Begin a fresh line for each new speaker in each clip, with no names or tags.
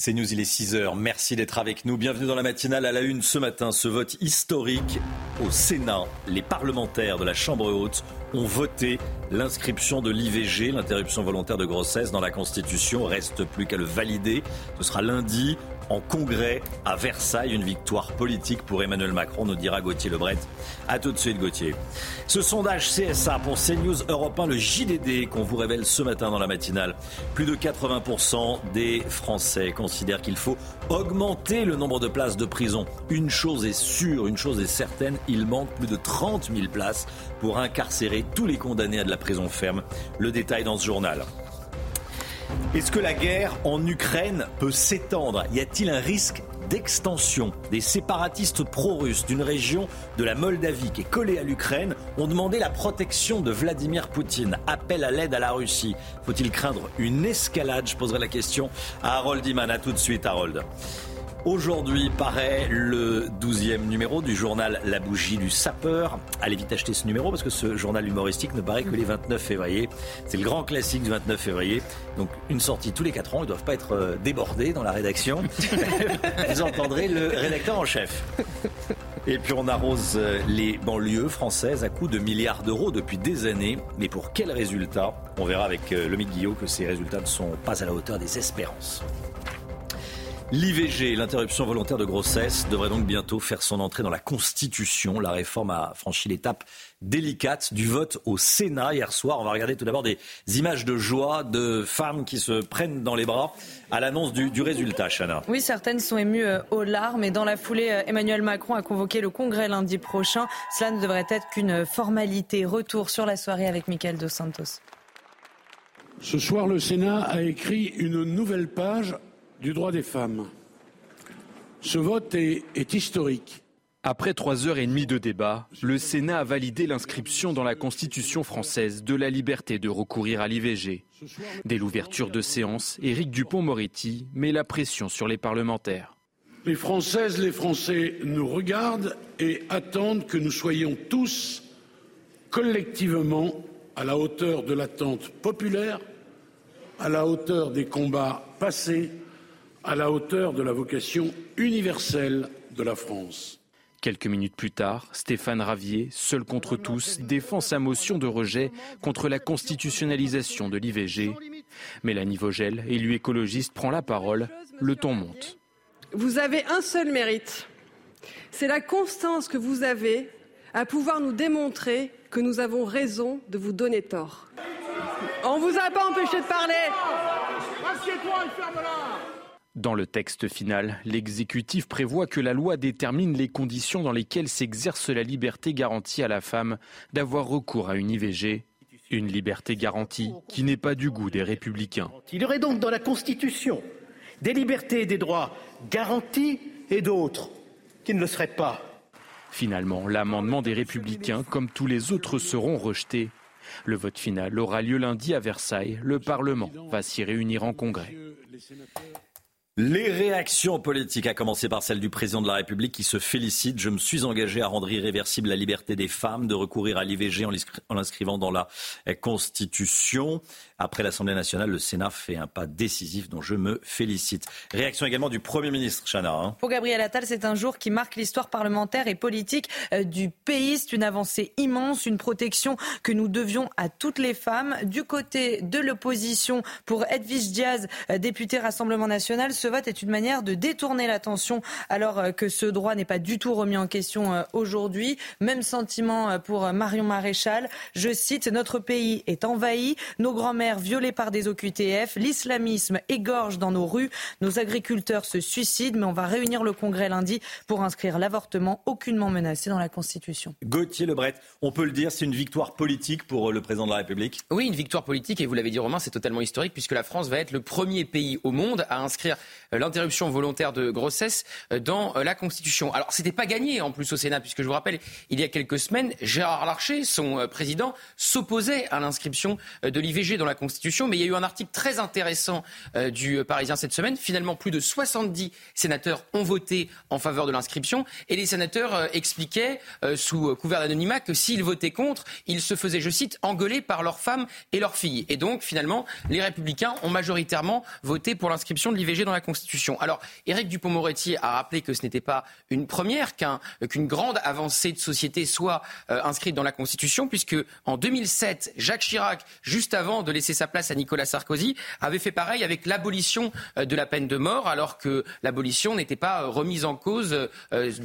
C'est News, il est 6h. Merci d'être avec nous. Bienvenue dans la matinale à la une ce matin. Ce vote historique au Sénat. Les parlementaires de la Chambre haute ont voté l'inscription de l'IVG, l'interruption volontaire de grossesse, dans la Constitution. Reste plus qu'à le valider. Ce sera lundi en congrès à Versailles. Une victoire politique pour Emmanuel Macron, nous dira Gauthier Lebret. A tout de suite, Gauthier. Ce sondage CSA pour CNews Europe 1, le JDD, qu'on vous révèle ce matin dans la matinale. Plus de 80% des Français considèrent qu'il faut augmenter le nombre de places de prison. Une chose est sûre, une chose est certaine, il manque plus de 30 000 places pour incarcérer tous les condamnés à de la prison ferme. Le détail dans ce journal. Est-ce que la guerre en Ukraine peut s'étendre? Y a-t-il un risque d'extension? Des séparatistes pro-russes d'une région de la Moldavie qui est collée à l'Ukraine ont demandé la protection de Vladimir Poutine. Appel à l'aide à la Russie. Faut-il craindre une escalade? Je poserai la question à Harold Iman. A tout de suite, Harold. Aujourd'hui paraît le 12e numéro du journal La Bougie du Sapeur. Allez vite acheter ce numéro parce que ce journal humoristique ne paraît que les 29 février. C'est le grand classique du 29 février. Donc une sortie tous les 4 ans. Ils ne doivent pas être euh, débordés dans la rédaction. Vous entendrez le rédacteur en chef. Et puis on arrose euh, les banlieues françaises à coups de milliards d'euros depuis des années. Mais pour quels résultats On verra avec euh, Lomique Guillot que ces résultats ne sont pas à la hauteur des espérances. L'IVG, l'interruption volontaire de grossesse, devrait donc bientôt faire son entrée dans la Constitution. La réforme a franchi l'étape délicate du vote au Sénat hier soir. On va regarder tout d'abord des images de joie de femmes qui se prennent dans les bras à l'annonce du, du, résultat, Chana.
Oui, certaines sont émues euh, aux larmes et dans la foulée, euh, Emmanuel Macron a convoqué le Congrès lundi prochain. Cela ne devrait être qu'une formalité. Retour sur la soirée avec Michael Dos Santos.
Ce soir, le Sénat a écrit une nouvelle page du droit des femmes. Ce vote est, est, historique.
Après trois heures et demie de débat, le Sénat a validé l'inscription dans la Constitution française de la liberté de recourir à l'IVG. Dès l'ouverture de séance, Éric Dupont-Moretti met la pression sur les parlementaires.
Les Françaises, les Français nous regardent et attendent que nous soyons tous collectivement à la hauteur de l'attente populaire, à la hauteur des combats passés à la hauteur de la vocation universelle de la France.
Quelques minutes plus tard, Stéphane Ravier, seul contre tous, défend sa motion de rejet contre la constitutionnalisation de l'IVG. Mélanie Vogel, élue écologiste, prend la parole. Le ton monte.
Vous avez un seul mérite. C'est la constance que vous avez à pouvoir nous démontrer que nous avons raison de vous donner tort. On ne vous a pas empêché de parler.
Dans le texte final, l'exécutif prévoit que la loi détermine les conditions dans lesquelles s'exerce la liberté garantie à la femme d'avoir recours à une IVG. Une liberté garantie qui n'est pas du goût des républicains.
Il y aurait donc dans la Constitution des libertés et des droits garantis et d'autres qui ne le seraient pas.
Finalement, l'amendement des républicains, comme tous les autres, seront rejetés. Le vote final aura lieu lundi à Versailles. Le Parlement va s'y réunir en congrès.
Les réactions politiques, à commencer par celle du président de la République qui se félicite. Je me suis engagé à rendre irréversible la liberté des femmes de recourir à l'IVG en l'inscrivant dans la Constitution. Après l'Assemblée nationale, le Sénat fait un pas décisif dont je me félicite. Réaction également du Premier ministre, Chana. Hein.
Pour Gabriel Attal, c'est un jour qui marque l'histoire parlementaire et politique euh, du pays. C'est une avancée immense, une protection que nous devions à toutes les femmes. Du côté de l'opposition, pour Edwige Diaz, euh, député Rassemblement national, ce vote est une manière de détourner l'attention alors que ce droit n'est pas du tout remis en question aujourd'hui. Même sentiment pour Marion Maréchal. Je cite, notre pays est envahi, nos grands-mères violées par des OQTF, l'islamisme égorge dans nos rues, nos agriculteurs se suicident, mais on va réunir le Congrès lundi pour inscrire l'avortement aucunement menacé dans la Constitution.
Gauthier Lebret, on peut le dire, c'est une victoire politique pour le président de la République
Oui, une victoire politique, et vous l'avez dit Romain, c'est totalement historique, puisque la France va être le premier pays au monde à inscrire l'interruption volontaire de grossesse dans la Constitution. Alors, c'était pas gagné en plus au Sénat, puisque je vous rappelle, il y a quelques semaines, Gérard Larcher, son président, s'opposait à l'inscription de l'IVG dans la Constitution, mais il y a eu un article très intéressant du Parisien cette semaine. Finalement, plus de 70 sénateurs ont voté en faveur de l'inscription, et les sénateurs expliquaient, sous couvert d'anonymat, que s'ils votaient contre, ils se faisaient, je cite, engueuler par leurs femmes et leurs filles. Et donc, finalement, les républicains ont majoritairement voté pour l'inscription de l'IVG dans la Constitution. Alors, Éric Dupont-Moretti a rappelé que ce n'était pas une première, qu'une grande avancée de société soit inscrite dans la Constitution, puisque en 2007, Jacques Chirac, juste avant de laisser sa place à Nicolas Sarkozy, avait fait pareil avec l'abolition de la peine de mort, alors que l'abolition n'était pas remise en cause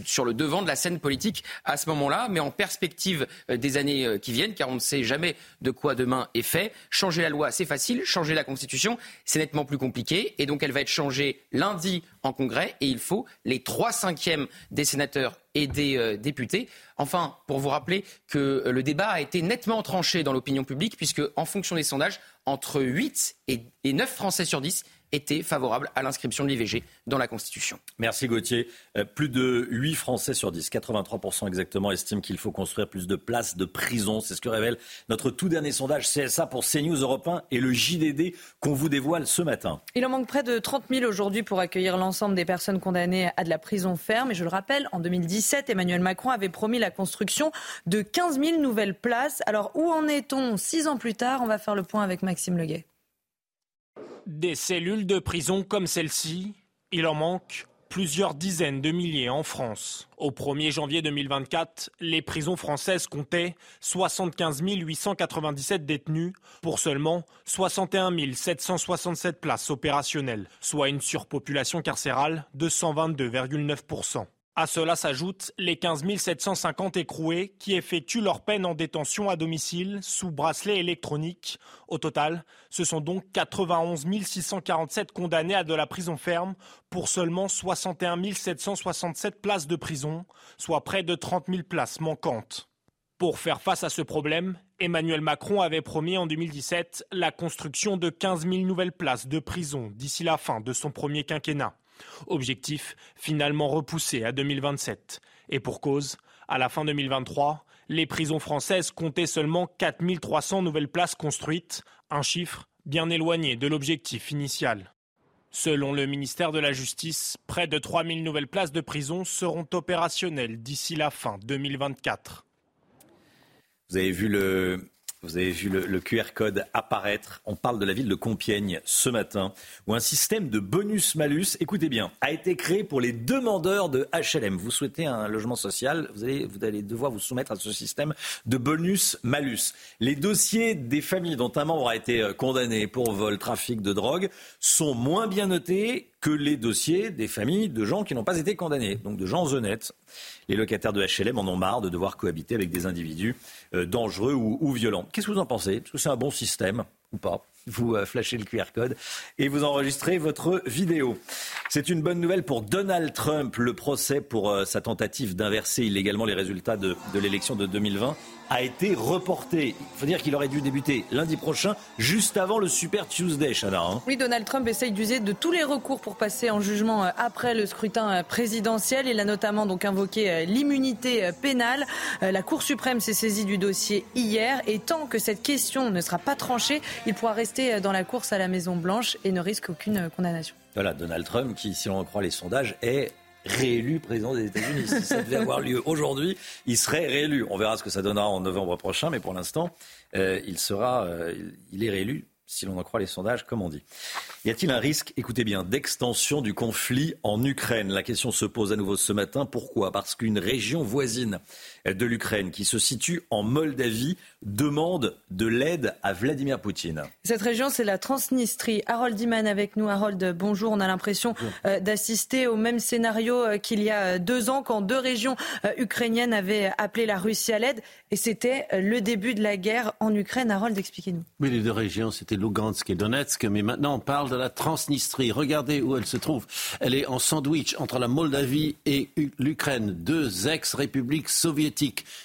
sur le devant de la scène politique à ce moment-là, mais en perspective des années qui viennent, car on ne sait jamais de quoi demain est fait. Changer la loi, c'est facile. Changer la Constitution, c'est nettement plus compliqué. Et donc, elle va être changée lundi en Congrès, et il faut les trois cinquièmes des sénateurs et des députés. Enfin, pour vous rappeler que le débat a été nettement tranché dans l'opinion publique, puisque, en fonction des sondages, entre 8 et 9 Français sur 10 étaient favorables à l'inscription de l'IVG dans la Constitution.
Merci Gauthier. plus de 8 Français sur 10, 83% exactement, estiment qu'il faut construire plus de places de prison. C'est ce que révèle notre tout dernier sondage CSA pour CNews Europe 1 et le JDD qu'on vous dévoile ce matin.
Il en manque près de 30 000 aujourd'hui pour accueillir l'ensemble des personnes condamnées à de la prison ferme. Et je le rappelle, en 2017, Emmanuel Macron avait promis la construction de 15 000 nouvelles places. Alors où en est-on? Six ans plus tard On va faire le point avec Maxime Leguet.
Des cellules de prison comme celle-ci, il en manque plusieurs dizaines de milliers en France. Au 1er janvier 2024, les prisons françaises comptaient 75 897 détenus pour seulement 61 767 places opérationnelles, soit une surpopulation carcérale de 122,9%. À cela s'ajoutent les 15 750 écroués qui effectuent leur peine en détention à domicile sous bracelet électronique. Au total, ce sont donc 91 647 condamnés à de la prison ferme pour seulement 61 767 places de prison, soit près de 30 000 places manquantes. Pour faire face à ce problème, Emmanuel Macron avait promis en 2017 la construction de 15 000 nouvelles places de prison d'ici la fin de son premier quinquennat. Objectif finalement repoussé à 2027. Et pour cause, à la fin 2023, les prisons françaises comptaient seulement 4300 nouvelles places construites, un chiffre bien éloigné de l'objectif initial. Selon le ministère de la Justice, près de 3000 nouvelles places de prison seront opérationnelles d'ici la fin 2024.
Vous avez vu le, vous avez vu le, QR code apparaître. On parle de la ville de Compiègne ce matin, où un système de bonus-malus, écoutez bien, a été créé pour les demandeurs de HLM. Vous souhaitez un logement social, vous allez, vous allez devoir vous soumettre à ce système de bonus-malus. Les dossiers des familles dont un membre a été condamné pour vol, trafic de drogue sont moins bien notés que les dossiers des familles de gens qui n'ont pas été condamnés, donc de gens honnêtes. Les locataires de HLM en ont marre de devoir cohabiter avec des individus euh, dangereux ou, ou violents. Qu'est-ce que vous en pensez? Est-ce que c'est un bon système ou pas? Vous euh, flashez le QR code et vous enregistrez votre vidéo. C'est une bonne nouvelle pour Donald Trump. Le procès pour euh, sa tentative d'inverser illégalement les résultats de, l'élection de 2020 a été reporté. Il faut dire qu'il aurait dû débuter lundi prochain, juste avant le Super Tuesday, Chana. Hein.
Oui, Donald Trump essaye d'user de tous les recours pour passer en jugement après le scrutin présidentiel. Il a notamment donc invoqué l'immunité pénale. La Cour suprême s'est saisie du dossier hier et tant que cette question ne sera pas tranchée, il pourra rester dans la course à la Maison Blanche et ne risque aucune condamnation.
Voilà, Donald Trump qui, si on croit les sondages, est réélu président des États-Unis. Si ça devait avoir lieu aujourd'hui, il serait réélu. On verra ce que ça donnera en novembre prochain, mais pour l'instant, euh, il sera, euh, il est réélu si l'on en croit les sondages, comme on dit. Y a-t-il un risque, écoutez bien, d'extension du conflit en Ukraine? La question se pose à nouveau ce matin. Pourquoi? Parce qu'une région voisine de l'Ukraine, qui se situe en Moldavie, demande de l'aide à Vladimir Poutine.
Cette région, c'est la Transnistrie. Harold Iman avec nous. Harold, bonjour. On a l'impression euh, d'assister au même scénario euh, qu'il y a euh, deux ans, quand deux régions ukrainiennes avaient appelé la Russie à l'aide. Et c'était le début de la guerre en Ukraine. Harold, expliquez-nous.
Oui, les deux régions, c'était Lugansk et Donetsk. Mais maintenant, on parle de la Transnistrie. Regardez où elle se trouve. Elle est en sandwich entre la Moldavie et l'Ukraine, deux ex-républiques soviétiques.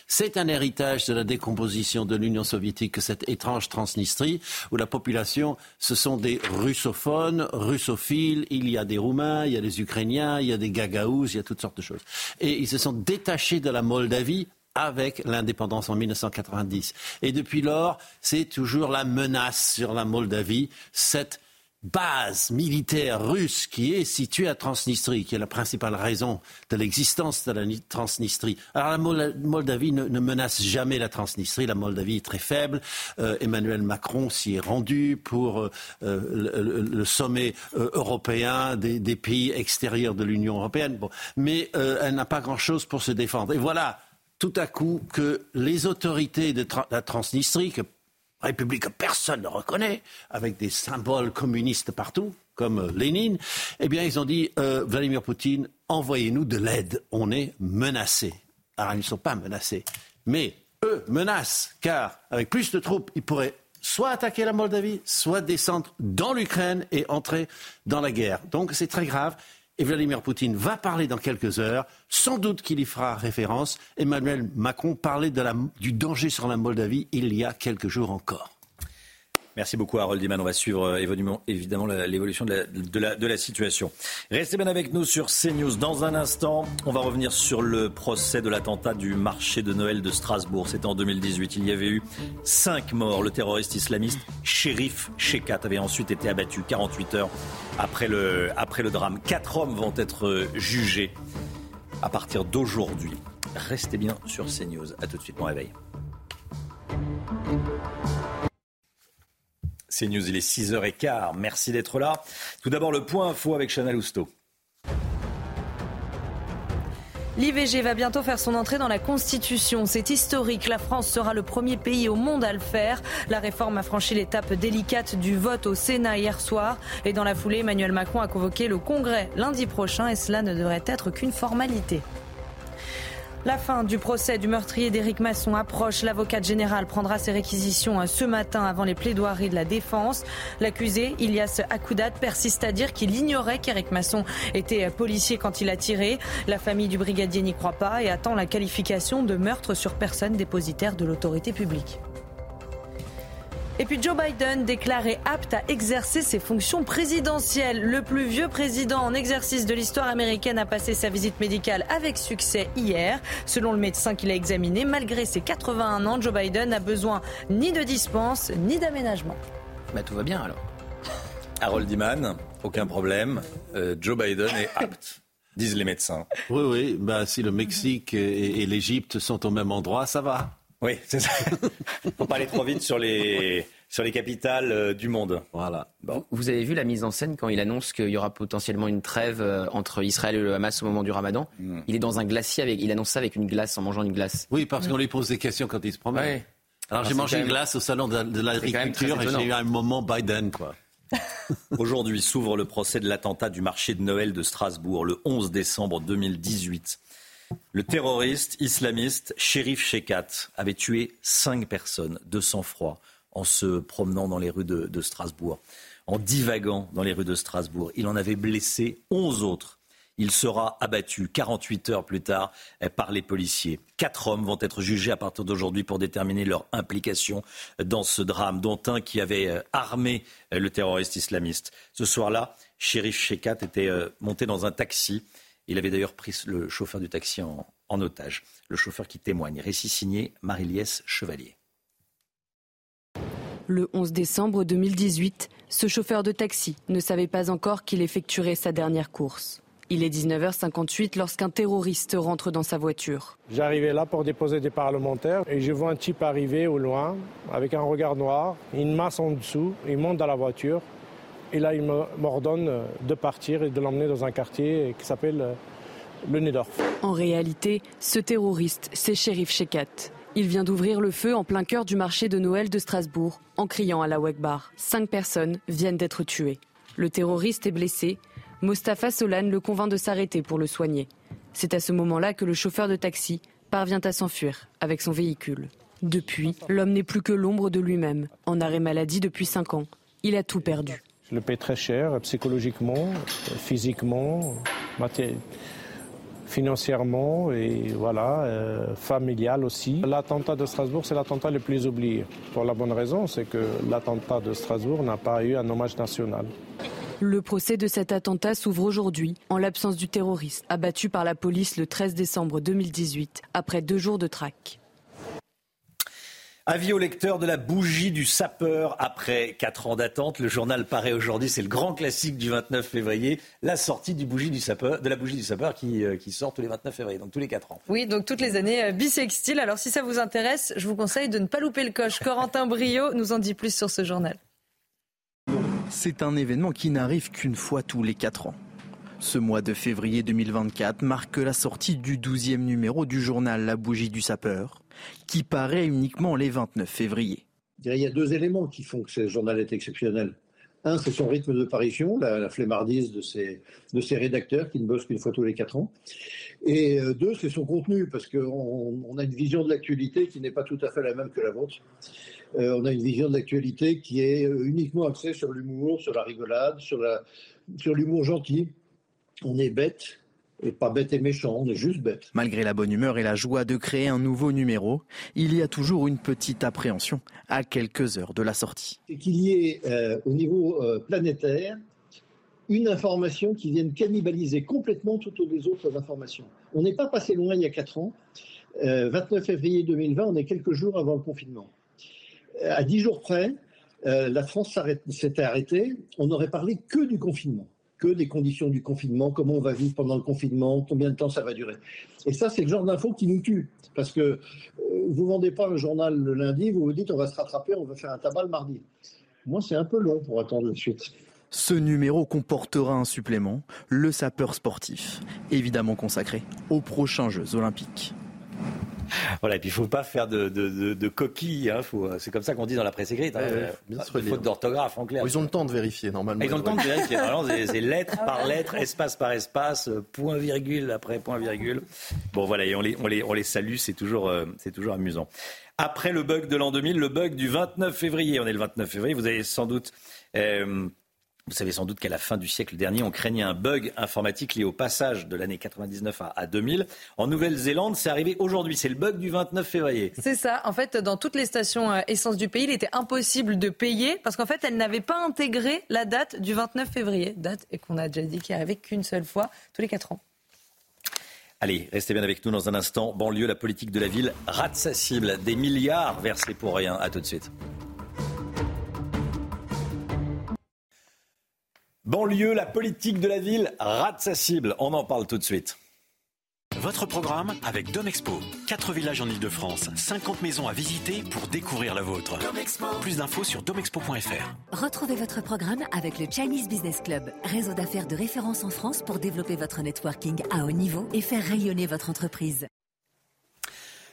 C'est un héritage de la décomposition de l'Union soviétique, cette étrange Transnistrie, où la population, ce sont des russophones, russophiles. Il y a des Roumains, il y a des Ukrainiens, il y a des Gagaous, il y a toutes sortes de choses. Et ils se sont détachés de la Moldavie avec l'indépendance en 1990. Et depuis lors, c'est toujours la menace sur la Moldavie, cette base militaire russe qui est située à Transnistrie, qui est la principale raison de l'existence de la Transnistrie. Alors la Moldavie ne, menace jamais la Transnistrie, la Moldavie est très faible. Euh, Emmanuel Macron s'y est rendu pour euh, euh, le, sommet européen des, pays extérieurs de l'Union européenne. Bon. Mais elle n'a pas grand-chose pour se défendre. Et voilà tout à coup que les autorités de la Transnistrie, que République que personne ne reconnaît, avec des symboles communistes partout, comme euh, Lénine, eh bien, ils ont dit euh, Vladimir Poutine, envoyez-nous de l'aide, on est menacés. Alors, ils ne sont pas menacés, mais eux menacent, car avec plus de troupes, ils pourraient soit attaquer la Moldavie, soit descendre dans l'Ukraine et entrer dans la guerre. Donc, c'est très grave. Et Vladimir Poutine va parler dans quelques heures. Sans doute qu'il y fera référence. Emmanuel Macron parlait du danger sur la Moldavie il y a quelques jours encore.
Merci beaucoup Harold Iman. On va suivre euh, évidemment l'évolution de la, situation. Restez bien avec nous sur CNews. Dans un instant, on va revenir sur le procès de l'attentat du marché de Noël de Strasbourg. C'était en 2018. Il y avait eu cinq morts. Le terroriste islamiste Shérif Shekat avait ensuite été abattu 48 heures après le, après le drame. Quatre hommes vont être jugés à partir d'aujourd'hui. Restez bien sur CNews. A tout de suite, mon réveil. C'est News, il est 6h15. Merci d'être là. Tout d'abord, le point info avec Chanel Housteau.
L'IVG va bientôt faire son entrée dans la Constitution. C'est historique. La France sera le premier pays au monde à le faire. La réforme a franchi l'étape délicate du vote au Sénat hier soir. Et dans la foulée, Emmanuel Macron a convoqué le Congrès lundi prochain et cela ne devrait être qu'une formalité. La fin du procès du meurtrier d'Éric Masson approche. L'avocate générale prendra ses réquisitions euh, ce matin avant les plaidoiries de la défense. L'accusé, Ilias Akoudat, persiste à dire qu'il ignorait qu'Éric Masson était euh, policier quand il a tiré. La famille du brigadier n'y croit pas et attend la qualification de meurtre sur personne dépositaire de l'autorité publique. Et puis Joe Biden déclaré apte à exercer ses fonctions présidentielles. Le plus vieux président en exercice de l'histoire américaine a passé sa visite médicale avec succès hier. Selon le médecin qui l'a examiné, malgré ses 81 ans, Joe Biden n'a besoin ni de dispense ni d'aménagement.
Bah tout va bien alors.
Harold Iman, aucun problème. Euh, Joe Biden est apte disent les médecins.
Oui, oui, bah, si le Mexique et, et l'Égypte sont au même endroit, ça va.
Oui, c'est ça. Faut pas aller trop vite sur les sur les capitales euh, du monde.
Voilà. Bon. Vous avez vu la mise en scène quand il annonce qu'il y aura potentiellement une trêve euh, entre Israël et le Hamas au moment du Ramadan? Hmm. Il est dans un glacier avec, il annonce ça avec une glace en mangeant une glace.
Oui, parce qu'on lui pose des questions quand il se promène. Alors, j'ai mangé une glace au salon de, l'agriculture et j'ai eu un moment Biden quoi.
Aujourd'hui s'ouvre le procès de l'attentat du marché de Noël de Strasbourg le 11 décembre 2018. Le terroriste islamiste Sherif Shekat avait tué cinq personnes de sang-froid en se promenant dans les rues de, Strasbourg, en divaguant dans les rues de Strasbourg. Il en avait blessé onze autres. Il sera abattu 48 heures plus tard par les policiers. Quatre hommes vont être jugés à partir d'aujourd'hui pour déterminer leur implication dans ce drame, dont un qui avait euh, armé euh, le terroriste islamiste. Ce soir-là, Shérif Shekat était euh, monté dans un taxi il avait d'ailleurs pris le chauffeur du taxi en, otage. Le chauffeur qui témoigne. Récit signé Marie-Liesse Chevalier.
Le 11 décembre 2018, ce chauffeur de taxi ne savait pas encore qu'il effectuerait sa dernière course. Il est 19h58 lorsqu'un terroriste rentre dans sa voiture.
J'arrivais là pour déposer des parlementaires et je vois un type arriver au loin avec un regard noir, une masse en dessous, il monte dans la voiture et là il m'ordonne de partir et de l'emmener dans un quartier qui s'appelle euh, le Nedorf.
En réalité, ce terroriste, c'est Shérif Shekat. Il vient d'ouvrir le feu en plein cœur du marché de Noël de Strasbourg en criant à la Wegbar. Cinq personnes viennent d'être tuées. Le terroriste est blessé Mostafa Solan le convainc de s'arrêter pour le soigner. C'est à ce moment-là que le chauffeur de taxi parvient à s'enfuir avec son véhicule. Depuis, l'homme n'est plus que l'ombre de lui-même, en arrêt maladie depuis 5 ans. Il a tout perdu.
Je le paie très cher, psychologiquement, physiquement, financièrement et voilà, euh, familial aussi. L'attentat de Strasbourg, c'est l'attentat le plus oublié. Pour la bonne raison, c'est que l'attentat de Strasbourg n'a pas eu un hommage national.
Le procès de cet attentat s'ouvre aujourd'hui en l'absence du terroriste abattu par la police le 13 décembre 2018 après deux jours de traque.
Avis au lecteur de la bougie du sapeur après quatre ans d'attente. Le journal paraît aujourd'hui, c'est le grand classique du 29 février, la sortie du bougie du sapeur, de la bougie du sapeur qui, euh, qui sort tous les 29 février, donc tous les quatre ans.
Oui, donc toutes les années euh, bisextiles. Alors si ça vous intéresse, je vous conseille de ne pas louper le coche. Corentin Brio nous en dit plus sur ce journal.
C'est un événement qui n'arrive qu'une fois tous les 4 ans. Ce mois de février 2024 marque la sortie du 12e numéro du journal La Bougie du Sapeur, qui paraît uniquement les 29 février.
Il y a deux éléments qui font que ce journal est exceptionnel. Un, c'est son rythme de parution, la, flemmardise de ses, de ses rédacteurs qui ne bossent qu'une fois tous les quatre ans. Et euh, deux, c'est son contenu, parce qu'on on a une vision de l'actualité qui n'est pas tout à fait la même que la vôtre. Euh, on a une vision de l'actualité qui est euh, uniquement axée sur l'humour, sur la rigolade, sur, sur l'humour gentil. On est bête, et pas bête et méchant, on est juste bête.
Malgré la bonne humeur et la joie de créer un nouveau numéro, il y a toujours une petite appréhension à quelques heures de la sortie.
C'est qu'il y ait euh, au niveau planétaire une information qui vienne cannibaliser complètement toutes les autres informations. On n'est pas passé loin il y a 4 ans. 29 février 2020, on est quelques jours avant le confinement à dix jours près, euh, la France s'était arrêtée. On n'aurait parlé que du confinement, que des conditions du confinement, comment on va vivre pendant le confinement, combien de temps ça va durer. Et ça, c'est le genre d'info qui nous tue. Parce que euh, vous ne vendez pas un journal le lundi, vous vous dites on va se rattraper, on va faire un tabac le mardi. Moi, c'est un peu long pour attendre la suite.
Ce numéro comportera un supplément, le sapeur sportif, évidemment consacré aux prochains Jeux olympiques.
Voilà, et puis il ne faut pas faire de, de, coquilles. Hein, c'est comme ça qu'on dit dans la presse écrite. Hein, faute d'orthographe, en clair.
Ils ont le temps de vérifier, normalement.
Ils ont le temps de vérifier. Normalement, c'est lettre par lettre, espace par espace, point virgule après point virgule. Bon, voilà, et on les, on les, on les salue, c'est toujours, euh, c'est toujours amusant. Après le bug de l'an 2000, le bug du 29 février. On est le 29 février, vous avez sans doute. Euh, vous savez sans doute qu'à la fin du siècle dernier, on craignait un bug informatique lié au passage de l'année 99 à 2000. En Nouvelle-Zélande, c'est arrivé aujourd'hui. C'est le bug du 29 février.
C'est ça. En fait, dans toutes les stations euh, essence du pays, il était impossible de payer parce qu'en fait, elles n'avaient pas intégré la date du 29 février. Date et qu'on a déjà dit qu'il arrivait qu'une seule fois tous les 4 ans.
Allez, restez bien avec nous dans un instant. Banlieue, la politique de la ville rate sa cible. Des milliards versés pour rien. À tout de suite. Banlieue, la politique de la ville rate sa cible. On en parle tout de suite.
Votre programme avec Domexpo. 4 villages en Ile-de-France, 50 maisons à visiter pour découvrir la vôtre. Plus d'infos sur domexpo.fr.
Retrouvez votre programme avec le Chinese Business Club, réseau d'affaires de référence en France pour développer votre networking à haut niveau et faire rayonner votre entreprise.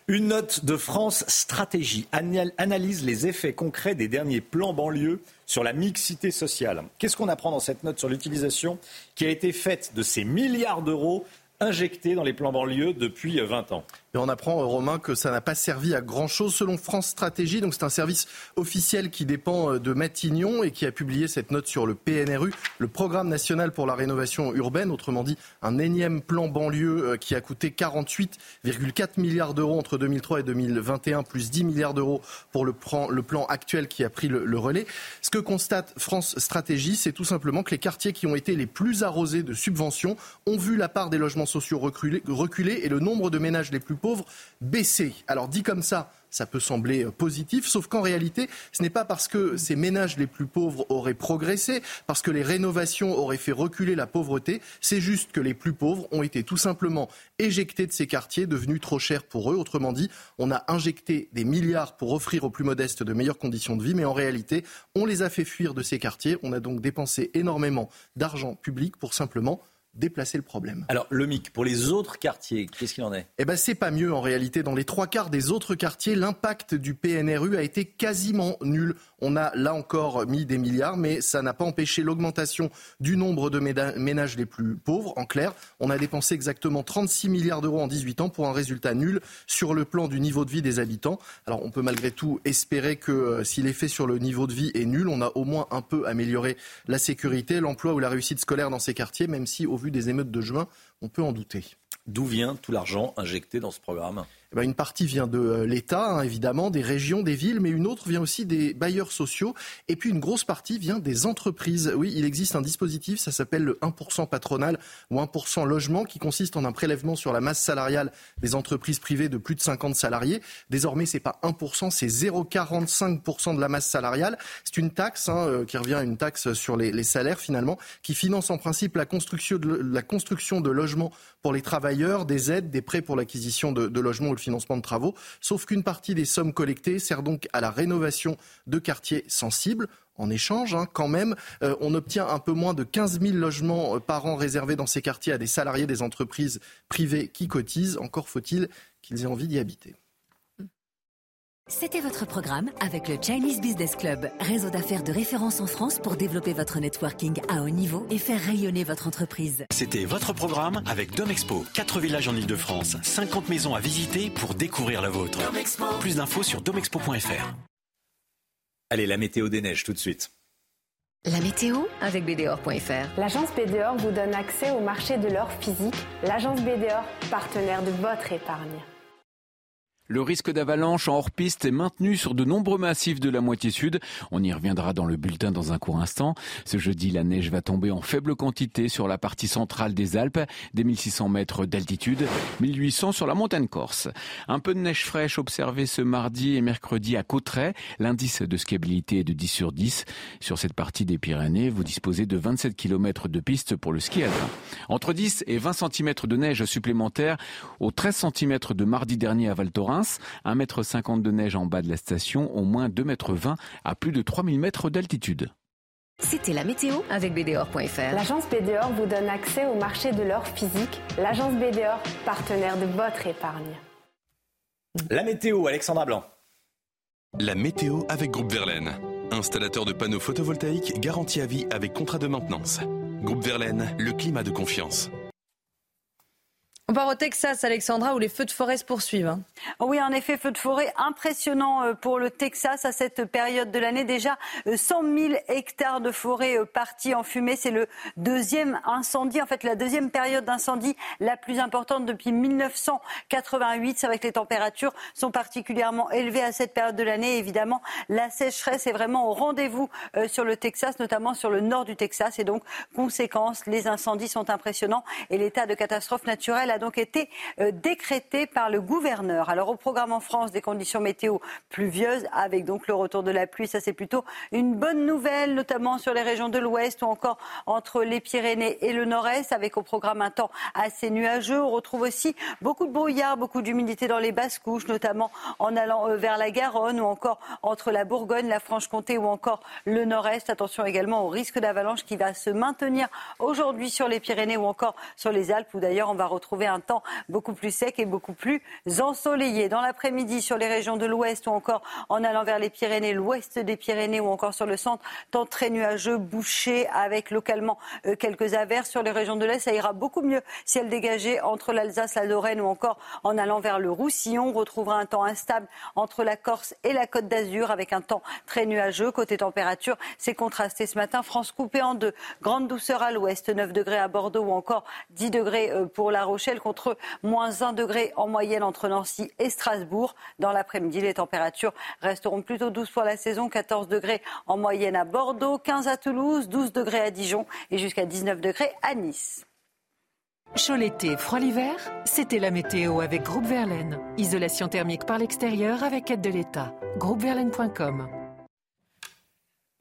Une note de France Stratégie analyse les effets concrets des derniers plans banlieue sur la mixité sociale. Qu'est-ce qu'on apprend dans cette note sur l'utilisation qui a été faite de ces milliards d'euros injectés dans les plans banlieue depuis 20 ans?
Et on apprend, euh, Romain, que ça n'a pas servi à grand-chose selon France Stratégie. Donc c'est un service officiel qui dépend euh, de Matignon et qui a publié cette note sur le PNRU, le Programme national pour la rénovation urbaine, autrement dit un énième plan banlieue euh, qui a coûté 48,4 milliards d'euros entre 2003 et 2021, plus 10 milliards d'euros pour le plan, actuel qui a pris le, relais. Ce que constate France Stratégie, c'est tout simplement que les quartiers qui ont été les plus arrosés de subventions ont vu la part des logements sociaux reculer et le nombre de ménages les plus pauvres baisser. Alors dit comme ça, ça peut sembler euh, positif, sauf qu'en réalité, ce n'est pas parce que ces ménages les plus pauvres auraient progressé, parce que les rénovations auraient fait reculer la pauvreté, c'est juste que les plus pauvres ont été tout simplement éjectés de ces quartiers devenus trop chers pour eux. Autrement dit, on a injecté des milliards pour offrir aux plus modestes de meilleures conditions de vie, mais en réalité, on les a fait fuir de ces quartiers. On a donc dépensé énormément d'argent public pour simplement déplacer le problème.
Alors, le MIC, pour les autres quartiers, qu'est-ce qu'il en est?
Eh bien, c'est pas mieux en réalité. Dans les trois quarts des autres quartiers, l'impact du PNRU a été quasiment nul. On a là encore mis des milliards, mais ça n'a pas empêché l'augmentation du nombre de ménages les plus pauvres. En clair, on a dépensé exactement 36 milliards d'euros en 18 ans pour un résultat nul sur le plan du niveau de vie des habitants. Alors, on peut malgré tout espérer que euh, si l'effet sur le niveau de vie est nul, on a au moins un peu amélioré la sécurité, l'emploi ou la réussite scolaire dans ces quartiers, même si au vu des émeutes de juin, on peut en douter.
D'où vient tout l'argent injecté dans ce programme?
Eh ben, une partie vient de euh, l'État, hein, évidemment, des régions, des villes, mais une autre vient aussi des bailleurs sociaux. Et puis une grosse partie vient des entreprises. Oui, il existe un dispositif, ça s'appelle le 1% patronal ou 1% logement, qui consiste en un prélèvement sur la masse salariale des entreprises privées de plus de 50 salariés. Désormais, c'est pas 1%, c'est 0,45% de la masse salariale. C'est une taxe hein, euh, qui revient à une taxe sur les, salaires finalement, qui finance en principe la construction de, la construction de logements pour les travailleurs, des aides, des prêts pour l'acquisition de, logements ou financement de travaux, sauf qu'une partie des sommes collectées sert donc à la rénovation de quartiers sensibles. En échange, hein, quand même, euh, on obtient un peu moins de 15 000 logements euh, par an réservés dans ces quartiers à des salariés des entreprises privées qui cotisent. Encore faut-il qu'ils aient envie d'y habiter.
C'était votre programme avec le Chinese Business Club, réseau d'affaires de référence en France pour développer votre networking à haut niveau et faire rayonner votre entreprise.
C'était votre programme avec Domexpo, 4 villages en Ile-de-France, 50 maisons à visiter pour découvrir la vôtre. Plus d'infos sur domexpo.fr.
Allez, la météo des neiges tout de suite.
La météo avec BDOR.fr.
L'agence BDOR vous donne accès au marché de l'or physique. L'agence BDOR, partenaire de votre épargne.
Le risque d'avalanche en hors-piste est maintenu sur de nombreux massifs de la moitié sud. On y reviendra dans le bulletin dans un court instant. Ce jeudi, la neige va tomber en faible quantité sur la partie centrale des Alpes, des 1600 mètres d'altitude, 1800 sur la montagne corse. Un peu de neige fraîche observée ce mardi et mercredi à Cauterets. L'indice de skiabilité est de 10 sur 10. Sur cette partie des Pyrénées, vous disposez de 27 km de piste pour le ski alpin. Entre 10 et 20 cm de neige supplémentaire aux 13 cm de mardi dernier à Val Thorens 1,50 m de neige en bas de la station, au moins 2,20 m à plus de 3000 mètres d'altitude.
C'était la météo avec BDOR.fr.
L'agence BDOR vous donne accès au marché de l'or physique. L'agence BDOR, partenaire de votre épargne.
La météo, Alexandra Blanc.
La météo avec Groupe Verlaine. Installateur de panneaux photovoltaïques garantie à vie avec contrat de maintenance. Groupe Verlaine, le climat de confiance.
On part au Texas, Alexandra, où les feux de forêt se poursuivent. Hein.
Oui, en effet, feux de forêt impressionnant euh, pour le Texas à cette période de l'année. Déjà 100 euh, 000 hectares de forêt euh, partis en fumée. C'est le deuxième incendie, en fait la deuxième période d'incendie la plus importante depuis 1988. C'est vrai que les températures sont particulièrement élevées à cette période de l'année. Évidemment, la sécheresse est vraiment au rendez-vous sur le Texas, notamment sur le nord du Texas. Et donc, conséquence, les incendies sont impressionnants et l'état de catastrophe naturelle a donc été euh, décrété par le gouverneur. Alors au programme en France, des conditions météo pluvieuses avec donc le retour de la pluie. Ça c'est plutôt une bonne nouvelle, notamment sur les régions de l'Ouest ou encore entre les Pyrénées et le Nord-Est, avec au programme un temps assez nuageux. On retrouve aussi beaucoup de brouillard, beaucoup d'humidité dans les basses couches, notamment en allant euh, vers la Garonne ou encore entre la Bourgogne, la Franche-Comté ou encore le Nord-Est. Attention également au risque d'avalanche qui va se maintenir aujourd'hui sur les Pyrénées ou encore sur les Alpes, où d'ailleurs on va retrouver un temps beaucoup plus sec et beaucoup plus ensoleillé. Dans l'après-midi, sur les régions de l'ouest ou encore en allant vers les Pyrénées, l'ouest des Pyrénées ou encore sur le centre, temps très nuageux, bouché avec localement euh, quelques averses. Sur les régions de l'est, ça ira beaucoup mieux. Ciel dégagé entre l'Alsace, la Lorraine ou encore en allant vers le Roussillon. On retrouvera un temps instable entre la Corse et la Côte d'Azur avec un temps très nuageux. Côté température, c'est contrasté ce matin. France coupée en deux. Grande douceur à l'ouest, 9 degrés à Bordeaux ou encore 10 degrés euh, pour La Rochelle contre moins 1 degré en moyenne entre Nancy et Strasbourg. Dans l'après-midi, les températures resteront plutôt douces pour la saison. 14 degrés en moyenne à Bordeaux, 15 à Toulouse, 12 degrés à Dijon et jusqu'à 19 degrés à Nice.
Chaud l'été, froid l'hiver C'était la météo avec Groupe Verlaine. Isolation thermique par l'extérieur avec aide de l'État. Groupeverlaine.com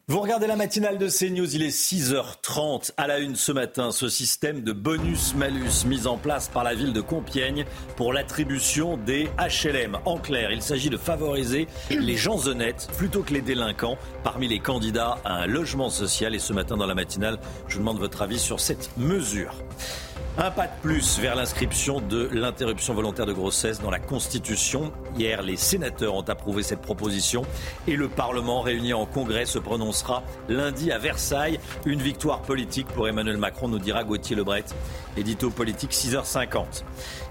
vous regardez la matinale de CNews, il est 6h30 à la une ce matin. Ce système de bonus-malus mis en place par la ville de Compiègne pour l'attribution des HLM. En clair, il s'agit de favoriser les gens honnêtes plutôt que les délinquants parmi les candidats à un logement social. Et ce matin dans la matinale, je demande votre avis sur cette mesure. Un pas de plus vers l'inscription de l'interruption volontaire de grossesse dans la Constitution. Hier, les sénateurs ont approuvé cette proposition et le Parlement réuni en congrès se prononcera lundi à Versailles. Une victoire politique pour Emmanuel Macron, nous dira Gauthier Lebret, édito politique 6h50.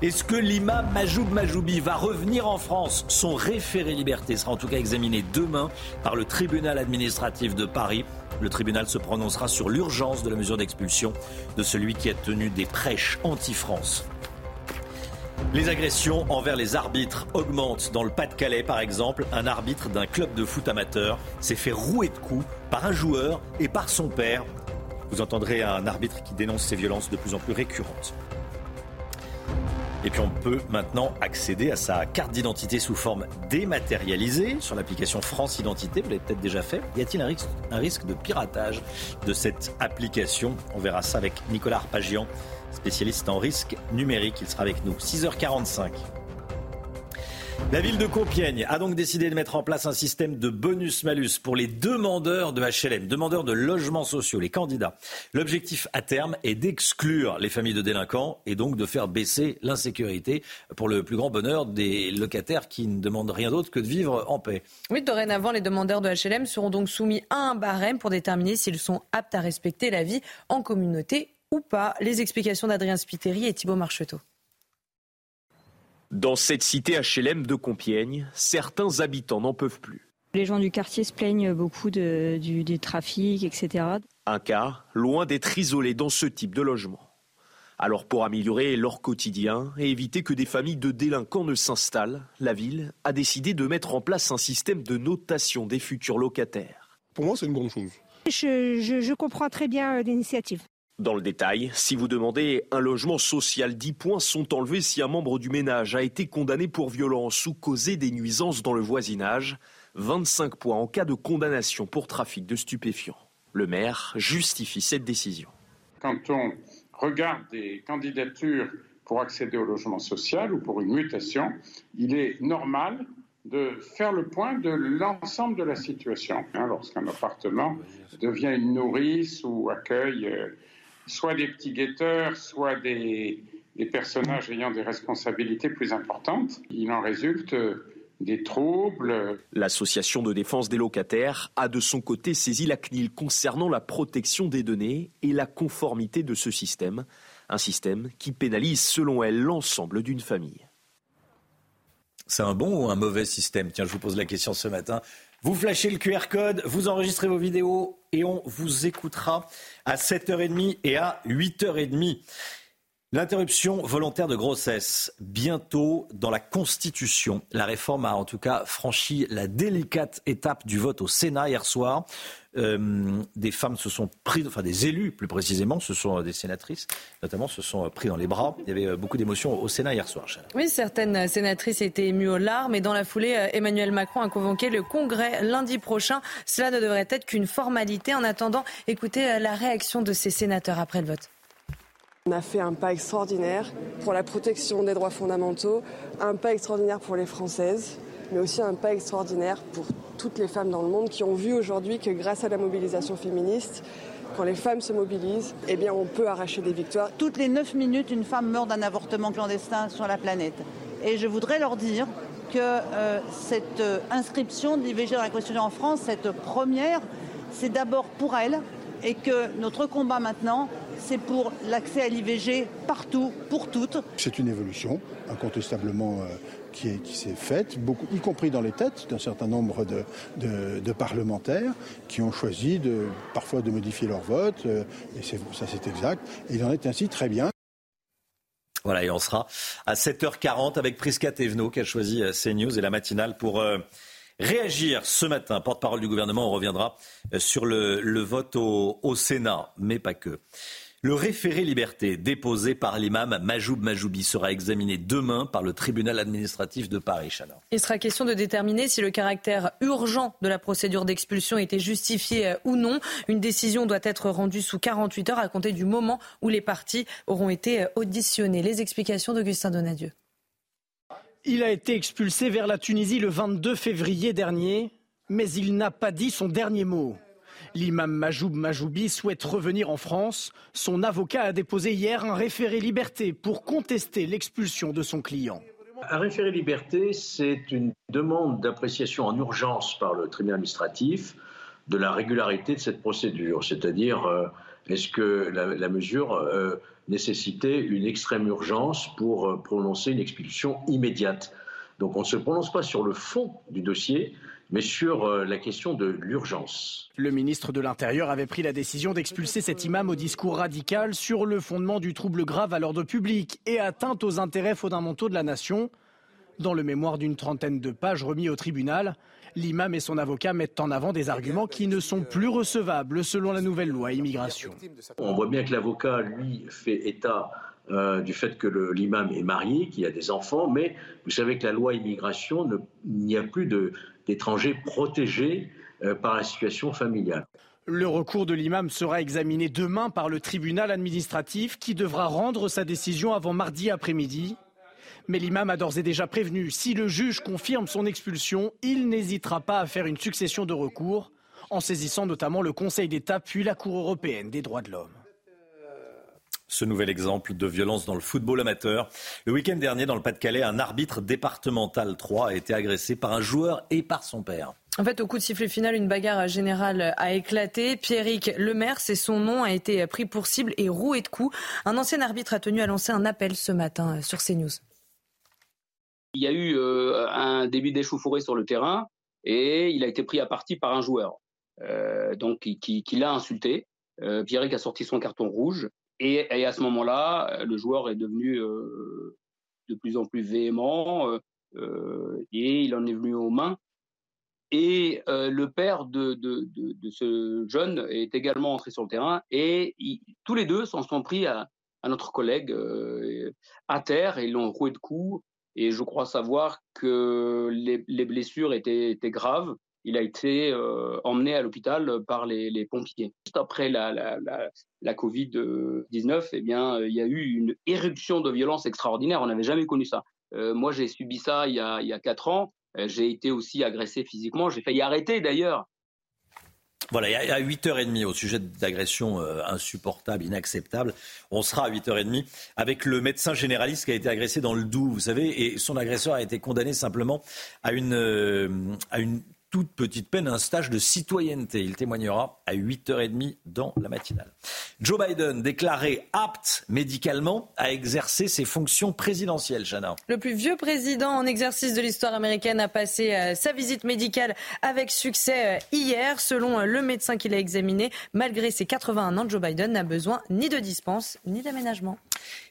Est-ce que l'imam Majoub Majoubi va revenir en France? Son référé liberté sera en tout cas examiné demain par le tribunal administratif de Paris. Le tribunal se prononcera sur l'urgence de la mesure d'expulsion de celui qui a tenu des prêches anti-France. Les agressions envers les arbitres augmentent. Dans le Pas-de-Calais, par exemple, un arbitre d'un club de foot amateur s'est fait rouer de coups par un joueur et par son père. Vous entendrez un arbitre qui dénonce ces violences de plus en plus récurrentes. Et puis on peut maintenant accéder à sa carte d'identité sous forme dématérialisée sur l'application France Identité. Vous l'avez peut-être déjà fait. Y a-t-il un risque, un risque de piratage de cette application? On verra ça avec Nicolas Arpagian, spécialiste en risque numérique. Il sera avec nous. 6h45. La ville de Compiègne a donc décidé de mettre en place un système de bonus-malus pour les demandeurs de HLM, demandeurs de logements sociaux, les candidats. L'objectif à terme est d'exclure les familles de délinquants et donc de faire baisser l'insécurité pour le plus grand bonheur des locataires qui ne demandent rien d'autre que de vivre en paix.
Oui, dorénavant, les demandeurs de HLM seront donc soumis à un barème pour déterminer s'ils sont aptes à respecter la vie en communauté ou pas. Les explications d'Adrien Spiteri et Thibault Marcheteau.
Dans cette cité HLM de Compiègne, certains habitants n'en peuvent plus.
Les gens du quartier se plaignent beaucoup du, du trafic, etc.
Un cas loin d'être isolé dans ce type de logement. Alors pour améliorer leur quotidien et éviter que des familles de délinquants ne s'installent, la ville a décidé de mettre en place un système de notation des futurs locataires.
Pour moi, c'est une bonne chose.
Je, je comprends très bien euh, l'initiative.
Dans le détail, si vous demandez un logement social, 10 points sont enlevés si un membre du ménage a été condamné pour violence ou causé des nuisances dans le voisinage, 25 points en cas de condamnation pour trafic de stupéfiants. Le maire justifie cette décision.
Quand on regarde des candidatures pour accéder au logement social ou pour une mutation, il est normal de faire le point de l'ensemble de la situation. Hein, lorsqu'un appartement devient une nourrice ou accueille euh, soit des petits guetteurs, soit des, personnages ayant des responsabilités plus importantes. Il en résulte des troubles.
L'association de défense des locataires a de son côté saisi la CNIL concernant la protection des données et la conformité de ce système, un système qui pénalise selon elle l'ensemble d'une famille.
C'est un bon ou un mauvais système? Tiens, je vous pose la question ce matin. Vous flashez le QR code, vous enregistrez vos vidéos et on vous écoutera à 7h30 et à 8h30. L'interruption volontaire de grossesse, bientôt dans la Constitution. La réforme a en tout cas franchi la délicate étape du vote au Sénat hier soir. Euh, des femmes se sont pris, enfin des élus plus précisément, ce sont des sénatrices notamment, se sont pris dans les bras. Il y avait euh, beaucoup d'émotions au Sénat hier soir.
Oui, certaines sénatrices étaient émues aux larmes et dans la foulée, euh, Emmanuel Macron a convoqué le Congrès lundi prochain. Cela ne devrait être qu'une formalité. En attendant, écoutez la réaction de ces sénateurs après le vote.
On a fait un pas extraordinaire pour la protection des droits fondamentaux, un pas extraordinaire pour les Françaises, mais aussi un pas extraordinaire pour toutes les femmes dans le monde qui ont vu aujourd'hui que grâce à la mobilisation féministe, quand les femmes se mobilisent, eh bien on peut arracher des victoires.
Toutes les 9 minutes, une femme meurt d'un avortement clandestin sur la planète. Et je voudrais leur dire que euh, cette euh, inscription de l'IVG dans la Constitution en France, cette première, c'est d'abord pour elles et que notre combat maintenant, c'est pour l'accès à l'IVG partout, pour toutes.
C'est une évolution, incontestablement, euh, qui, s'est faite, beaucoup, y compris dans les têtes d'un certain nombre de, parlementaires qui ont choisi de, parfois de modifier leur vote, euh, et ça c'est exact, et il en est ainsi très bien.
Voilà, et on sera à 7h40 avec Prisca Thévenot qui a choisi euh, CNews et la matinale pour réagir ce matin. Porte-parole du gouvernement, on reviendra sur le, vote au Sénat, mais pas que. Le référé liberté déposé par l'imam Majoub Majoubi sera examiné demain par le tribunal administratif de Paris. Chana.
Il sera question de déterminer si le caractère urgent de la procédure d'expulsion était justifié euh, ou non. Une décision doit être rendue sous 48 heures à compter du moment où les parties auront été euh, auditionnées. Les explications d'Augustin Donadieu.
Il a été expulsé vers la Tunisie le 22 février dernier, mais il n'a pas dit son dernier mot. L'imam Majoub Majoubi souhaite revenir en France. Son avocat a déposé hier un référé liberté pour contester l'expulsion de son client.
Un référé liberté, c'est une demande d'appréciation en urgence par le tribunal administratif de la régularité de cette procédure, c'est-à-dire euh, est-ce que la, mesure euh, nécessitait une extrême urgence pour euh, prononcer une expulsion immédiate? Donc on ne se prononce pas sur le fond du dossier, mais sur euh, la question de l'urgence.
Le ministre de l'Intérieur avait pris la décision d'expulser cet imam au discours radical sur le fondement du trouble grave à l'ordre public et atteinte aux intérêts fondamentaux de la nation. Dans le mémoire d'une trentaine de pages remis au tribunal, l'imam et son avocat mettent en avant des arguments qui ne sont plus recevables selon la nouvelle loi immigration.
On voit bien que l'avocat, lui, fait état euh, du fait que l'imam est marié, qu'il a des enfants, mais vous savez que la loi immigration, il n'y a plus d'étrangers protégés euh, par la situation familiale.
Le recours de l'imam sera examiné demain par le tribunal administratif qui devra rendre sa décision avant mardi après-midi. Mais l'imam a d'ores et déjà prévenu, si le juge confirme son expulsion, il n'hésitera pas à faire une succession de recours, en saisissant notamment le Conseil d'État puis la Cour européenne des droits de l'homme
ce nouvel exemple de violence dans le football amateur. Le week-end dernier, dans le Pas-de-Calais, un arbitre départemental 3 a été agressé par un joueur et par son père.
En fait, au coup de sifflet final, une bagarre générale a éclaté. Pierrick Lemaire, c'est son nom, a été pris pour cible et roué de coups. Un ancien arbitre a tenu à lancer un appel ce matin sur CNews.
Il y a eu euh, un début d'échauffourée sur le terrain et il a été pris à partie par un joueur, euh, donc qui, l'a insulté. Euh, Pierrick a sorti son carton rouge. Et, à ce moment-là, le joueur est devenu euh, de plus en plus véhément euh, euh, et il en est venu aux mains. Et le père de, ce jeune est également entré sur le terrain et tous les deux s'en sont pris à, notre collègue à terre et l'ont roué de coups. Et je crois savoir que les, blessures étaient graves il a été euh, emmené à l'hôpital par les, pompiers. Juste après la, la, Covid-19, eh bien, il y a eu une éruption de violence extraordinaire. On n'avait jamais connu ça. Euh, moi, j'ai subi ça il y a, il y a quatre ans. Euh, j'ai été aussi agressé physiquement. J'ai failli arrêter d'ailleurs.
Voilà, a 8h30 au sujet d'agression insupportable, inacceptable. On sera à 8h30 avec le médecin généraliste qui a été agressé dans le Doubs, vous savez, et son agresseur a été condamné simplement à une, à une toute petite peine un stage de citoyenneté. Il témoignera à 8h30 dans la matinale. Joe Biden déclaré apte médicalement à exercer ses fonctions présidentielles, Chana.
Le plus vieux président en exercice de l'histoire américaine a passé euh, sa visite médicale avec succès euh, hier. Selon euh, le médecin qui l'a examiné, malgré ses 81 ans, Joe Biden n'a besoin ni de dispense ni d'aménagement.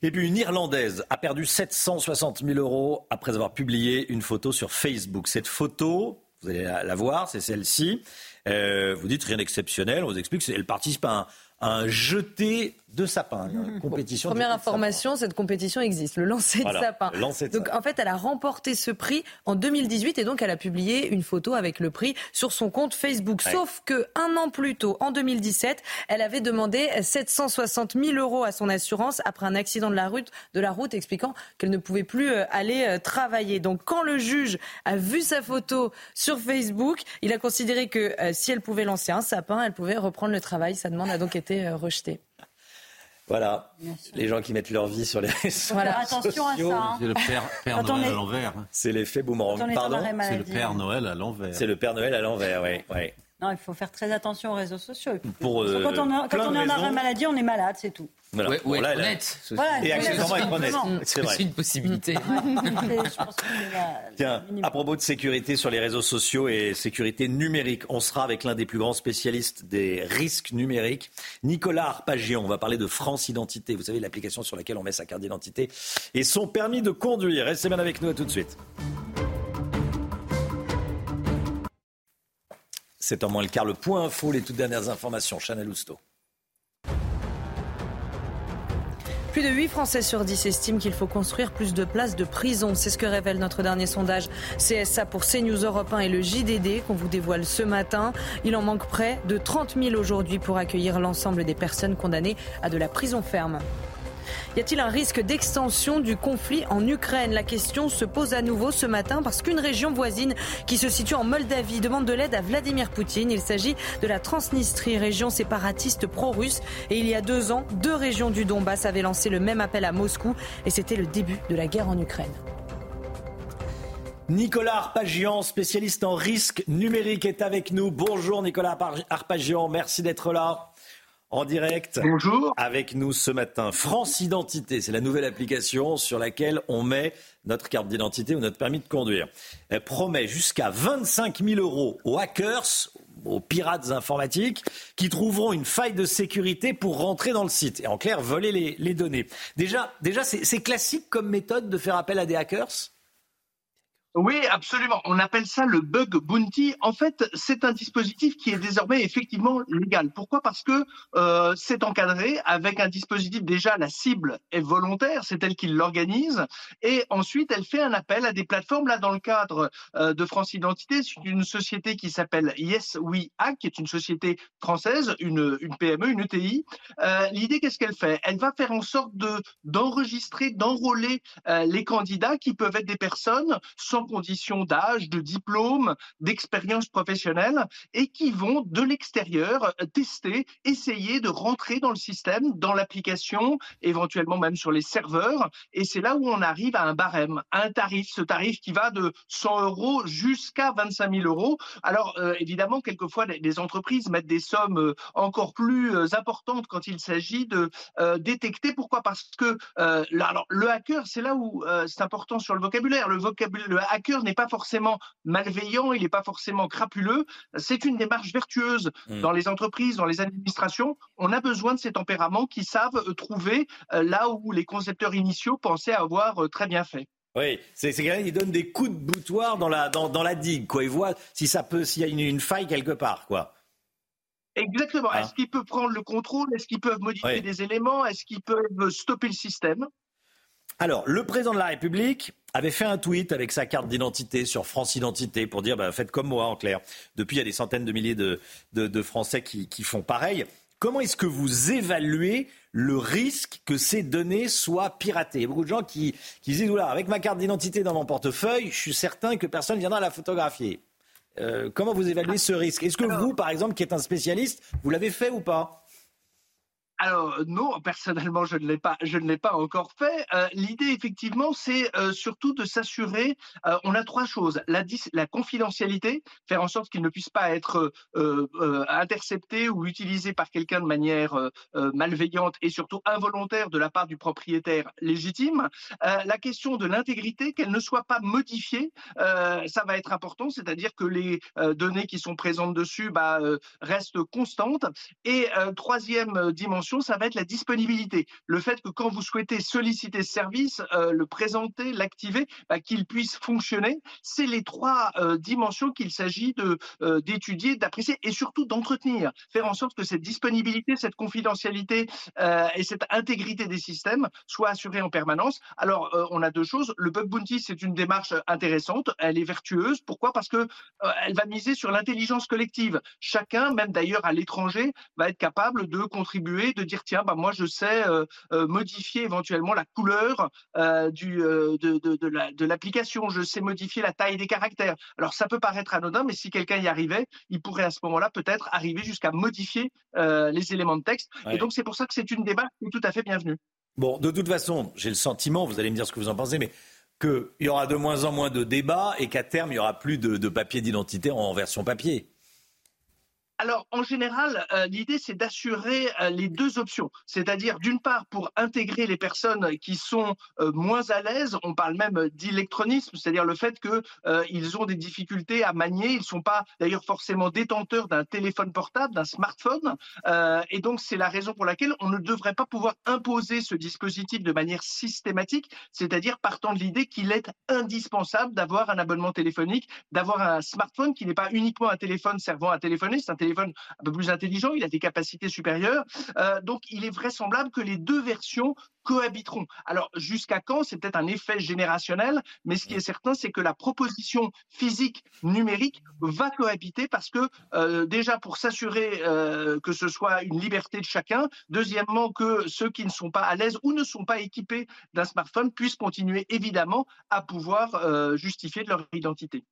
Et puis une Irlandaise a perdu 760 000 euros après avoir publié une photo sur Facebook. Cette photo vous allez la, voir, c'est celle-ci. Euh, vous dites rien d'exceptionnel, on vous explique, elle participe à un, un jeté de sapin.
compétition. Première information, cette compétition existe, le lancer de sapin. donc en fait, elle a remporté ce prix en 2018 et donc elle a publié une photo avec le prix sur son compte Facebook. Sauf que un an plus tôt, en 2017, elle avait demandé 760 000 euros à son assurance après un accident de la route, de la route expliquant qu'elle ne pouvait plus euh, aller euh, travailler. Donc quand le juge a vu sa photo sur Facebook, il a considéré que euh, si elle pouvait lancer un sapin, elle pouvait reprendre le travail. Sa demande a donc été rejetée.
Voilà, les gens qui mettent leur vie sur les réseaux
voilà. Attention à ça. Hein.
C'est le Père, Noël à l'envers.
C'est l'effet boomerang. Pardon
C'est le Père Noël à l'envers.
C'est le Père Noël à l'envers, oui. oui.
Non, il faut faire très attention aux réseaux sociaux.
Pour,
euh, quand on, quand on est en arrêt maladie, on est malade, c'est tout.
Voilà. Ouais, ou être honnête.
Voilà, et accessoirement être honnête.
C'est vrai. une possibilité.
Tiens, à propos de sécurité sur les réseaux sociaux et sécurité numérique, on sera avec l'un des plus grands spécialistes des risques numériques, Nicolas Arpagian. On va parler de France Identité. Vous savez, l'application sur laquelle on met sa carte d'identité et son permis de conduire. Restez bien avec nous à tout de suite. C'est en moins le quart. Le point info, les toutes dernières informations. Chanel Housteau.
Plus de 8 Français sur 10 estiment qu'il faut construire plus de places de prison. C'est ce que révèle notre dernier sondage CSA pour CNews Europe 1 et le JDD qu'on vous dévoile ce matin. Il en manque près de 30 000 aujourd'hui pour accueillir l'ensemble des personnes condamnées à de la prison ferme. Y a-t-il un risque d'extension du conflit en Ukraine? La question se pose à nouveau ce matin parce qu'une région voisine qui se situe en Moldavie demande de l'aide à Vladimir Poutine. Il s'agit de la Transnistrie, région séparatiste pro-russe. Et il y a deux ans, deux régions du Donbass avaient lancé le même appel à Moscou et c'était le début de la guerre en Ukraine.
Nicolas Arpagian, spécialiste en risque numérique, est avec nous. Bonjour Nicolas Arpagian, merci d'être là en direct.
Bonjour.
Avec nous ce matin. France Identité, c'est la nouvelle application sur laquelle on met notre carte d'identité ou notre permis de conduire. Elle promet jusqu'à 25 000 euros aux hackers, aux pirates informatiques, qui trouveront une faille de sécurité pour rentrer dans le site. Et en clair, voler les, les données. Déjà, déjà c'est classique comme méthode de faire appel à des hackers?
Oui, absolument. On appelle ça le bug bounty. En fait, c'est un dispositif qui est désormais effectivement légal. Pourquoi? Parce que euh, c'est encadré avec un dispositif déjà la cible est volontaire, c'est elle qui l'organise, et ensuite elle fait un appel à des plateformes. Là, dans le cadre euh, de France Identité, c'est une société qui s'appelle Yes We Hack, qui est une société française, une, une PME, une ETI. Euh, L'idée, qu'est-ce qu'elle fait? Elle va faire en sorte de d'enregistrer, d'enrôler euh, les candidats qui peuvent être des personnes sans conditions d'âge, de diplôme, d'expérience professionnelle, et qui vont de l'extérieur tester, essayer de rentrer dans le système, dans l'application, éventuellement même sur les serveurs. Et c'est là où on arrive à un barème, un tarif, ce tarif qui va de 100 euros jusqu'à 25 000 euros. Alors euh, évidemment, quelquefois, les entreprises mettent des sommes euh, encore plus euh, importantes quand il s'agit de détecter. Pourquoi? Parce que alors, le hacker, c'est là où c'est important sur le vocabulaire. Le vocabulaire, hacker n'est pas forcément malveillant, il n'est pas forcément crapuleux. C'est une démarche vertueuse mmh. dans les entreprises, dans les administrations. On a besoin de ces tempéraments qui savent euh, trouver euh, là où les concepteurs initiaux pensaient avoir euh, très bien fait.
Oui, c'est quelqu'un qui donne des coups de boutoir dans la, dans, dans la digue, quoi. Il voit si ça peut, s'il y a une, une, faille quelque part, quoi.
Exactement. Ah. Est-ce qu'ils peuvent prendre le contrôle? Est-ce qu'ils peuvent modifier des éléments? Est-ce qu'ils peuvent stopper le système?
Alors, le président de la République avait fait un tweet avec sa carte d'identité sur France Identité pour dire bah, faites comme moi en clair. Depuis, il y a des centaines de milliers de, Français qui, font pareil. Comment est-ce que vous évaluez le risque que ces données soient piratées? Il y a beaucoup de gens qui, qui disent Oula, avec ma carte d'identité dans mon portefeuille, je suis certain que personne viendra la photographier. Euh, comment vous évaluez ce risque? Est-ce que vous, par exemple, qui êtes un spécialiste, vous l'avez fait ou pas?
Alors non, personnellement, je ne l'ai pas, je ne l'ai pas encore fait. Euh, l'idée, effectivement, c'est euh, surtout de s'assurer. Euh, on a trois choses la, confidentialité, faire en sorte qu'il ne puisse pas être intercepté ou utilisé par quelqu'un de manière malveillante et surtout involontaire de la part du propriétaire légitime. la question de l'intégrité, qu'elle ne soit pas modifiée, ça va être important, c'est-à-dire que les données qui sont présentes dessus bah, restent constantes. Et troisième dimension ça va être la disponibilité. Le fait que quand vous souhaitez solliciter ce service, euh, le présenter, l'activer, bah, qu'il puisse fonctionner, c'est les trois euh, dimensions qu'il s'agit de euh, d'étudier, d'apprécier et surtout d'entretenir. Faire en sorte que cette disponibilité, cette confidentialité et cette intégrité des systèmes soient assurées en permanence. Alors, on a deux choses. Le bug bounty, c'est une démarche intéressante. Elle est vertueuse. Pourquoi? Parce que elle va miser sur l'intelligence collective. Chacun, même d'ailleurs à l'étranger, va être capable de contribuer, de dire tiens, bah, moi je sais euh, euh, modifier éventuellement la couleur euh, du, de, de, l'application, je sais modifier la taille des caractères. Alors ça peut paraître anodin, mais si quelqu'un y arrivait, il pourrait à ce moment-là peut-être arriver jusqu'à modifier les éléments de texte. Et donc c'est pour ça que c'est une débat tout à fait bienvenue.
Bon, de toute façon, j'ai le sentiment, vous allez me dire ce que vous en pensez, mais qu'il y aura de moins en moins de débats et qu'à terme, il n'y aura plus de, de papier d'identité en version papier.
Alors, en général, euh, l'idée, c'est d'assurer euh, les deux options. C'est-à-dire, d'une part, pour intégrer les personnes qui sont euh, moins à l'aise, on parle même d'électronisme, c'est-à-dire le fait qu'ils ont des difficultés à manier, ils ne sont pas d'ailleurs forcément détenteurs d'un téléphone portable, d'un smartphone. et donc, c'est la raison pour laquelle on ne devrait pas pouvoir imposer ce dispositif de manière systématique, c'est-à-dire partant de l'idée qu'il est indispensable d'avoir un abonnement téléphonique, d'avoir un smartphone qui n'est pas uniquement un téléphone servant à téléphoner, c'est un téléphone un peu plus intelligent, il a des capacités supérieures. Euh, donc, il est vraisemblable que les deux versions cohabiteront. Alors, jusqu'à quand C'est peut-être un effet générationnel, mais ce qui est certain, c'est que la proposition physique numérique va cohabiter parce que, euh, déjà, pour s'assurer euh, que ce soit une liberté de chacun, deuxièmement, que ceux qui ne sont pas à l'aise ou ne sont pas équipés d'un smartphone puissent continuer, évidemment, à pouvoir euh, justifier de leur identité.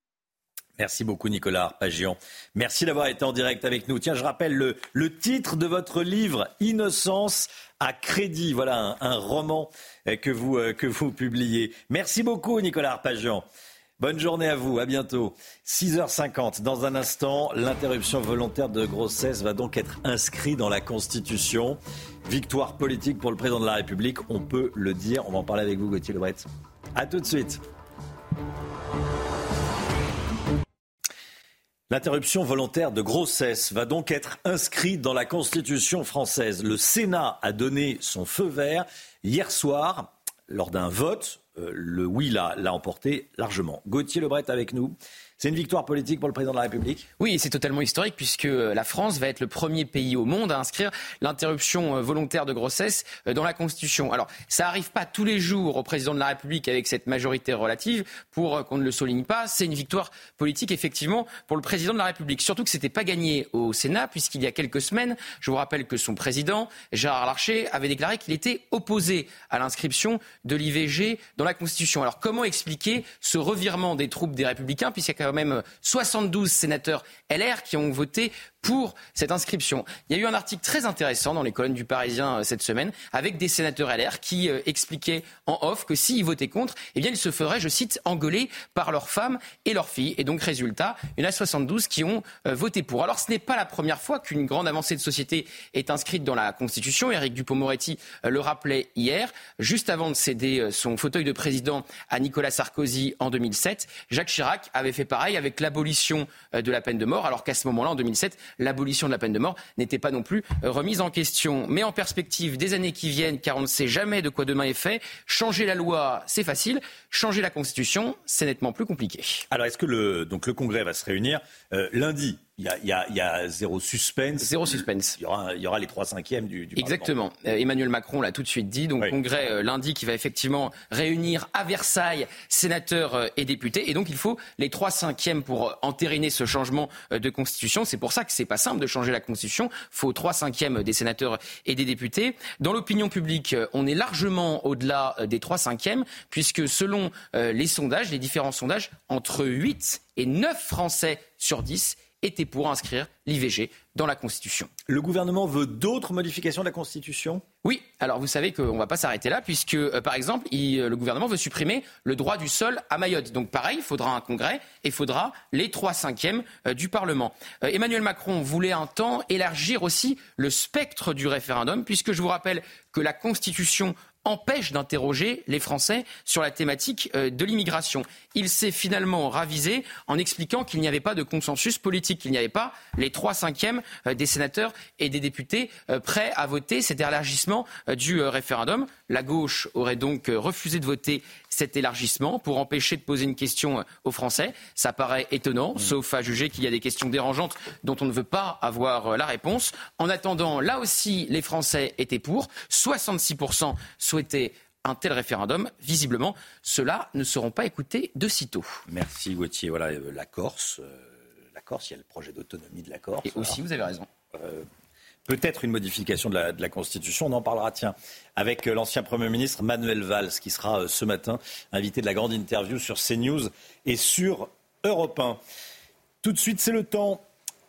Merci beaucoup Nicolas Arpagian. Merci d'avoir été en direct avec nous. Tiens, je rappelle le, titre de votre livre, Innocence à crédit. Voilà un, roman euh, que vous, euh, que vous publiez. Merci beaucoup Nicolas Arpagian. Bonne journée à vous, à bientôt. 6h50, dans un instant, l'interruption volontaire de grossesse va donc être inscrite dans la Constitution. Victoire politique pour le président de la République, on peut le dire. On va en parler avec vous, Gauthier Lebret. A tout de suite. L'interruption volontaire de grossesse va donc être inscrite dans la Constitution française. Le Sénat a donné son feu vert hier soir lors d'un vote. Euh, le oui l'a emporté largement. Gauthier Lebret avec nous. C'est une victoire politique pour le président de la République
Oui, c'est totalement historique puisque la France va être le premier pays au monde à inscrire l'interruption euh, volontaire de grossesse euh, dans la Constitution. Alors, ça n'arrive pas tous les jours au président de la République avec cette majorité relative pour euh, qu'on ne le souligne pas. C'est une victoire politique effectivement pour le président de la République. Surtout que ce n'était pas gagné au Sénat puisqu'il y a quelques semaines, je vous rappelle que son président, Gérard Larcher, avait déclaré qu'il était opposé à l'inscription de l'IVG dans la Constitution. Alors, comment expliquer ce revirement des troupes des Républicains puisqu'il y a même 72 sénateurs LR qui ont voté pour cette inscription. Il y a eu un article très intéressant dans les colonnes du Parisien euh, cette semaine avec des sénateurs LR qui euh, expliquaient en off que s'ils votaient contre, eh bien ils se feraient, je cite, engueuler par leurs femmes et leurs filles. Et donc résultat, il y en a 72 qui ont euh, voté pour. Alors ce n'est pas la première fois qu'une grande avancée de société est inscrite dans la Constitution. Éric Dupond-Moretti le rappelait hier, juste avant de céder son fauteuil de président à Nicolas Sarkozy en 2007. Jacques Chirac avait fait pareil avec l'abolition de la peine de mort, alors qu'à ce moment-là, en 2007, l'abolition de la peine de mort n'était pas non plus euh, remise en question. Mais en perspective des années qui viennent, car on ne sait jamais de quoi demain est fait, changer la loi, c'est facile. Changer la Constitution, c'est nettement plus compliqué.
Alors, est-ce que le, donc le Congrès va se réunir euh, lundi il y, a, zéro suspense.
Zéro suspense.
Il y aura, il y aura les trois cinquièmes du, du
Exactement. Euh, Emmanuel Macron l'a tout de suite dit. Donc, congrès euh, lundi qui va effectivement réunir à Versailles sénateurs euh, et députés. Et donc, il faut les trois cinquièmes pour entériner ce changement de constitution. C'est pour ça que c'est pas simple de changer la constitution. Il faut trois cinquièmes des sénateurs et des députés. Dans l'opinion publique, on est largement au-delà des trois cinquièmes, puisque selon les sondages, les différents sondages, entre 8 et 9 Français sur 10 était pour inscrire l'IVG dans la Constitution.
Le gouvernement veut d'autres modifications de la Constitution?
Oui, alors vous savez qu'on ne va pas s'arrêter là, puisque euh, par exemple, euh, le gouvernement veut supprimer le droit du sol à Mayotte. Donc pareil, il faudra un congrès et il faudra les trois cinquièmes euh, du Parlement. Emmanuel Macron voulait un temps élargir aussi le spectre du référendum, puisque je vous rappelle que la Constitution empêche d'interroger les Français sur la thématique euh, de l'immigration. Il s'est finalement ravisé en expliquant qu'il n'y avait pas de consensus politique, qu'il n'y avait pas les trois cinquièmes euh, des sénateurs et des députés euh, prêts à voter cet élargissement du référendum. La gauche aurait donc refusé de voter cet élargissement pour empêcher de poser une question aux Français. Ça paraît étonnant, mmh. sauf à juger qu'il y a des questions dérangeantes dont on ne veut pas avoir la réponse. En attendant, là aussi, les Français étaient pour. 66% souhaitaient un tel référendum. Visiblement, ceux-là ne seront pas écoutés de sitôt.
Merci Gauthier. Voilà, euh, la Corse, euh, la Corse, il y a le projet d'autonomie de la Corse.
Et aussi, vous avez raison.
Euh, peut-être une modification de la, Constitution. On en parlera, tiens, avec l'ancien Premier ministre Manuel Valls, qui sera ce matin invité de la grande interview sur CNews et sur Europe 1. Tout de suite, c'est le temps.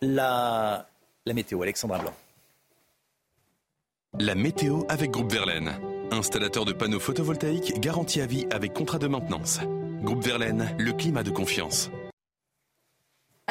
La, la météo, Alexandra Blanc.
La météo avec Groupe Verlaine. Installateur de panneaux photovoltaïques garantie à vie avec contrat de maintenance. Groupe Verlaine, le climat de confiance.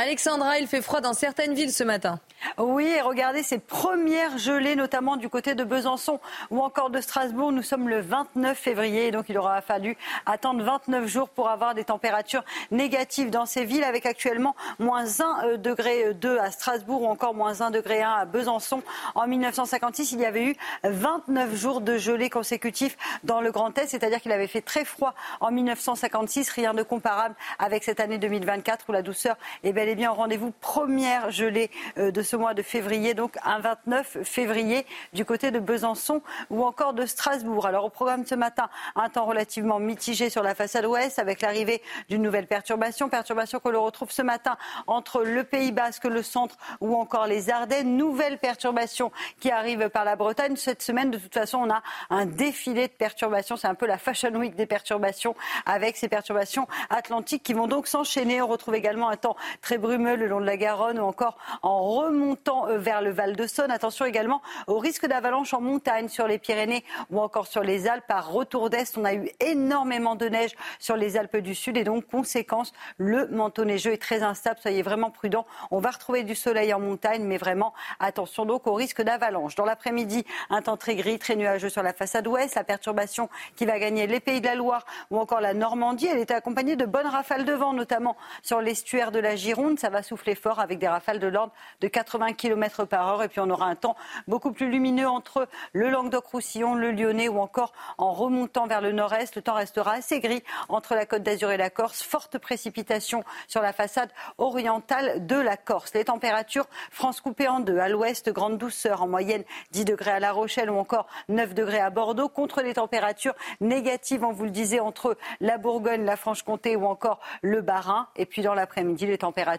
Alexandra, il fait froid dans certaines villes ce matin.
Oui, et regardez ces premières gelées, notamment du côté de Besançon ou encore de Strasbourg. Nous sommes le 29 février, donc il aura fallu attendre 29 jours pour avoir des températures négatives dans ces villes, avec actuellement moins 1 euh, degré 2 à Strasbourg ou encore moins 1 degré 1 à Besançon. En 1956, il y avait eu 29 jours de gelée consécutifs dans le Grand Est, c'est-à-dire qu'il avait fait très froid en 1956, rien de comparable avec cette année 2024 où la douceur est belle et bien au rendez-vous première gelée euh, de ce mois de février, donc un 29 février du côté de Besançon ou encore de Strasbourg. Alors au programme ce matin, un temps relativement mitigé sur la façade ouest avec l'arrivée d'une nouvelle perturbation, perturbation que l'on retrouve ce matin entre le Pays Basque, le centre ou encore les Ardennes. Nouvelle perturbation qui arrive par la Bretagne. Cette semaine, de toute façon, on a un défilé de perturbations. C'est un peu la Fashion Week des perturbations avec ces perturbations atlantiques qui vont donc s'enchaîner. On retrouve également un temps très brumeux le long de la Garonne ou encore en remontant euh, vers le Val de Saône. Attention également au risque d'avalanche en montagne sur les Pyrénées ou encore sur les Alpes. Par retour d'Est, on a eu énormément de neige sur les Alpes du Sud et donc, conséquence, le manteau neigeux est très instable. Soyez vraiment prudents. On va retrouver du soleil en montagne, mais vraiment attention donc au risque d'avalanche. Dans l'après-midi, un temps très gris, très nuageux sur la façade ouest. La perturbation qui va gagner les Pays de la Loire ou encore la Normandie. Elle est accompagnée de bonnes rafales de vent, notamment sur l'estuaire de la Gironde. Ça va souffler fort avec des rafales de l'ordre de 80 km par heure. Et puis on aura un temps beaucoup plus lumineux entre le Languedoc-Roussillon, le Lyonnais ou encore en remontant vers le nord-est. Le temps restera assez gris entre la Côte d'Azur et la Corse. Forte précipitation sur la façade orientale de la Corse. Les températures, France coupée en deux. À l'ouest, grande douceur, en moyenne 10 degrés à La Rochelle ou encore 9 degrés à Bordeaux, contre les températures négatives, on vous le disait, entre la Bourgogne, la Franche-Comté ou encore le Bas-Rhin. Et puis dans l'après-midi, les températures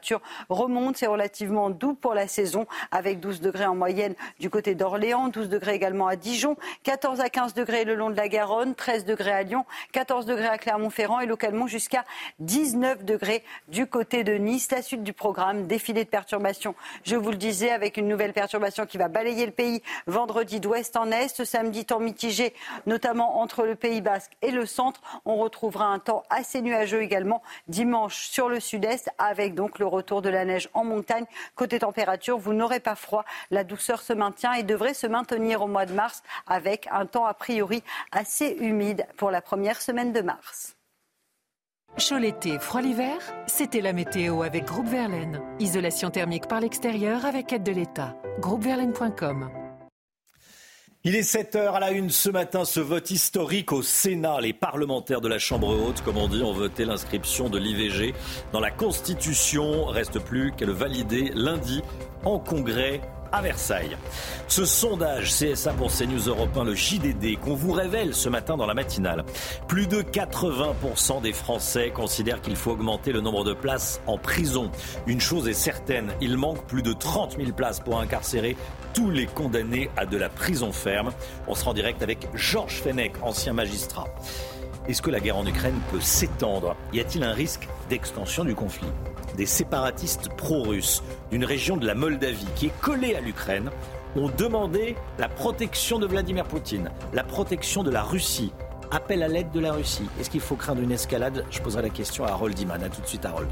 remontent. C'est relativement doux pour la saison, avec 12 degrés en moyenne du côté d'Orléans, 12 degrés également à Dijon, 14 à 15 degrés le long de la Garonne, 13 degrés à Lyon, 14 degrés à Clermont-Ferrand et localement jusqu'à 19 degrés du côté de Nice. La suite du programme, défilé de perturbations, je vous le disais, avec une nouvelle perturbation qui va balayer le pays vendredi d'ouest en est. Samedi, temps mitigé, notamment entre le Pays basque et le centre. On retrouvera un temps assez nuageux également dimanche sur le sud-est, avec donc le retour de la neige en montagne. Côté température, vous n'aurez pas froid. La douceur se maintient et devrait se maintenir au mois de mars, avec un temps a priori assez humide pour la première semaine de mars.
Chaud l'été, froid l'hiver, c'était la météo avec Groupe Verlaine. Isolation thermique par l'extérieur avec aide de l'État. Groupeverlaine.com
il est 7 heures à la une ce matin, ce vote historique au Sénat. Les parlementaires de la Chambre haute, comme on dit, ont voté l'inscription de l'IVG dans la Constitution. Reste plus qu'à le valider lundi en Congrès à Versailles. Ce sondage CSA pour CNews Europe 1, le JDD, qu'on vous révèle ce matin dans la matinale. Plus de 80% des Français considèrent qu'il faut augmenter le nombre de places en prison. Une chose est certaine, il manque plus de 30 000 places pour incarcérer tous les condamnés à de la prison ferme. On sera en direct avec Georges Fenech, ancien magistrat. Est-ce que la guerre en Ukraine peut s'étendre? Y a-t-il un risque d'extension du conflit? Des séparatistes pro-russes d'une région de la Moldavie qui est collée à l'Ukraine ont demandé la protection de Vladimir Poutine, la protection de la Russie. Appel à l'aide de la Russie. Est-ce qu'il faut craindre une escalade? Je poserai la question à Harold Iman. A tout de suite, Harold.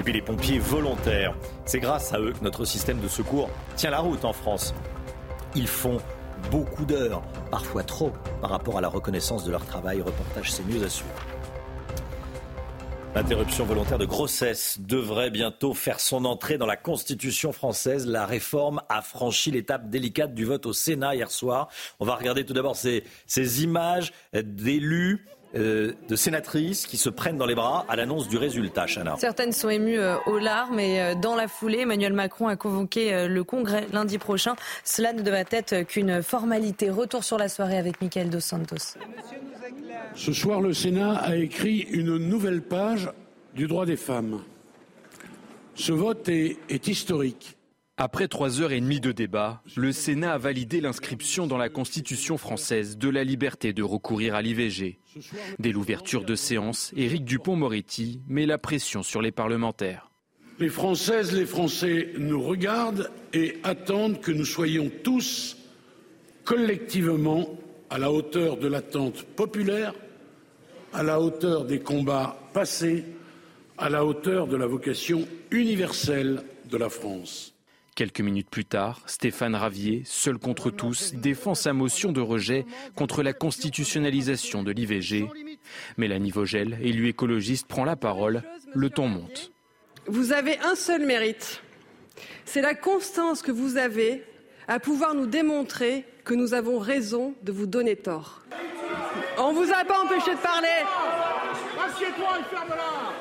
Et puis les pompiers volontaires. C'est grâce à eux que notre système de secours tient la route en France. Ils font beaucoup d'heures, parfois trop, par rapport à la reconnaissance de leur travail. Reportage CNews à suivre. L'interruption volontaire de grossesse devrait bientôt faire son entrée dans la Constitution française. La réforme a franchi l'étape délicate du vote au Sénat hier soir. On va regarder tout d'abord ces, ces images d'élus euh, de sénatrices qui se prennent dans les bras à l'annonce du résultat, Chana.
Certaines sont émues euh, aux larmes et euh, dans la foulée, Emmanuel Macron a convoqué le Congrès lundi prochain. Cela ne devrait être qu'une formalité. Retour sur la soirée avec Michael Dos Santos.
Ce soir, le Sénat a écrit une nouvelle page du droit des femmes. Ce vote est, est historique.
Après trois heures et demie de débat, le Sénat a validé l'inscription dans la Constitution française de la liberté de recourir à l'IVG. Dès l'ouverture de séance, Éric Dupont-Moretti met la pression sur les parlementaires.
Les Françaises, les Français nous regardent et attendent que nous soyons tous collectivement à la hauteur de l'attente populaire, à la hauteur des combats passés, à la hauteur de la vocation universelle de la France.
Quelques minutes plus tard, Stéphane Ravier, seul contre tous, défend sa motion de rejet contre la constitutionnalisation de l'IVG. Mélanie Vogel, élue écologiste, prend la parole. Le ton monte.
Vous avez un seul mérite. C'est la constance que vous avez à pouvoir nous démontrer que nous avons raison de vous donner tort. On ne vous a pas empêché de parler.
Assieds-toi et ferme-la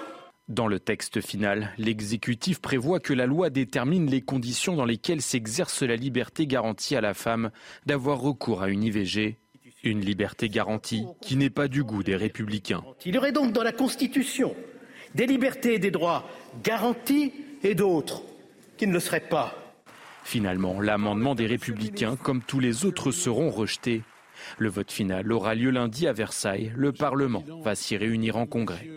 Dans le texte final, l'exécutif prévoit que la loi détermine les conditions dans lesquelles s'exerce la liberté garantie à la femme d'avoir recours à une IVG. Une liberté garantie qui n'est pas du goût des républicains.
Il y aurait donc dans la Constitution des libertés et des droits garantis et d'autres qui ne le seraient pas.
Finalement, l'amendement des républicains, comme tous les autres, seront rejetés. Le vote final aura lieu lundi à Versailles. Le Parlement va s'y réunir en congrès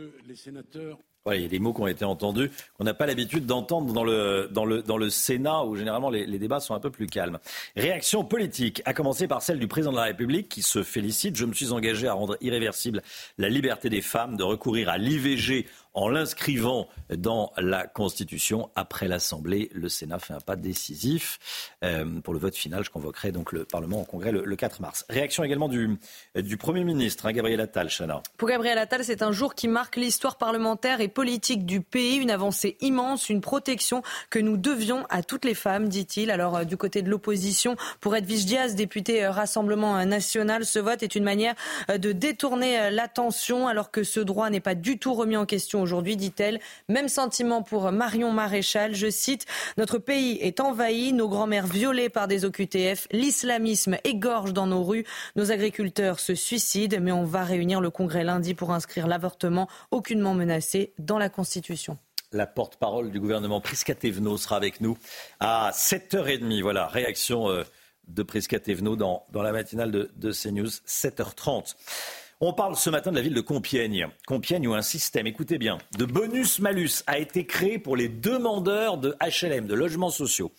il y a des mots qui ont été entendus qu'on n'a pas l'habitude d'entendre dans le, dans, le, dans le Sénat où généralement les, les, débats sont un peu plus calmes. Réaction politique, à commencer par celle du président de la République qui se félicite. Je me suis engagé à rendre irréversible la liberté des femmes de recourir à l'IVG en l'inscrivant dans la Constitution. Après l'Assemblée, le Sénat fait un pas décisif. Euh, pour le vote final, je convoquerai donc le Parlement en congrès le, 4 mars. Réaction également du, Premier ministre, hein, Gabriel Attal, Chana.
Pour Gabriel Attal, c'est un jour qui marque l'histoire parlementaire et politique du pays, une avancée immense, une protection que nous devions à toutes les femmes, dit-il. Alors, euh, du côté de l'opposition, pour Edwige Diaz, député euh, Rassemblement National, ce vote est une manière de détourner l'attention alors que ce droit n'est pas du tout remis en question aujourd'hui, dit-elle. Même sentiment pour Marion Maréchal. Je cite Notre pays est envahi, nos grands-mères violées par des OQTF, l'islamisme égorge dans nos rues, nos agriculteurs se suicident, mais on va réunir le Congrès lundi pour inscrire l'avortement aucunement menacé dans la Constitution
la porte-parole du gouvernement Prisca sera avec nous à 7h30. Voilà, réaction euh, de Prisca dans la matinale de, de CNews, 7h30. On parle ce matin de la ville de Compiègne. Compiègne où un système, écoutez bien, de bonus-malus a été créé pour les demandeurs de HLM, de logements sociaux.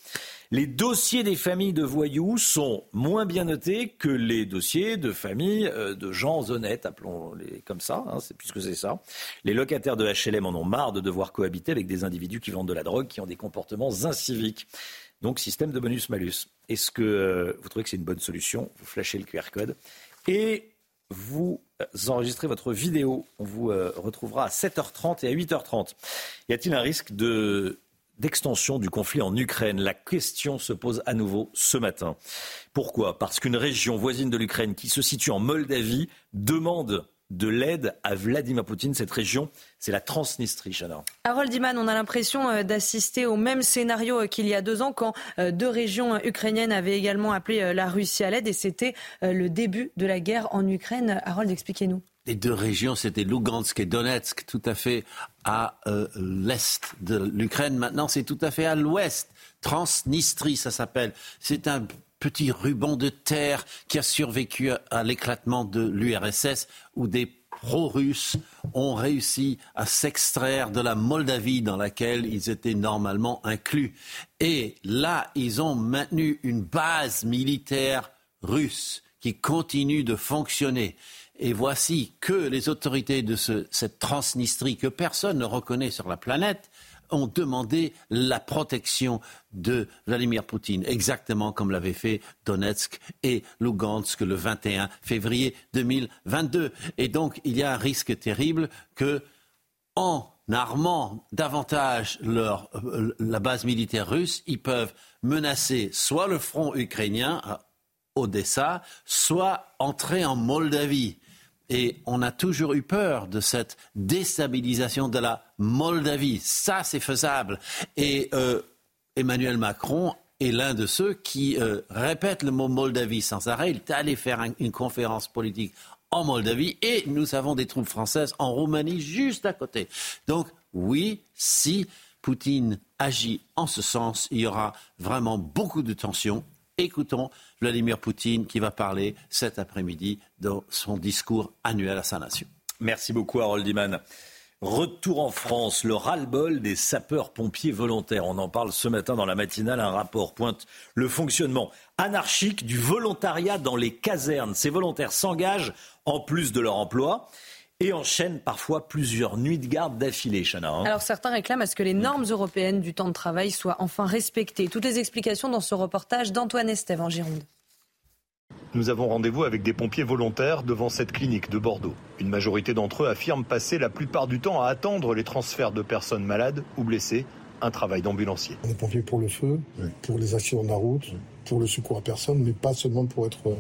Les dossiers des familles de voyous sont moins bien notés que les dossiers de familles euh, de gens honnêtes, appelons-les comme ça, hein, puisque c'est ça. Les locataires de HLM en ont marre de devoir cohabiter avec des individus qui vendent de la drogue, qui ont des comportements inciviques. Donc, système de bonus-malus. Est-ce que euh, vous trouvez que c'est une bonne solution? Vous flashez le QR code. Et vous enregistrez votre vidéo. On vous euh, retrouvera à 7h30 et à 8h30. Y a-t-il un risque de d'extension du conflit en Ukraine? La question se pose à nouveau ce matin. Pourquoi? Parce qu'une région voisine de l'Ukraine qui se situe en Moldavie demande de l'aide à Vladimir Poutine. Cette région, c'est la Transnistrie, Chana.
Harold Iman, on a l'impression euh, d'assister au même scénario euh, qu'il y a deux ans quand euh, deux régions ukrainiennes avaient également appelé la Russie à l'aide et c'était le début de la guerre en Ukraine. Harold, expliquez-nous.
Les deux régions, c'était Lugansk et Donetsk, tout à fait à l'est de l'Ukraine. Maintenant, c'est tout à fait à l'ouest. Transnistrie, ça s'appelle. C'est un petit ruban de terre qui a survécu à l'éclatement de l'URSS où des pro-russes ont réussi à s'extraire de la Moldavie dans laquelle ils étaient normalement inclus. Et là, ils ont maintenu une base militaire russe qui continue de fonctionner. Et voici que les autorités de cette Transnistrie, que personne ne reconnaît sur la planète, ont demandé la protection de Vladimir Poutine, exactement comme l'avaient fait Donetsk et Lugansk le 21 février 2022. Et donc, il y a un risque terrible que, en armant davantage leur, euh, la base militaire russe, ils peuvent menacer soit le front ukrainien à Odessa, soit entrer en Moldavie. Et on a toujours eu peur de cette déstabilisation de la Moldavie. Ça, c'est faisable. Et euh, Emmanuel Macron est l'un de ceux qui euh, répète le mot Moldavie sans arrêt. Il est allé faire une conférence politique en Moldavie et nous avons des troupes françaises en Roumanie juste à côté. Donc oui, si Poutine agit en ce sens, il y aura vraiment beaucoup de tensions Écoutons Vladimir Poutine qui va parler cet après-midi dans son discours annuel à sa nation.
Merci beaucoup Harold Iman. Retour en France, le ras-le-bol des sapeurs-pompiers volontaires. On en parle ce matin dans la matinale. Un rapport pointe le fonctionnement anarchique du volontariat dans les casernes. Ces volontaires s'engagent en plus de leur emploi et enchaînent parfois plusieurs nuits de garde d'affilée, Chana. Hein.
Alors certains réclament à ce que les normes européennes du temps de travail soient enfin respectées. Toutes les explications dans ce reportage d'Antoine Estève en Gironde.
Nous avons rendez-vous avec des pompiers volontaires devant cette clinique de Bordeaux. Une majorité d'entre eux affirment passer la plupart du temps à attendre les transferts de personnes malades ou blessées un travail d'ambulancier.
On est pompier pour le feu, pour les accidents de la route, pour le secours à personne, mais pas seulement pour être euh,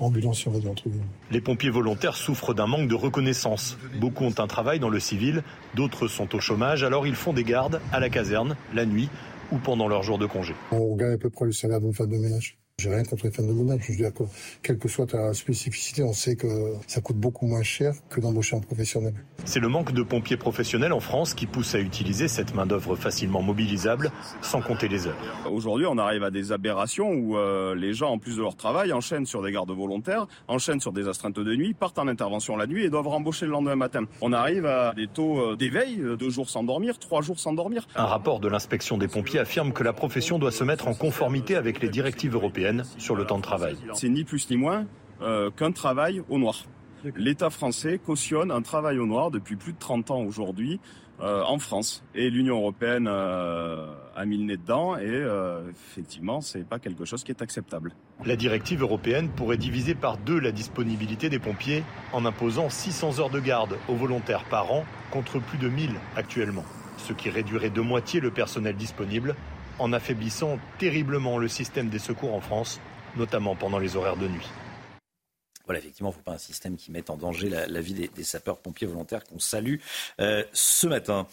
ambulancier, on va dire entre guillemets.
Les pompiers volontaires souffrent d'un manque de reconnaissance. Beaucoup ont un travail dans le civil, d'autres sont au chômage, alors ils font des gardes à la caserne, la nuit ou pendant leurs jours de congé.
On gagne à peu près le salaire d'une femme de ménage. J'ai rien contre les femmes de ménage. Je veux dire que, quelle que soit ta spécificité, on sait que ça coûte beaucoup moins cher que d'embaucher un professionnel.
C'est le manque de pompiers professionnels en France qui pousse à utiliser cette main-d'œuvre facilement mobilisable, sans compter les heures.
Aujourd'hui, on arrive à des aberrations où euh, les gens, en plus de leur travail, enchaînent sur des gardes volontaires, enchaînent sur des astreintes de nuit, partent en intervention la nuit et doivent rembaucher le lendemain matin. On arrive à des taux euh, d'éveil, euh, deux jours sans dormir, trois jours sans dormir.
Un rapport de l'inspection des pompiers affirme que la profession doit se mettre en conformité avec les directives européennes sur le temps de travail.
C'est ni plus ni moins euh, qu'un travail au noir. L'État français cautionne un travail au noir depuis plus de 30 ans aujourd'hui euh, en France. Et l'Union européenne euh, a mis le nez dedans et euh, effectivement, c'est pas quelque chose qui est acceptable.
La directive européenne pourrait diviser par deux la disponibilité des pompiers en imposant 600 heures de garde aux volontaires par an contre plus de 1000 actuellement, ce qui réduirait de moitié le personnel disponible en affaiblissant terriblement le système des secours en France, notamment pendant les horaires de nuit.
Voilà, effectivement, il ne faut pas un système qui mette en danger la, vie des, des sapeurs-pompiers volontaires qu'on salue euh, ce matin.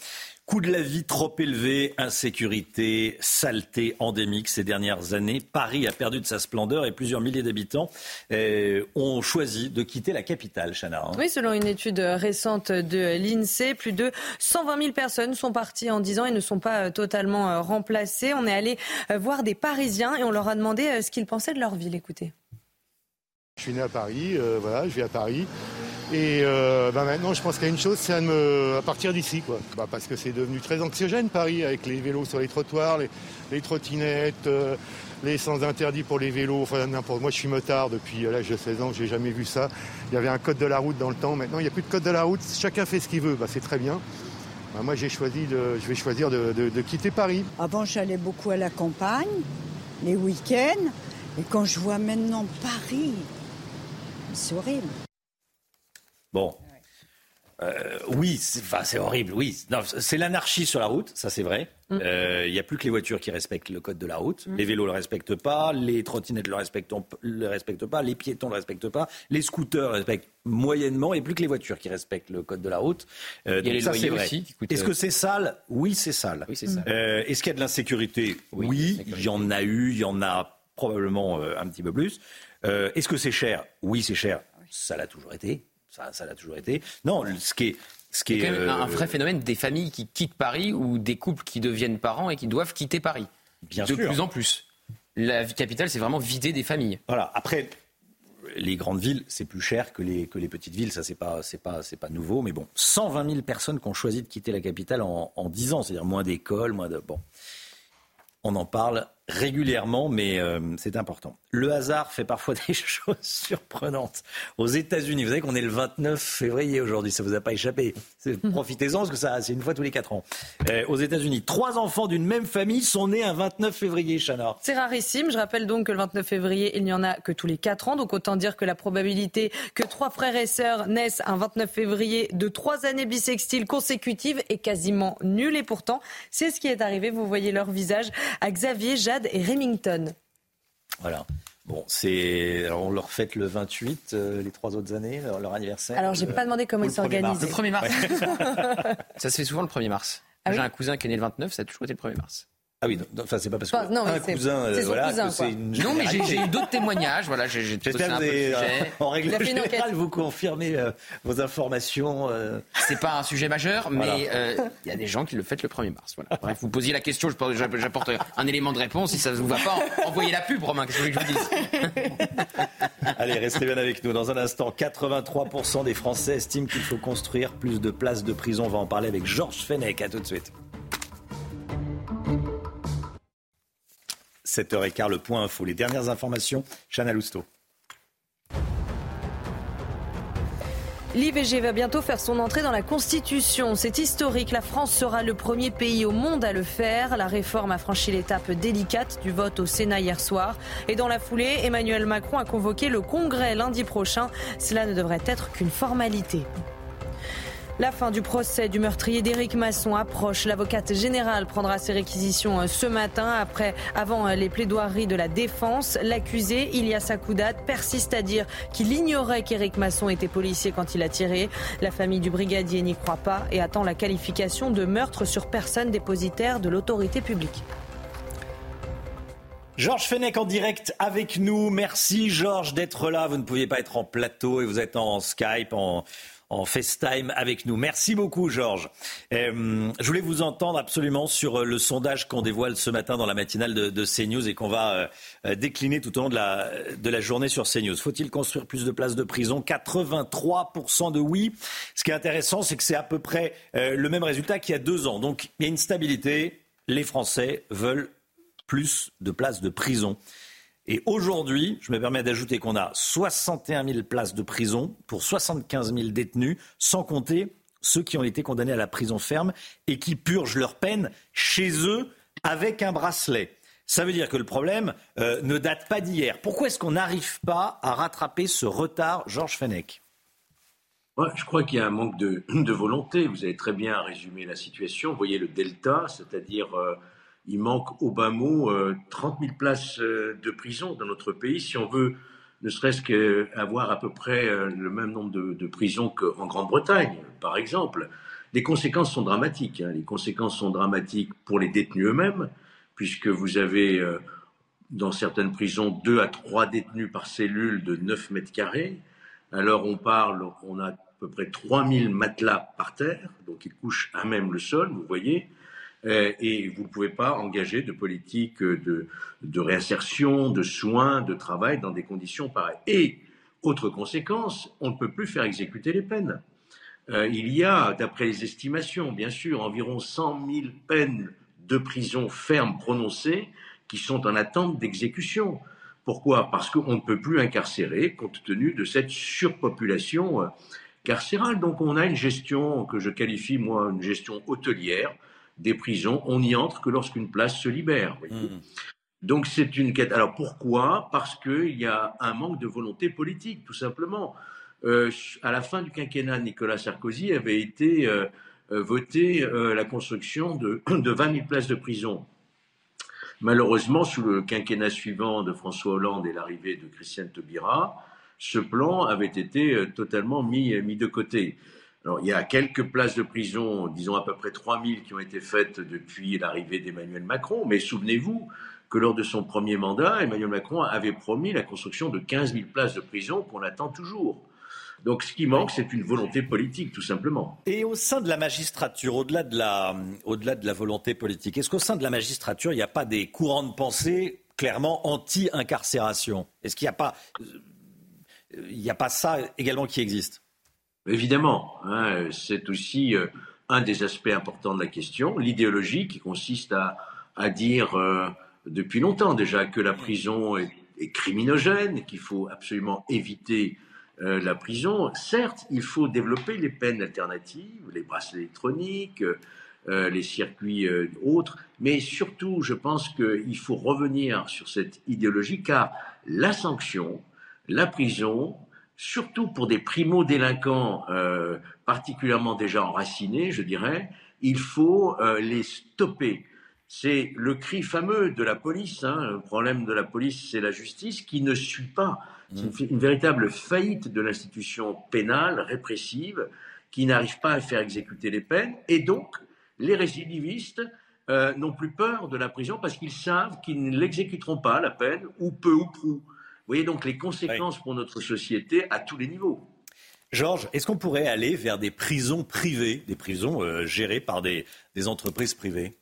Coût de la vie trop élevé, insécurité, saleté endémique ces dernières années. Paris a perdu de sa splendeur et plusieurs milliers d'habitants euh, ont choisi de quitter la capitale, Chana. hein.
Oui, selon une étude récente de l'INSEE, plus de 120 000 personnes sont parties en 10 ans et ne sont pas euh, totalement euh, remplacées. On est allé voir des Parisiens et on leur a demandé ce qu'ils pensaient de leur ville. Écoutez.
Je suis né à Paris, euh, voilà, je vis à Paris. Et euh, bah maintenant, je pense qu'il y a une chose, c'est à, à partir d'ici, quoi. Bah, parce que c'est devenu très anxiogène, Paris, avec les vélos sur les trottoirs, les, les trottinettes, euh, les sens interdits pour les vélos, enfin n'importe. Moi, je suis motard depuis l'âge de 16 ans, j'ai jamais vu ça. Il y avait un code de la route dans le temps. Maintenant, il n'y a plus de code de la route. Chacun fait ce qu'il veut. Bah, c'est très bien. Bah, moi, j'ai choisi je vais choisir de- de quitter Paris.
Avant, j'allais beaucoup à la campagne, les week-ends. Et quand je vois maintenant Paris, c'est horrible.
Bon. Euh, oui, c'est enfin, c'est horrible, oui. Non, C'est l'anarchie sur la route, ça c'est vrai.
Mm.
Euh, Il n'y a plus que les voitures qui respectent le code de la route. Les vélos ne le respectent pas, les trottinettes ne le respectent, le respectent pas, les piétons ne le respectent pas, les scooters le respectent moyennement, et plus que les voitures qui respectent le code de la route. Euh, donc ça, c'est vrai. Est-ce
euh,
que c'est sale? Oui, c'est sale.
Oui.
Euh, Est-ce qu'il y a de l'insécurité? Oui, il y en a eu, il y en a probablement euh, un petit peu plus. Euh, Est-ce que c'est cher? Oui, c'est cher. Ça l'a toujours été. Ça, ça l'a toujours été. Non, ce qui est, ce qui
Il y a
est
quand même un- vrai phénomène des familles qui quittent Paris ou des couples qui deviennent parents et qui doivent quitter Paris.
Bien
de
sûr.
plus en plus. La vie capitale, c'est vraiment vider des familles.
Voilà. Après, les grandes villes, c'est plus cher que les, que les petites villes. Ça, c'est pas, c'est pas, c'est pas nouveau. Mais bon, 120 000 personnes qui ont choisi de quitter la capitale en, en 10 ans. C'est-à-dire moins d'écoles, moins de. Bon. On en parle régulièrement, mais euh, c'est important. Le hasard fait parfois des choses surprenantes. Aux États-Unis, vous savez qu'on est le 29 février aujourd'hui, ça vous a pas échappé. C'est- Profitez-en, parce que ça, c'est une fois tous les quatre ans. Euh, aux États-Unis, trois enfants d'une même famille sont nés un 29 février, Chana.
C'est rarissime. Je rappelle donc que le 29 février, il n'y en a que tous les 4 ans. Donc autant dire que la probabilité que trois frères et sœurs naissent un 29 février de trois années bissextiles consécutives est quasiment nulle. Et pourtant, c'est ce qui est arrivé. Vous voyez leur visage à Xavier, Jade et Remington.
Voilà. Bon, c'est. alors, on leur fête le 28, euh, les trois autres années, leur, leur anniversaire.
Alors, j'ai
Le-
pas demandé comment ils
le 1er mars.
s'organisaient.
Le 1er mars.
Ouais.
Ça se fait souvent le 1er mars.
Ah
J'ai
oui
un cousin qui est né le 29, ça a toujours été le 1er mars.
Ah oui, enfin, c'est pas parce que
Enfin, non,
un cousin, euh,
c'est
voilà,
cousin,
que
quoi.
c'est une
Non, mais j'ai- eu d'autres témoignages. Voilà, j'ai j'ai
J'espère que
un
vous euh, en règle générale,
enquête.
vous confirmez euh, vos informations. euh.
C'est pas un sujet majeur, mais
Voilà.
euh, il y a des gens qui le fêtent le 1er mars. Voilà. Bref, vous posiez la question, j'apporte un élément de réponse. Si ça ne vous va pas, envoyez la pub, Romain. Qu'est-ce que vous voulez que je vous dise?
Allez, restez bien avec nous. Dans un instant, 83% des Français estiment qu'il faut construire plus de places de prison. On va en parler avec Georges Fenech. À tout de suite. 7h15, le point info. Les dernières informations, Chana Lousteau.
L'IVG va bientôt faire son entrée dans la Constitution. C'est historique. La France sera le premier pays au monde à le faire. La réforme a franchi l'étape délicate du vote au Sénat hier soir. Et dans la foulée, Emmanuel Macron a convoqué le Congrès lundi prochain. Cela ne devrait être qu'une formalité. La fin du procès du meurtrier d'Éric Masson approche. L'avocate générale prendra ses réquisitions euh, ce matin après, avant euh, les plaidoiries de la défense. L'accusé, Ilias Akoudat, persiste à dire qu'il ignorait qu'Éric Masson était policier quand il a tiré. La famille du brigadier n'y croit pas et attend la qualification de meurtre sur personne dépositaire de l'autorité publique.
Georges Fenech en direct avec nous. Merci Georges d'être là. Vous ne pouviez pas être en plateau et vous êtes en Skype, en FaceTime avec nous. Merci beaucoup, Georges. Euh, je voulais vous entendre absolument sur euh, le sondage qu'on dévoile ce matin dans la matinale de, CNews et qu'on va euh, décliner tout au long de la, de la journée sur CNews. Faut-il construire plus de places de prison? 83% de oui. Ce qui est intéressant, c'est que c'est à peu près le même résultat qu'il y a deux ans. Donc, il y a une stabilité. Les Français veulent plus de places de prison. Et aujourd'hui, je me permets d'ajouter qu'on a 61 000 places de prison pour 75 000 détenus, sans compter ceux qui ont été condamnés à la prison ferme et qui purgent leur peine chez eux avec un bracelet. Ça veut dire que le problème euh, ne date pas d'hier. Pourquoi est-ce qu'on n'arrive pas à rattraper ce retard, Georges Fenech?
Je crois qu'il y a un manque de, volonté. Vous avez très bien résumé la situation. Vous voyez le delta, c'est-à-dire euh, il manque au bas mot 30 000 places euh, de prison dans notre pays. Si on veut ne serait-ce qu'avoir à peu près euh, le même nombre de, prisons qu'en Grande-Bretagne, par exemple, les conséquences sont dramatiques. Hein. Les conséquences sont dramatiques pour les détenus eux-mêmes, puisque vous avez euh, dans certaines prisons deux à trois détenus par cellule de 9 mètres carrés. Alors on parle, on a à peu près 3000 matelas par terre, donc ils couchent à même le sol, vous voyez. Euh, et vous ne pouvez pas engager de politique de, réinsertion, de soins, de travail dans des conditions pareilles. Et, autre conséquence, on ne peut plus faire exécuter les peines. Euh, il y a, d'après les estimations, bien sûr, environ 100 000 peines de prison ferme prononcées qui sont en attente d'exécution. Pourquoi? Parce qu'on ne peut plus incarcérer compte tenu de cette surpopulation euh, carcérale. Donc on a une gestion que je qualifie, moi, une gestion hôtelière, des prisons, on n'y entre que lorsqu'une place se libère. Hmm. Donc c'est une quête. Alors pourquoi? Parce qu'il y a un manque de volonté politique, tout simplement. Euh, à la fin du quinquennat, Nicolas Sarkozy avait été euh, euh, voté la construction de, de 20 000 places de prison. Malheureusement, sous le quinquennat suivant de François Hollande et l'arrivée de Christiane Taubira, ce plan avait été totalement mis, mis de côté. Il y a quelques places de prison, disons à peu près 3000 qui ont été faites depuis l'arrivée d'Emmanuel Macron, mais souvenez-vous que lors de son premier mandat, Emmanuel Macron avait promis la construction de 15 000 places de prison qu'on attend toujours. Donc ce qui manque, c'est une volonté politique, tout simplement.
Et au sein de la magistrature, au-delà de la, au-delà de la volonté politique, est-ce qu'au sein de la magistrature, il n'y a pas des courants de pensée clairement anti-incarcération? Est-ce qu'il il n'y a pas ça également qui existe?
Évidemment, hein, c'est aussi euh, un des aspects importants de la question, l'idéologie qui consiste à, à dire euh, depuis longtemps déjà que la prison est, criminogène, qu'il faut absolument éviter euh, la prison. Certes, il faut développer les peines alternatives, les bracelets électroniques, les circuits autres, mais surtout, je pense qu'il faut revenir sur cette idéologie car la sanction, la prison, surtout pour des primo-délinquants euh, particulièrement déjà enracinés, je dirais, il faut euh, les stopper. C'est le cri fameux de la police. Hein. Le problème de la police, c'est la justice qui ne suit pas. C'est une, véritable faillite de l'institution pénale, répressive, qui n'arrive pas à faire exécuter les peines. Et donc, les récidivistes euh, n'ont plus peur de la prison parce qu'ils savent qu'ils ne l'exécuteront pas, la peine, ou peu ou prou voyez donc les conséquences pour notre société à tous les niveaux.
Georges, est-ce qu'on pourrait aller vers des prisons privées, des prisons euh, gérées par des, entreprises privées?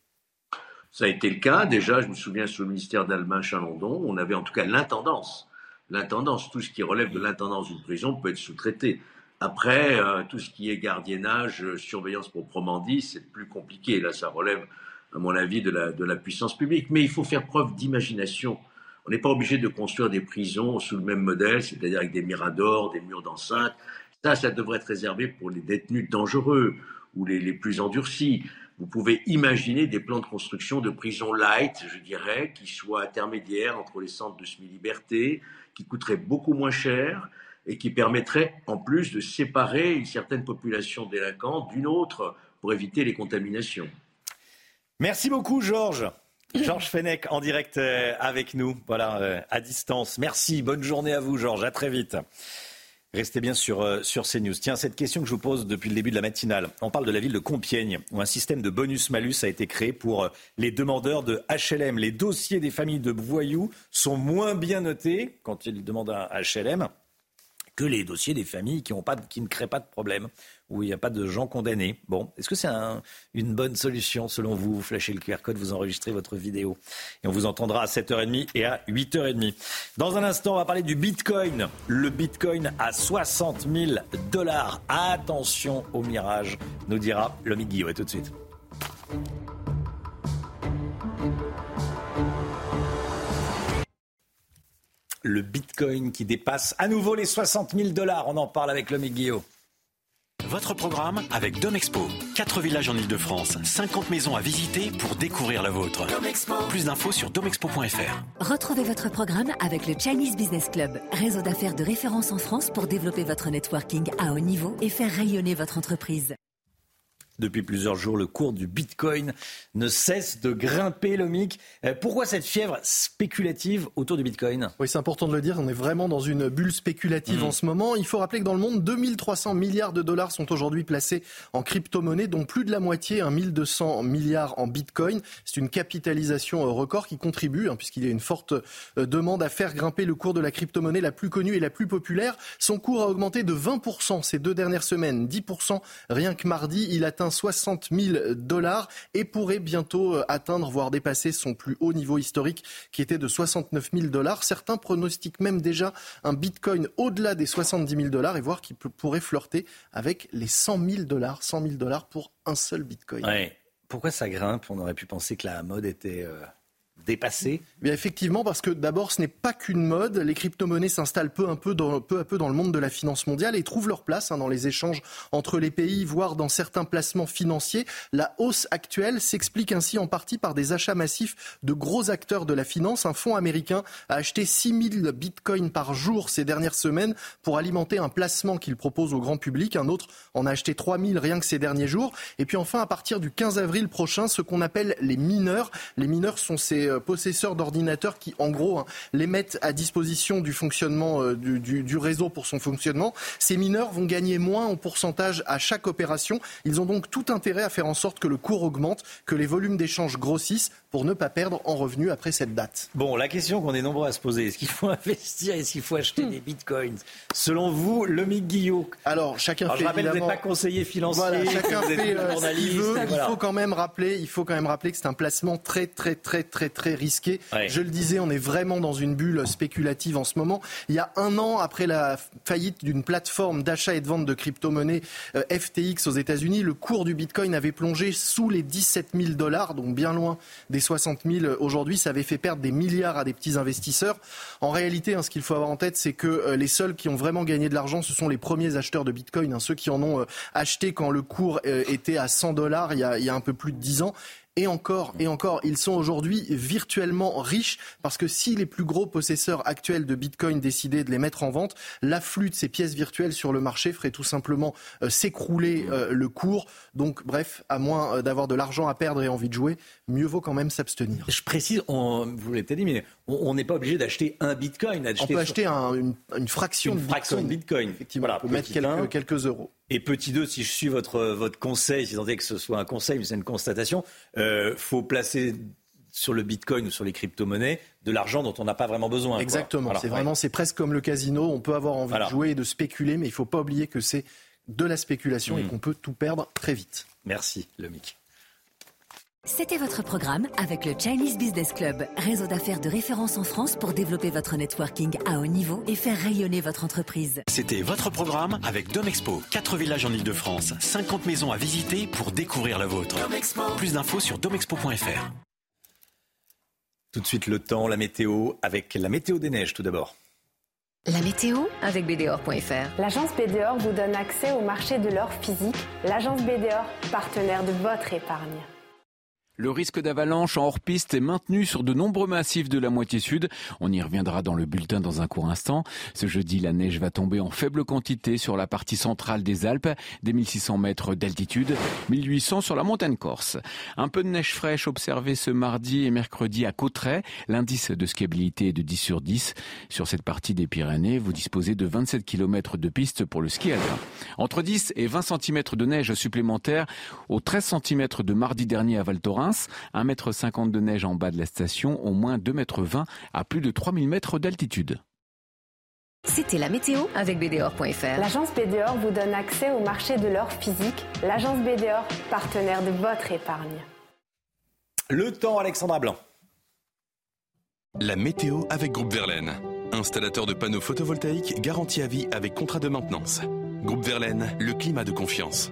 Ça a été le cas. Déjà, je me souviens sous le ministère d'Allemagne Chalandon, on avait en tout cas l'intendance. L'intendance, tout ce qui relève de l'intendance d'une prison peut être sous-traité. Après, euh, tout ce qui est gardiennage, euh, surveillance proprement dit, c'est plus compliqué. Là, ça relève, à mon avis, de la, de la puissance publique. Mais il faut faire preuve d'imagination. On n'est pas obligé de construire des prisons sous le même modèle, c'est-à-dire avec des miradors, des murs d'enceinte. Ça, ça devrait être réservé pour les détenus dangereux ou les, plus endurcis. Vous pouvez imaginer des plans de construction de prisons light, je dirais, qui soient intermédiaires entre les centres de semi-liberté, qui coûteraient beaucoup moins cher, et qui permettrait en plus de séparer une certaine population délinquante d'une autre pour éviter les contaminations.
Merci beaucoup, Georges. Georges Fenech en direct euh, avec nous, voilà, euh, à distance. Merci, bonne journée à vous, Georges, à très vite. Restez bien sur, euh, sur CNews. Tiens, cette question que je vous pose depuis le début de la matinale. On parle de la ville de Compiègne, où un système de bonus-malus a été créé pour les demandeurs de HLM. Les dossiers des familles de voyous sont moins bien notés quand ils demandent un HLM que les dossiers des familles qui, pas, qui ne créent pas de problème, où il n'y a pas de gens condamnés. Bon, est-ce que c'est une bonne solution selon vous Vous le QR code, vous enregistrez votre vidéo et on vous entendra à 7h30 et à 8h30. Dans un instant, on va parler du Bitcoin. Le Bitcoin à 60 000 dollars. Attention au mirage, nous dira Lomi Guillaume. Et tout de suite. le Bitcoin qui dépasse à nouveau les 60 000 dollars. On en parle avec l'homme Guillaume.
Votre programme avec Domexpo. 4 villages en Ile-de-France, 50 maisons à visiter pour découvrir la vôtre. Plus d'infos sur domexpo.fr.
Retrouvez votre programme avec le Chinese Business Club, réseau d'affaires de référence en France pour développer votre networking à haut niveau et faire rayonner votre entreprise.
Depuis plusieurs jours, le cours du Bitcoin ne cesse de grimper, Lomic. Euh, pourquoi cette fièvre spéculative autour du Bitcoin
Oui, c'est important de le dire. On est vraiment dans une bulle spéculative mmh. en ce moment. Il faut rappeler que dans le monde, 2300 milliards de dollars sont aujourd'hui placés en crypto-monnaie, dont plus de la moitié, 1200 milliards en Bitcoin. C'est une capitalisation euh, record qui contribue, hein, puisqu'il y a une forte euh, demande à faire grimper le cours de la crypto-monnaie la plus connue et la plus populaire. Son cours a augmenté de 20% ces deux dernières semaines, 10% rien que mardi. Il atteint 60 000 dollars et pourrait bientôt euh, atteindre, voire dépasser son plus haut niveau historique qui était de 69 000 dollars. Certains pronostiquent même déjà un bitcoin au-delà des 70 000 dollars et voir qu'il pourrait flirter avec les 100 000 dollars. 100 000 dollars pour un seul bitcoin.
Pourquoi ça grimpe? On aurait pu penser que la mode était... Euh, dépassé
Bien Effectivement, parce que d'abord, ce n'est pas qu'une mode. Les crypto-monnaies s'installent peu, à peu dans le monde de la finance mondiale et trouvent leur place hein, dans les échanges entre les pays, voire dans certains placements financiers. La hausse actuelle s'explique ainsi en partie par des achats massifs de gros acteurs de la finance. Un fonds américain a acheté 6000 bitcoins par jour ces dernières semaines pour alimenter un placement qu'il propose au grand public. Un autre en a acheté 3000 rien que ces derniers jours. Et puis enfin, à partir du 15 avril prochain, ce qu'on appelle les mineurs. Les mineurs sont ces euh, possesseurs d'ordinateurs qui, en gros, hein, les mettent à disposition du fonctionnement euh, du, réseau pour son fonctionnement. Ces mineurs vont gagner moins en pourcentage à chaque opération. Ils ont donc tout intérêt à faire en sorte que le cours augmente, que les volumes d'échanges grossissent pour ne pas perdre en revenus après cette date.
Bon, la question qu'on est nombreux à se poser, est-ce qu'il faut investir, est-ce qu'il faut acheter des bitcoins? Selon vous, le Guillot
Alors, chacun fait
je rappelle, vous n'êtes pas conseiller financier,
chacun fait euh, Il faut quand même rappeler, il faut quand même rappeler que c'est un placement très, très, très, très, très risqué. Je le disais, on est vraiment dans une bulle spéculative en ce moment. Il y a un an, après la faillite d'une plateforme d'achat et de vente de crypto-monnaies euh, FTX aux États-Unis, le cours du Bitcoin avait plongé sous les 17 000 dollars, donc bien loin des 60 000 aujourd'hui. Ça avait fait perdre des milliards à des petits investisseurs. En réalité, hein, ce qu'il faut avoir en tête, c'est que euh, les seuls qui ont vraiment gagné de l'argent, ce sont les premiers acheteurs de Bitcoin, hein, ceux qui en ont euh, acheté quand le cours était à 100 dollars il, il y a un peu plus de 10 ans. Et encore, et encore, ils sont aujourd'hui virtuellement riches parce que si les plus gros possesseurs actuels de Bitcoin décidaient de les mettre en vente, l'afflux de ces pièces virtuelles sur le marché ferait tout simplement euh, s'écrouler euh, le cours. Donc, bref, à moins euh, d'avoir de l'argent à perdre et envie de jouer, mieux vaut quand même s'abstenir.
Je précise, on, vous l'avez peut-être dit, mais on n'est pas obligé d'acheter un Bitcoin.
on peut acheter une, fraction,
de,
fraction
Bitcoin. de Bitcoin.
Effectivement, on peut mettre quelques, quelques euros.
Et petit 2, si je suis votre, votre conseil, si tant est que ce soit un conseil, mais c'est une constatation, euh, faut placer sur le bitcoin ou sur les crypto-monnaies de l'argent dont on n'a pas vraiment besoin.
Exactement. c'est vraiment, c'est presque comme le casino. On peut avoir envie de jouer et de spéculer, mais il ne faut pas oublier que c'est de la spéculation et hmm. qu'on peut tout perdre très vite.
Merci, Lomic.
C'était votre programme avec le Chinese Business Club, réseau d'affaires de référence en France pour développer votre networking à haut niveau et faire rayonner votre entreprise.
C'était votre programme avec Domexpo. 4 villages en Ile-de-France, 50 maisons à visiter pour découvrir la vôtre. Plus d'infos sur domexpo.fr.
Tout de suite le temps, la météo, avec la météo des neiges tout d'abord.
La météo avec BDOR.fr.
L'agence BDOR vous donne accès au marché de l'or physique. L'agence BDOR, partenaire de votre épargne.
Le risque d'avalanche en hors-piste est maintenu sur de nombreux massifs de la moitié sud. On y reviendra dans le bulletin dans un court instant. Ce jeudi, la neige va tomber en faible quantité sur la partie centrale des Alpes, des 1600 mètres d'altitude, 1800 sur la montagne corse. Un peu de neige fraîche observée ce mardi et mercredi à Cauterets. L'indice de skiabilité est de 10 sur 10. Sur cette partie des Pyrénées, vous disposez de 27 km de piste pour le ski alpin. Entre 10 et 20 cm de neige supplémentaire aux 13 cm de mardi dernier à Val Thorens 1,50 m de neige en bas de la station, au moins 2,20 m à plus de 3000 mètres d'altitude.
C'était la météo avec BDOR.fr.
L'agence BDOR vous donne accès au marché de l'or physique. L'agence BDOR, partenaire de votre épargne.
Le temps, Alexandra Blanc.
La météo avec Groupe Verlaine. Installateur de panneaux photovoltaïques garantie à vie avec contrat de maintenance. Groupe Verlaine, le climat de confiance.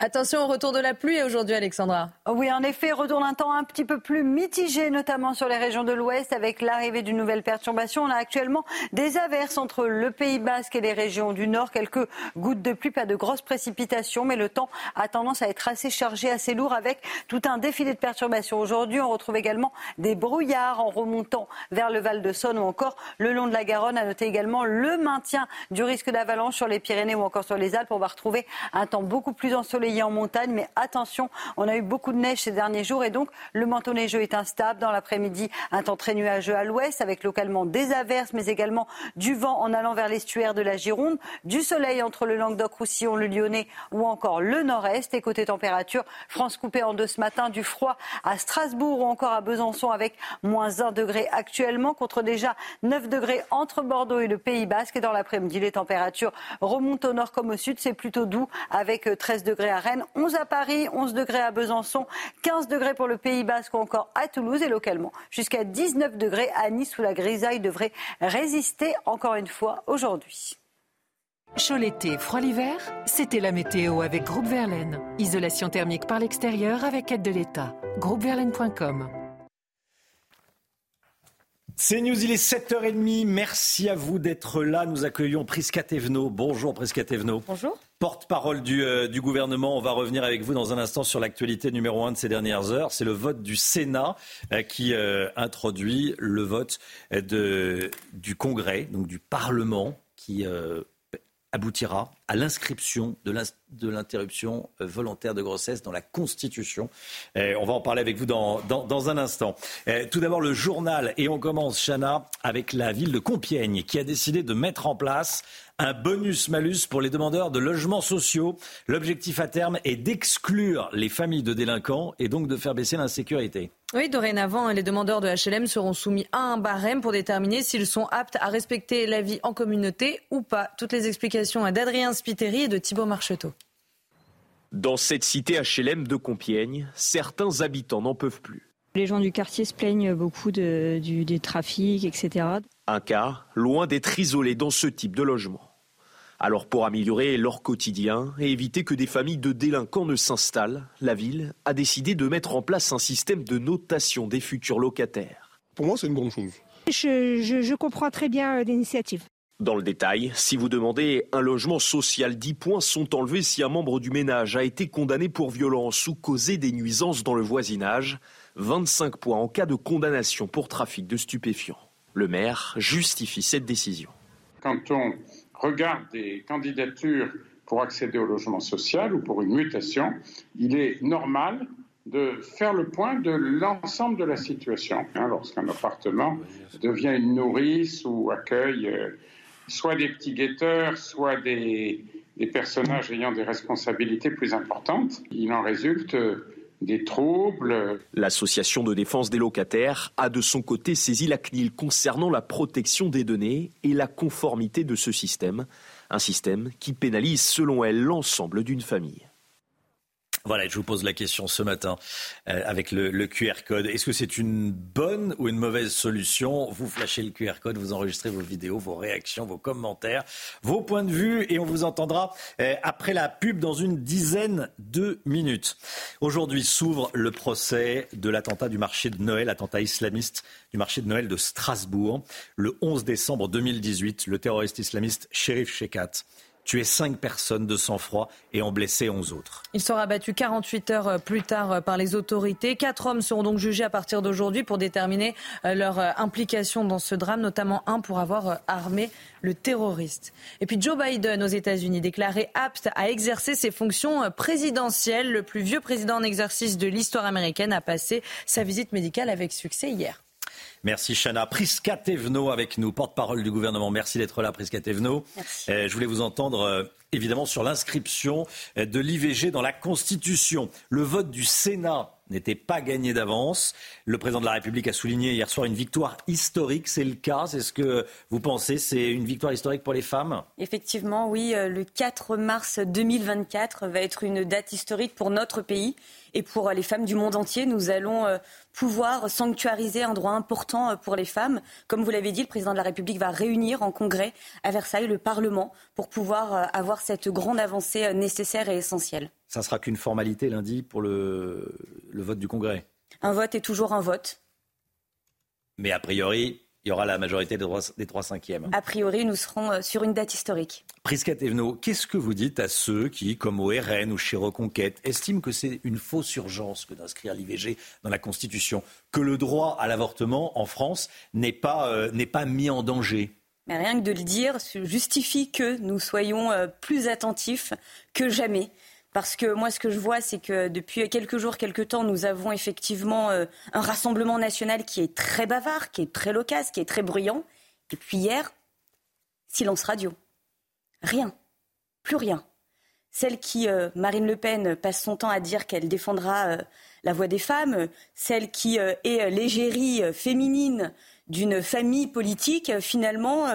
Attention au retour de la pluie aujourd'hui, Alexandra.
Oui, en effet, retour d'un temps un petit peu plus mitigé, notamment sur les régions de l'Ouest, avec l'arrivée d'une nouvelle perturbation. On a actuellement des averses entre le Pays Basque et les régions du Nord. Quelques gouttes de pluie, pas de grosses précipitations, mais le temps a tendance à être assez chargé, assez lourd, avec tout un défilé de perturbations. Aujourd'hui, on retrouve également des brouillards en remontant vers le Val de Saône ou encore le long de la Garonne. À noter également le maintien du risque d'avalanche sur les Pyrénées ou encore sur les Alpes. On va retrouver un temps beaucoup plus ensoleillé en montagne. Mais attention, on a eu beaucoup de neige ces derniers jours et donc le manteau neigeux est instable. Dans l'après-midi, un temps très nuageux à l'ouest avec localement des averses, mais également du vent en allant vers l'estuaire de la Gironde, du soleil entre le Languedoc-Roussillon, le Lyonnais ou encore le nord-est. Et côté température, France coupée en deux ce matin, du froid à Strasbourg ou encore à Besançon avec moins 1 degré actuellement contre déjà 9 degrés entre Bordeaux et le Pays Basque. Et dans l'après-midi, les températures remontent au nord comme au sud. C'est plutôt doux avec 13 degrés à à Rennes, 11 à Paris, 11 degrés à Besançon, 15 degrés pour le Pays Basque ou encore à Toulouse et localement jusqu'à 19 degrés à Nice où la grisaille devrait résister encore une fois aujourd'hui.
Chaud l'été, froid l'hiver, c'était la météo avec Groupe Verlaine. Isolation thermique par l'extérieur avec aide de l'État. Groupeverlaine.com
c'est News, il est 7h30. Merci à vous d'être là. Nous accueillons Prisca Thévenot. Bonjour Prisca Thévenot.
Bonjour.
Porte-parole du, euh, du, gouvernement, on va revenir avec vous dans un instant sur l'actualité numéro un de ces dernières heures. C'est le vote du Sénat euh, qui euh, introduit le vote du Congrès, donc du Parlement, qui aboutira à l'inscription de l'interruption euh, volontaire de grossesse dans la Constitution. on va en parler avec vous dans, un instant. tout d'abord, le journal. Et on commence, Chana, avec la ville de Compiègne, qui a décidé de mettre en place un bonus-malus pour les demandeurs de logements sociaux. L'objectif à terme est d'exclure les familles de délinquants et donc de faire baisser l'insécurité.
Oui, dorénavant, les demandeurs de HLM seront soumis à un barème pour déterminer s'ils sont aptes à respecter la vie en communauté ou pas. Toutes les explications d'Adrien Spiteri et de Thibault Marcheteau.
Dans cette cité HLM de Compiègne, certains habitants n'en peuvent plus.
Les gens du quartier se plaignent beaucoup de, du, des trafics, etc.
Un cas loin d'être isolé dans ce type de logement. Alors pour améliorer leur quotidien et éviter que des familles de délinquants ne s'installent, la ville a décidé de mettre en place un système de notation des futurs locataires.
Pour moi, c'est une bonne chose.
Je, comprends très bien euh, l'initiative.
Dans le détail, si vous demandez un logement social, 10 points sont enlevés si un membre du ménage a été condamné pour violence ou causé des nuisances dans le voisinage, 25 points en cas de condamnation pour trafic de stupéfiants. Le maire justifie cette décision.
Quand on regarde des candidatures pour accéder au logement social ou pour une mutation, il est normal de faire le point de l'ensemble de la situation. Hein, lorsqu'un appartement devient une nourrice ou accueille euh, soit des petits guetteurs, soit des, des personnages ayant des responsabilités plus importantes, il en résulte des troubles.
L'association de défense des locataires a de son côté saisi la CNIL concernant la protection des données et la conformité de ce système, un système qui pénalise selon elle l'ensemble d'une famille.
Voilà, je vous pose la question ce matin euh, avec le, QR code. Est-ce que c'est une bonne ou une mauvaise solution? Vous flashez le QR code, vous enregistrez vos vidéos, vos réactions, vos commentaires, vos points de vue et on vous entendra euh, après la pub dans une dizaine de minutes. Aujourd'hui s'ouvre le procès de l'attentat du marché de Noël, attentat islamiste du marché de Noël de Strasbourg. Le 11 décembre 2018, le terroriste islamiste Sherif Shekat tué cinq personnes de sang-froid et ont blessé 11 autres.
Il sera battu 48 heures plus tard par les autorités. Quatre hommes seront donc jugés à partir d'aujourd'hui pour déterminer leur implication dans ce drame, notamment un pour avoir armé le terroriste. Et puis Joe Biden aux États-Unis déclaré apte à exercer ses fonctions présidentielles. Le plus vieux président en exercice de l'histoire américaine a passé sa visite médicale avec succès hier.
Merci Chana. Tevno avec nous, porte-parole du gouvernement. Merci d'être là, Tevno. Euh, je voulais vous entendre euh, évidemment sur l'inscription euh, de l'IVG dans la Constitution. Le vote du Sénat n'était pas gagné d'avance. Le président de la République a souligné hier soir une victoire historique. C'est le cas C'est ce que vous pensez C'est une victoire historique pour les femmes?
Effectivement, oui. Le 4 mars 2024 va être une date historique pour notre pays et pour les femmes du monde entier. Nous allons pouvoir sanctuariser un droit important euh, pour les femmes. Comme vous l'avez dit, le président de la République va réunir en congrès à Versailles le Parlement pour pouvoir euh, avoir cette grande avancée euh, nécessaire et essentielle.
Ça sera qu'une formalité lundi pour le, le vote du congrès.
Un vote est toujours un vote.
Mais a priori, il y aura la majorité des trois, cinquièmes.
A priori, nous serons euh, sur une date historique.
Prisca Thévenot, qu'est-ce que vous dites à ceux qui, comme au RN ou chez Reconquête, estiment que c'est une fausse urgence que d'inscrire l'IVG dans la Constitution, que le droit à l'avortement en France n'est pas, euh, n'est pas mis en danger?
Mais rien que de le dire justifie que nous soyons euh, plus attentifs que jamais parce que moi, ce que je vois, c'est que depuis quelques jours, quelques temps, nous avons effectivement euh, un rassemblement national qui est très bavard, qui est très loquace, qui est très bruyant. Et puis hier, silence radio. Rien. Plus rien. Celle qui, euh, Marine Le Pen, passe son temps à dire qu'elle défendra euh, la voix des femmes, celle qui est l'égérie féminine d'une famille politique, finalement,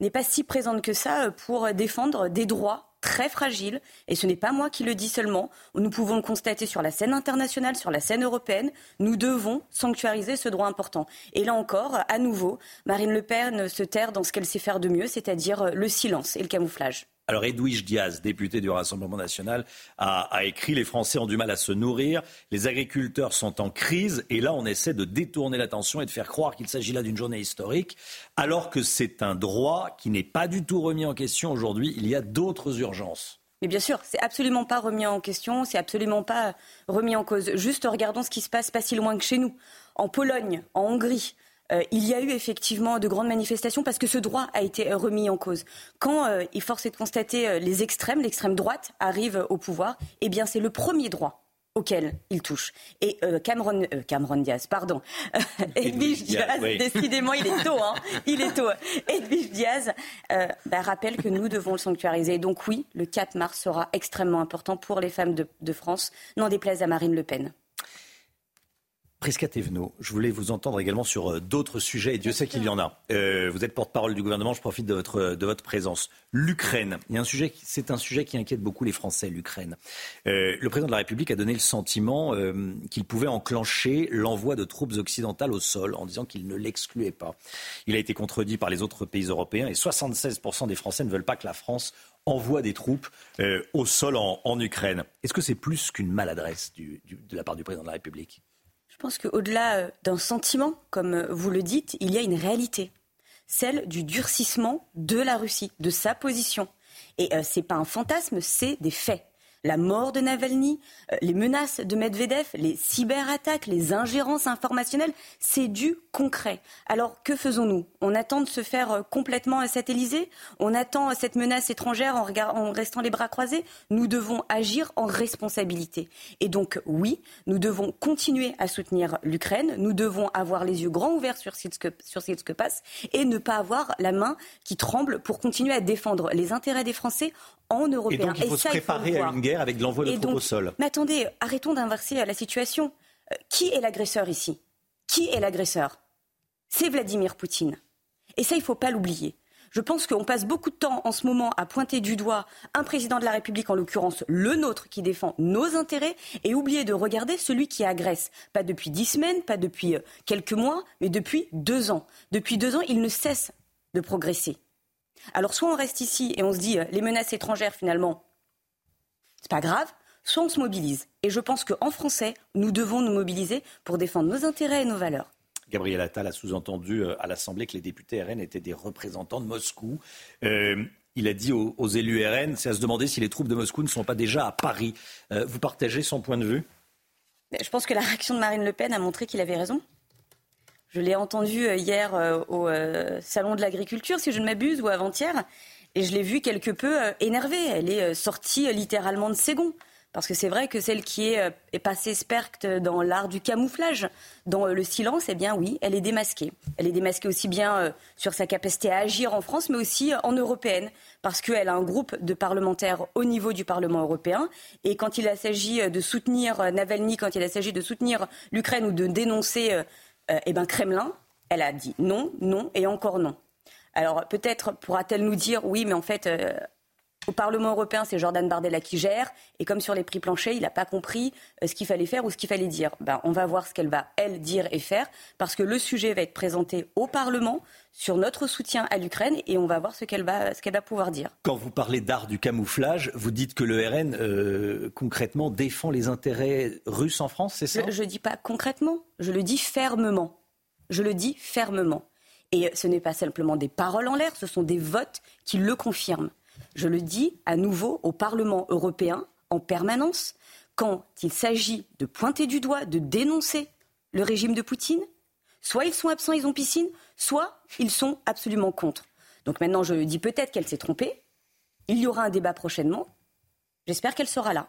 n'est pas si présente que ça pour défendre des droits très fragile, et ce n'est pas moi qui le dis seulement, nous pouvons le constater sur la scène internationale, sur la scène européenne, nous devons sanctuariser ce droit important. Et là encore, à nouveau, Marine Le Pen se terre dans ce qu'elle sait faire de mieux, c'est-à-dire le silence et le camouflage.
Alors Edwige Diaz, député du Rassemblement national, a, écrit Les Français ont du mal à se nourrir, les agriculteurs sont en crise, et là on essaie de détourner l'attention et de faire croire qu'il s'agit là d'une journée historique, alors que c'est un droit qui n'est pas du tout remis en question aujourd'hui. Il y a d'autres urgences.
Mais bien sûr, c'est absolument pas remis en question, c'est absolument pas remis en cause. Juste regardons ce qui se passe pas si loin que chez nous, en Pologne, en Hongrie. Euh, il y a eu effectivement de grandes manifestations parce que ce droit a été remis en cause. Quand euh, il force est de constater euh, les extrêmes, l'extrême droite arrive au pouvoir, eh bien c'est le premier droit auquel il touche. Et Cameron, Cameron Diaz, pardon, Edwige Diaz, décidément, il est tôt, hein, il est tôt. Edwige Diaz bah, rappelle que nous devons le sanctuariser. donc oui, le 4 mars sera extrêmement important pour les femmes de, de France, n'en déplaise à Marine Le Pen.
Prisca Thévenot, je voulais vous entendre également sur euh, d'autres sujets, et Dieu sait qu'il y en a. Euh, vous êtes porte-parole du gouvernement, je profite de votre, votre présence. L'Ukraine, c'est un sujet qui inquiète beaucoup les Français, l'Ukraine. Euh, le président de la République a donné le sentiment qu'il pouvait enclencher l'envoi de troupes occidentales au sol, en disant qu'il ne l'excluait pas. Il a été contredit par les autres pays européens, et 76% des Français ne veulent pas que la France envoie des troupes au sol en, Ukraine. Est-ce que c'est plus qu'une maladresse de la part du président de la République?
Pense qu'au-delà euh, d'un sentiment, comme euh, vous le dites, il y a une réalité, celle du durcissement de la Russie, de sa position. Et euh, ce n'est pas un fantasme, c'est des faits la mort de Navalny, euh, les menaces de Medvedev, les cyberattaques, les ingérences informationnelles, c'est du concret. Alors que faisons-nous? On attend de se faire euh, complètement satelliser On attend cette menace étrangère en, restant les bras croisés? Nous devons agir en responsabilité. Et donc oui, nous devons continuer à soutenir l'Ukraine, nous devons avoir les yeux grands ouverts sur ce, ce que passe et ne pas avoir la main qui tremble pour continuer à défendre les intérêts des Français en européen.
Et donc il faut se préparer à une guerre avec l'envoi de troupes au sol.
Mais attendez, arrêtons d'inverser la situation. Euh, qui est l'agresseur ici? Qui est l'agresseur? C'est Vladimir Poutine. Et ça, il ne faut pas l'oublier. Je pense qu'on passe beaucoup de temps en ce moment à pointer du doigt un président de la République, en l'occurrence le nôtre, qui défend nos intérêts, et oublier de regarder celui qui agresse. Pas depuis dix semaines, pas depuis euh, quelques mois, mais depuis deux ans. Depuis deux ans, il ne cesse de progresser. Alors soit on reste ici et on se dit euh, les menaces étrangères finalement, c'est pas grave, soit on se mobilise. Et je pense qu'en français, nous devons nous mobiliser pour défendre nos intérêts et nos valeurs.
Gabriel Attal a sous-entendu euh, à l'Assemblée que les députés RN étaient des représentants de Moscou. Euh, il a dit aux, élus RN, c'est à se demander si les troupes de Moscou ne sont pas déjà à Paris. Euh, vous partagez son point de vue?
Je pense que la réaction de Marine Le Pen a montré qu'il avait raison. Je l'ai entendu euh, hier euh, au Salon de l'Agriculture, si je ne m'abuse, ou avant-hier, et je l'ai vue quelque peu énervée. Elle est sortie littéralement de ses gonds. Parce que c'est vrai que celle qui est, passée spectre dans l'art du camouflage, dans le silence, eh bien oui, elle est démasquée. Elle est démasquée aussi bien sur sa capacité à agir en France, mais aussi en européenne parce qu'elle a un groupe de parlementaires au niveau du Parlement européen. Et quand il s'agit de soutenir Navalny, quand il s'agit de soutenir l'Ukraine ou de dénoncer euh, eh ben, Kremlin, elle a dit non, non et encore non. Alors peut-être pourra-t-elle nous dire oui, mais en fait, euh, au Parlement européen, c'est Jordan Bardella qui gère. Et comme sur les prix planchers, il n'a pas compris euh, ce qu'il fallait faire ou ce qu'il fallait dire. Ben, on va voir ce qu'elle va, elle, dire et faire. Parce que le sujet va être présenté au Parlement sur notre soutien à l'Ukraine et on va voir ce qu'elle va, ce qu'elle va pouvoir dire.
Quand vous parlez d'art du camouflage, vous dites que le RN, euh, concrètement, défend les intérêts russes en France, c'est ça?
Je ne dis pas concrètement, je le dis fermement. Je le dis fermement. Et ce n'est pas simplement des paroles en l'air, ce sont des votes qui le confirment je le dis à nouveau au Parlement européen en permanence, quand il s'agit de pointer du doigt, de dénoncer le régime de Poutine, soit ils sont absents, ils ont piscine, soit ils sont absolument contre. Donc maintenant, je dis peut-être qu'elle s'est trompée. Il y aura un débat prochainement. J'espère qu'elle sera là.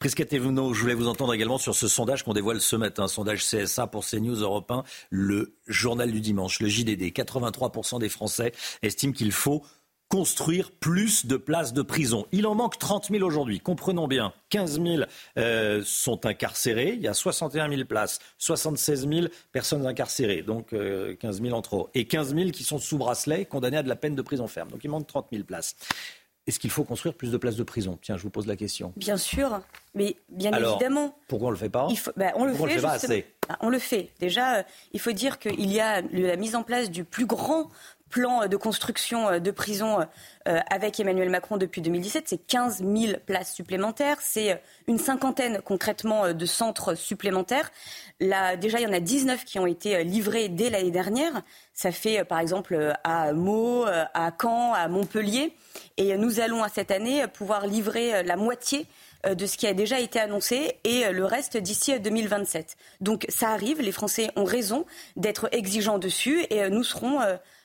Prisca je voulais vous entendre également sur ce sondage qu'on dévoile ce matin, sondage CSA pour CNews Europe 1, le journal du dimanche, le JDD. 83% des Français estiment qu'il faut construire plus de places de prison. Il en manque 30 000 aujourd'hui. Comprenons bien, 15 000 euh, sont incarcérés. Il y a 61 000 places, 76 000 personnes incarcérées, donc 15 euh, 000 en trop. Et 15 000 qui sont sous bracelet, condamnés à de la peine de prison ferme. Donc il manque 30 000 places. Est-ce qu'il faut construire plus de places de prison? Tiens, je vous pose la question.
Bien sûr, mais bien évidemment.
Pourquoi on le fait pas?
Bah, On le fait. le fait pas assez? Bah, on le fait. Déjà, euh, il faut dire qu'il y a la mise en place du plus grand plan de construction euh, de prisons euh, avec Emmanuel Macron depuis 2017, c'est 15 000 places supplémentaires, c'est euh, une cinquantaine concrètement de centres supplémentaires. Là, déjà, il y en a 19 qui ont été livrés dès l'année dernière. Ça fait par exemple à Meaux, à Caen, à Montpellier. Et nous allons à cette année pouvoir livrer la moitié de ce qui a déjà été annoncé et le reste d'ici 2027. Donc ça arrive, les Français ont raison d'être exigeants dessus et nous serons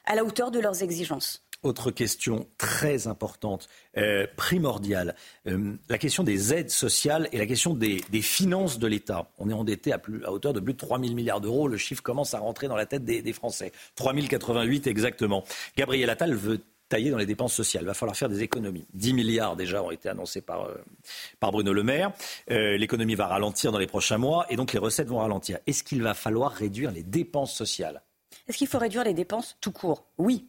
à la hauteur de leurs exigences.
Autre question très importante, euh, primordiale, euh, la question des aides sociales et la question des, finances de l'État. On est endetté à, plus, à, hauteur de plus de 3 000 milliards d'euros. Le chiffre commence à rentrer dans la tête des, des Français. 3 088 exactement. Gabriel Attal veut tailler dans les dépenses sociales. Il va falloir faire des économies. 10 milliards déjà ont été annoncés par, euh, par Bruno Le Maire. L'économie va ralentir dans les prochains mois et donc les recettes vont ralentir. Est-ce qu'il va falloir réduire les dépenses sociales?
Est-ce qu'il faut réduire les dépenses tout court Oui.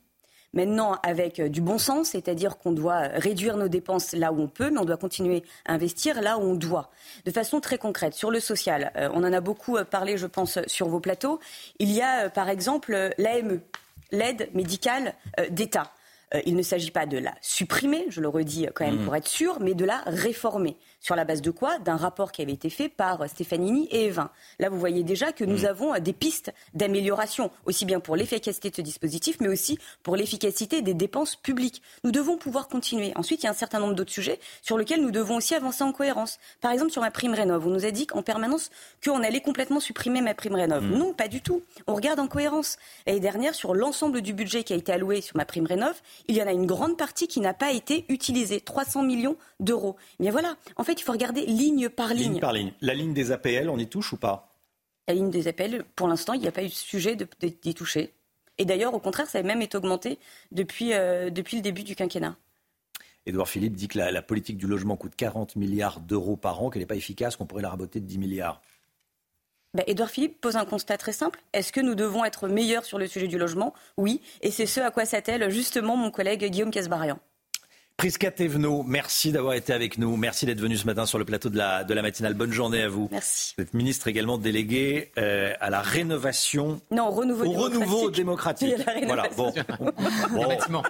Maintenant, avec euh, du bon sens, c'est-à-dire qu'on doit réduire nos dépenses là où on peut, mais on doit continuer à investir là où on doit. De façon très concrète, sur le social, euh, on en a beaucoup euh, parlé, je pense, sur vos plateaux. Il y a, par exemple, l'AME, l'aide médicale d'État. il ne s'agit pas de la supprimer, je le redis quand même mmh. pour être sûr, mais de la réformer. Sur la base de quoi D'un rapport qui avait été fait par Stéphanie et Evin. Là, vous voyez déjà que nous mm. avons des pistes d'amélioration, aussi bien pour l'efficacité de ce dispositif, mais aussi pour l'efficacité des dépenses publiques. Nous devons pouvoir continuer. Ensuite, il y a un certain nombre d'autres sujets sur lesquels nous devons aussi avancer en cohérence. Par exemple, sur ma prime rénov, on nous a dit en permanence qu'on allait complètement supprimer ma prime rénov. Mm. Non, pas du tout. On regarde en cohérence. L'année dernière, sur l'ensemble du budget qui a été alloué sur ma prime rénov, il y en a une grande partie qui n'a pas été utilisée. 300 millions d'euros. Mais voilà. En fait, il faut regarder ligne par ligne.
Ligne par ligne. La ligne des APL, on y touche ou pas?
La ligne des APL, pour l'instant, il n'y a pas eu de sujet d'y toucher. Et d'ailleurs, au contraire, ça a même été augmenté depuis, euh, depuis le début du quinquennat.
Édouard Philippe dit que la, politique du logement coûte 40 milliards d'euros par an, qu'elle n'est pas efficace, qu'on pourrait la raboter de 10 milliards.
Ben, Édouard Philippe pose un constat très simple. Est-ce que nous devons être meilleurs sur le sujet du logement? Oui. Et c'est ce à quoi s'attelle justement mon collègue Guillaume Casbarian.
Prisca Thévenot, merci d'avoir été avec nous. Merci d'être venu ce matin sur le plateau de la, de la matinale. Bonne journée à vous.
Merci.
Vous êtes ministre également délégué euh, à la rénovation.
Non, renouveau
au renouveau démocratique.
Voilà, bon.
bon.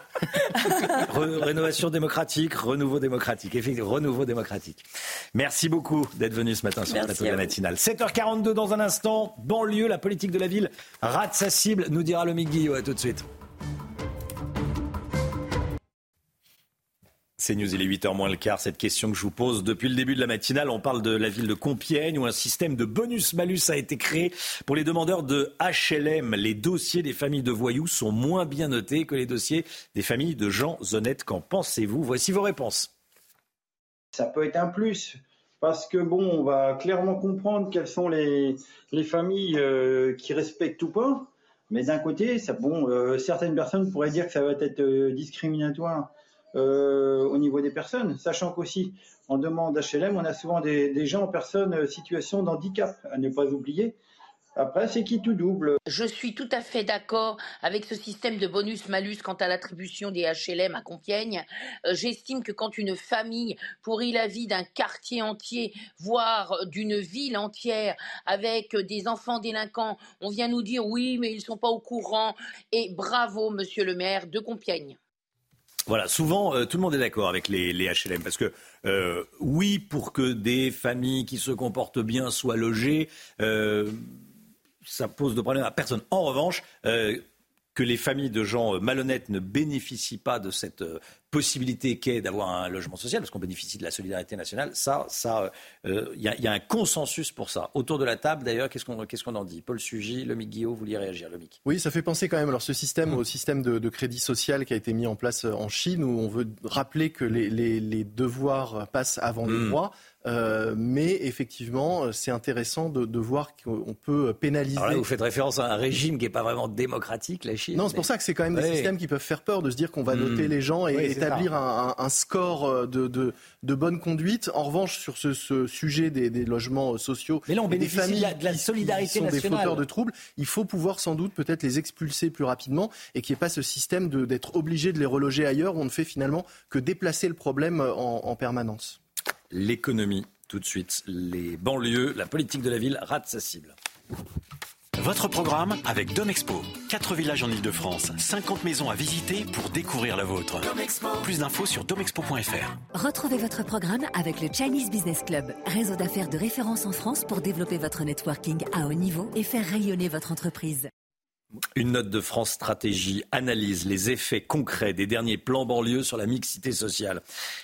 rénovation démocratique, renouveau démocratique. Effectivement, renouveau démocratique. Merci beaucoup d'être venu ce matin sur le plateau de la matinale. 7h42 dans un instant. Banlieue, la politique de la ville rate sa cible, nous dira le Guillot. À tout de suite. C'est News, il est 8h moins le quart. Cette question que je vous pose depuis le début de la matinale, on parle de la ville de Compiègne où un système de bonus-malus a été créé pour les demandeurs de HLM. Les dossiers des familles de voyous sont moins bien notés que les dossiers des familles de gens honnêtes. Qu'en pensez-vous? Voici vos réponses.
Ça peut être un plus parce que bon, on va clairement comprendre quelles sont les, les familles euh, qui respectent ou pas. Mais d'un côté, ça, bon, euh, certaines personnes pourraient dire que ça va être euh, discriminatoire. Euh, au niveau des personnes, sachant qu'aussi en demande HLM, on a souvent des, gens en personne euh, situation d'handicap, à ne pas oublier. Après, c'est qui tout double.
Je suis tout à fait d'accord avec ce système de bonus-malus quant à l'attribution des HLM à Compiègne. Euh, j'estime que quand une famille pourrit la vie d'un quartier entier, voire d'une ville entière, avec des enfants délinquants, on vient nous dire oui, mais ils ne sont pas au courant. Et bravo, monsieur le maire de Compiègne.
Voilà, souvent, euh, tout le monde est d'accord avec les, HLM, parce que euh, oui, pour que des familles qui se comportent bien soient logées, euh, ça pose de problème à personne. En revanche, que les familles de gens malhonnêtes ne bénéficient pas de cette possibilité qu'est d'avoir un logement social, parce qu'on bénéficie de la solidarité nationale, ça, ça, il euh, y, a un consensus pour ça. Autour de la table, d'ailleurs, qu'est-ce qu'on qu'est-ce qu'on en dit? Paul Sugy, Lomic Guillaume, vous vouliez réagir, Lomic
Oui, ça fait penser quand même alors ce système au système de, crédit social qui a été mis en place en Chine, où on veut rappeler que les, les, devoirs passent avant les mmh. droits. Euh, mais effectivement, c'est intéressant de, de voir qu'on peut pénaliser. Alors
là, vous faites référence à un régime qui n'est pas vraiment démocratique, la Chine.
Non, c'est pour ça que c'est quand même des systèmes qui peuvent faire peur de se dire qu'on va mmh. noter les gens et, établir un, score euh, de, de, bonne conduite. En revanche, sur ce, sujet des, logements sociaux,
Mais là, on des familles de la solidarité
qui sont des fauteurs de troubles, il faut pouvoir sans doute peut-être les expulser plus rapidement et qu'il n'y ait pas ce système d'être obligé de les reloger ailleurs où on ne fait finalement que déplacer le problème en, en permanence.
L'économie, tout de suite. Les banlieues, la politique de la ville rate sa cible.
Votre programme avec Domexpo. 4 villages en Ile-de-France, 50 maisons à visiter pour découvrir la vôtre. Plus d'infos sur domexpo.fr.
Retrouvez votre programme avec le Chinese Business Club, réseau d'affaires de référence en France pour développer votre networking à haut niveau et faire rayonner votre entreprise.
Une note de France Stratégie analyse les effets concrets des derniers plans banlieue sur la mixité sociale.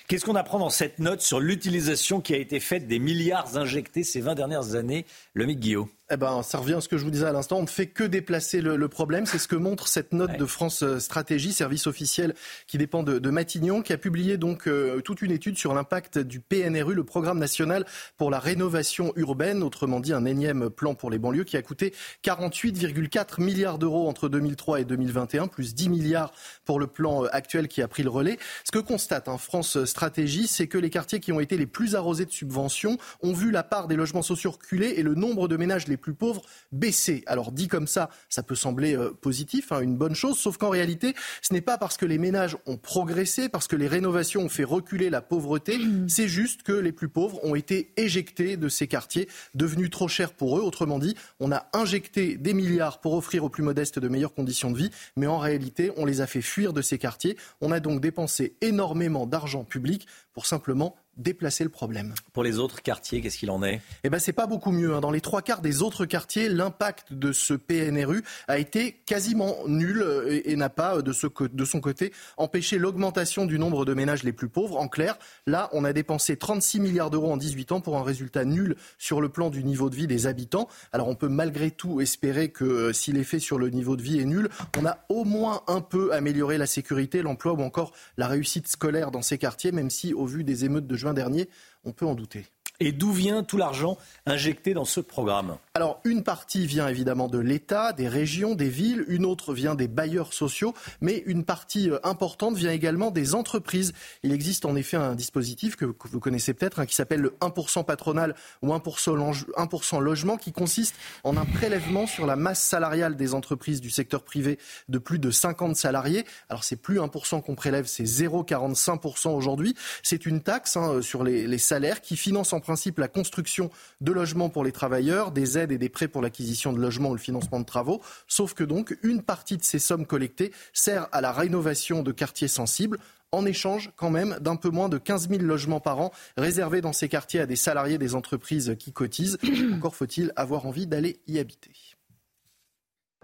Qu'est-ce qu'on apprend dans cette note sur l'utilisation qui a été faite des milliards injectés ces 20 dernières années Le Guillaume
eh ben, ça revient à ce que je vous disais à l'instant. On ne fait que déplacer le, problème. C'est ce que montre cette note de France euh, Stratégie, service officiel qui dépend de, Matignon, qui a publié donc euh, toute une étude sur l'impact du PNRU, le Programme national pour la rénovation urbaine, autrement dit un énième plan pour les banlieues, qui a coûté 48,4 milliards d'euros entre 2003 et 2021, plus 10 milliards pour le plan euh, actuel qui a pris le relais. Ce que constate hein, France Stratégie, c'est que les quartiers qui ont été les plus arrosés de subventions ont vu la part des logements sociaux reculer et le nombre de ménages les plus pauvres baisser. Alors dit comme ça, ça peut sembler euh, positif, hein, une bonne chose, sauf qu'en réalité, ce n'est pas parce que les ménages ont progressé, parce que les rénovations ont fait reculer la pauvreté, mmh. c'est juste que les plus pauvres ont été éjectés de ces quartiers, devenus trop chers pour eux. Autrement dit, on a injecté des milliards pour offrir aux plus modestes de meilleures conditions de vie, mais en réalité, on les a fait fuir de ces quartiers. On a donc dépensé énormément d'argent public pour simplement déplacer le problème.
Pour les autres quartiers, qu'est-ce qu'il en est?
Eh ben, c'est pas beaucoup mieux. Hein. Dans les trois quarts des autres quartiers, l'impact de ce PNRU a été quasiment nul euh, et, n'a pas, de, ce, de son côté, empêché l'augmentation du nombre de ménages les plus pauvres. En clair, là, on a dépensé 36 milliards d'euros en 18 ans pour un résultat nul sur le plan du niveau de vie des habitants. Alors, on peut malgré tout espérer que euh, si l'effet sur le niveau de vie est nul, on a au moins un peu amélioré la sécurité, l'emploi ou encore la réussite scolaire dans ces quartiers, même si, au vu des émeutes de juin dernier, on peut en douter.
Et d'où vient tout l'argent injecté dans ce programme
Alors, une partie vient évidemment de l'État, des régions, des villes, une autre vient des bailleurs sociaux, mais une partie euh, importante vient également des entreprises. Il existe en effet un dispositif que vous connaissez peut-être, hein, qui s'appelle le 1% patronal ou 1%, logement, qui consiste en un prélèvement sur la masse salariale des entreprises du secteur privé de plus de 50 salariés. Alors, c'est plus 1% qu'on prélève, c'est 0,45% aujourd'hui. C'est une taxe hein, sur les, les salaires qui finance en principe la construction de logements pour les travailleurs, des aides et des prêts pour l'acquisition de logements ou le financement de travaux, sauf que donc une partie de ces sommes collectées sert à la rénovation de quartiers sensibles en échange quand même d'un peu moins de 15 000 logements par an réservés dans ces quartiers à des salariés des entreprises qui cotisent. Encore faut-il avoir envie d'aller y habiter.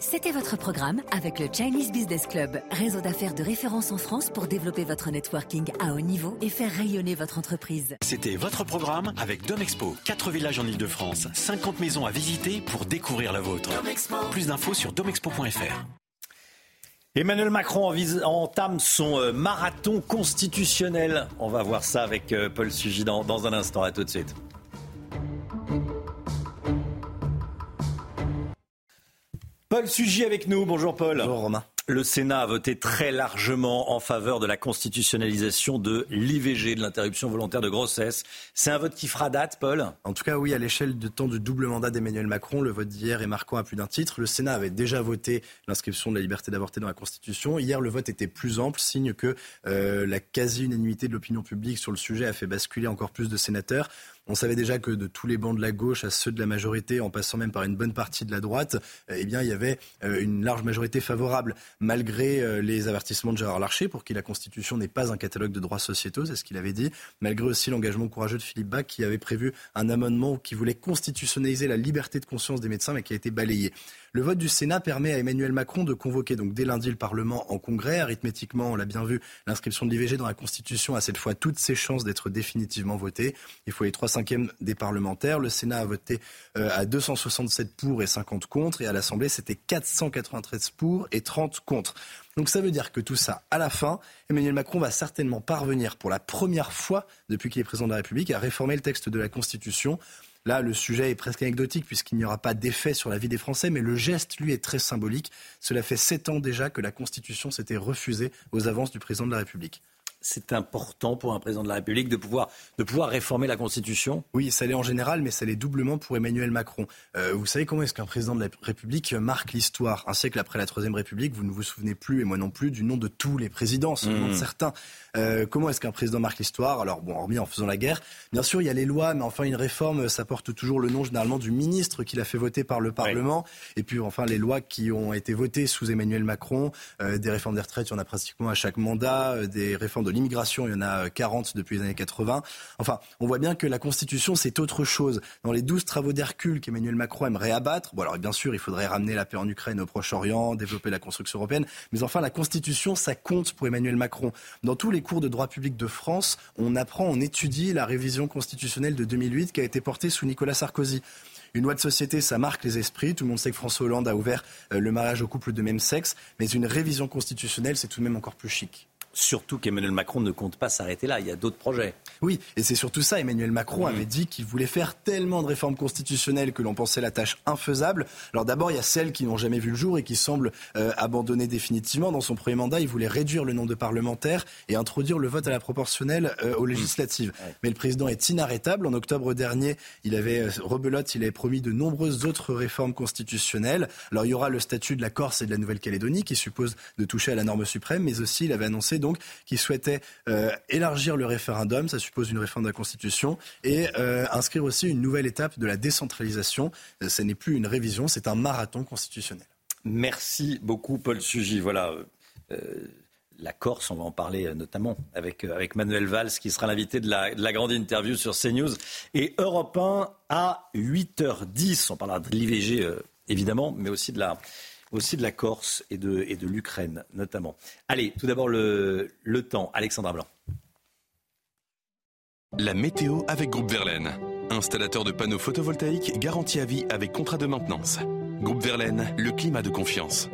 C'était votre programme avec le Chinese Business Club, réseau d'affaires de référence en France pour développer votre networking à haut niveau et faire rayonner votre entreprise.
C'était votre programme avec Domexpo. 4 villages en Ile-de-France, 50 maisons à visiter pour découvrir la vôtre. Plus d'infos sur domexpo.fr.
Emmanuel Macron entame son euh, marathon constitutionnel. On va voir ça avec euh, Paul dans, dans un instant. À tout de suite. Paul Sugy avec nous. Bonjour Paul.
Bonjour Romain.
Le Sénat a voté très largement en faveur de la constitutionnalisation de l'IVG, de l'interruption volontaire de grossesse. C'est un vote qui fera date, Paul?
En tout cas, oui, à l'échelle de temps du double mandat d'Emmanuel Macron, le vote d'hier est marquant à plus d'un titre. Le Sénat avait déjà voté l'inscription de la liberté d'avorter dans la Constitution. Hier, le vote était plus ample, signe que euh, la quasi-unanimité de l'opinion publique sur le sujet a fait basculer encore plus de sénateurs. On savait déjà que de tous les bancs de la gauche à ceux de la majorité, en passant même par une bonne partie de la droite, eh bien, il y avait euh, une large majorité favorable, malgré euh, les avertissements de Gérard Larcher pour qui la Constitution n'est pas un catalogue de droits sociétaux, c'est ce qu'il avait dit, malgré aussi l'engagement courageux de Philippe Bach qui avait prévu un amendement qui voulait constitutionnaliser la liberté de conscience des médecins, mais qui a été balayé. Le vote du Sénat permet à Emmanuel Macron de convoquer donc dès lundi le Parlement en congrès. Arithmétiquement, on l'a bien vu, l'inscription de l'IVG dans la Constitution a cette fois toutes ses chances d'être définitivement votée. Il faut les trois cinquièmes des parlementaires. Le Sénat a voté euh, à 267 pour et 50 contre. Et à l'Assemblée, c'était 493 pour et 30 contre. Donc ça veut dire que tout ça, à la fin, Emmanuel Macron va certainement parvenir pour la première fois depuis qu'il est président de la République à réformer le texte de la Constitution Là, le sujet est presque anecdotique puisqu'il n'y aura pas d'effet sur la vie des Français, mais le geste, lui, est très symbolique. Cela fait sept ans déjà que la Constitution s'était refusée aux avances du président de la République
c'est important pour un président de la République de pouvoir, de pouvoir réformer la Constitution?
Oui, ça l'est en général, mais ça l'est doublement pour Emmanuel Macron. Euh, vous savez comment est-ce qu'un président de la République marque l'histoire? Un siècle après la Troisième République, vous ne vous souvenez plus, et moi non plus, du nom de tous les présidents, seulement de mmh. certains. Euh, comment est-ce qu'un président marque l'histoire? Alors, bon, hormis en faisant la guerre, bien sûr, il y a les lois, mais enfin, une réforme, ça porte toujours le nom généralement du ministre qui l'a fait voter par le Parlement. Et puis, enfin, les lois qui ont été votées sous Emmanuel Macron, euh, des réformes des retraites, il y en a pratiquement à chaque mandat, des réformes de l'immigration, il y en a 40 depuis les années 80. Enfin, on voit bien que la Constitution, c'est autre chose. Dans les 12 travaux d'Hercule qu'Emmanuel Macron aimerait abattre, bon alors bien sûr, il faudrait ramener la paix en Ukraine au Proche-Orient, développer la construction européenne, mais enfin, la Constitution, ça compte pour Emmanuel Macron. Dans tous les cours de droit public de France, on apprend, on étudie la révision constitutionnelle de 2008 qui a été portée sous Nicolas Sarkozy. Une loi de société, ça marque les esprits. Tout le monde sait que François Hollande a ouvert euh, le mariage aux couples de même sexe. Mais une révision constitutionnelle, c'est tout de même encore plus chic.
Surtout qu'Emmanuel Macron ne compte pas s'arrêter là. Il y a d'autres projets.
Oui, et c'est surtout ça. Emmanuel Macron mmh. avait dit qu'il voulait faire tellement de réformes constitutionnelles que l'on pensait la tâche infaisable. Alors d'abord, il y a celles qui n'ont jamais vu le jour et qui semblent euh, abandonner définitivement. Dans son premier mandat, il voulait réduire le nombre de parlementaires et introduire le vote à la proportionnelle euh, aux législatives. Mmh. Mais le président est inarrêtable. En octobre dernier, il avait euh, rebelote, il avait promis de nombreuses autres réformes constitutionnelles. Alors il y aura le statut de la Corse et de la Nouvelle-Calédonie qui suppose de toucher à la norme suprême, mais aussi il avait annoncé qui souhaitait euh, élargir le référendum, ça suppose une réforme de la Constitution, et euh, inscrire aussi une nouvelle étape de la décentralisation. Euh, ce n'est plus une révision, c'est un marathon constitutionnel.
Merci beaucoup, Paul Sugy. Voilà. la Corse, on va en parler notamment avec, avec Manuel Valls, qui sera l'invité de la, de la, grande interview sur CNews. Et Europe 1 à 8h10. On parlera de l'IVG, évidemment, mais aussi de la, aussi de la Corse et de, et de l'Ukraine notamment. Allez, tout d'abord le, le temps. Alexandra Blanc.
La météo avec Groupe Verlaine. Installateur de panneaux photovoltaïques garantie à vie avec contrat de maintenance. Groupe Verlaine, le climat de confiance.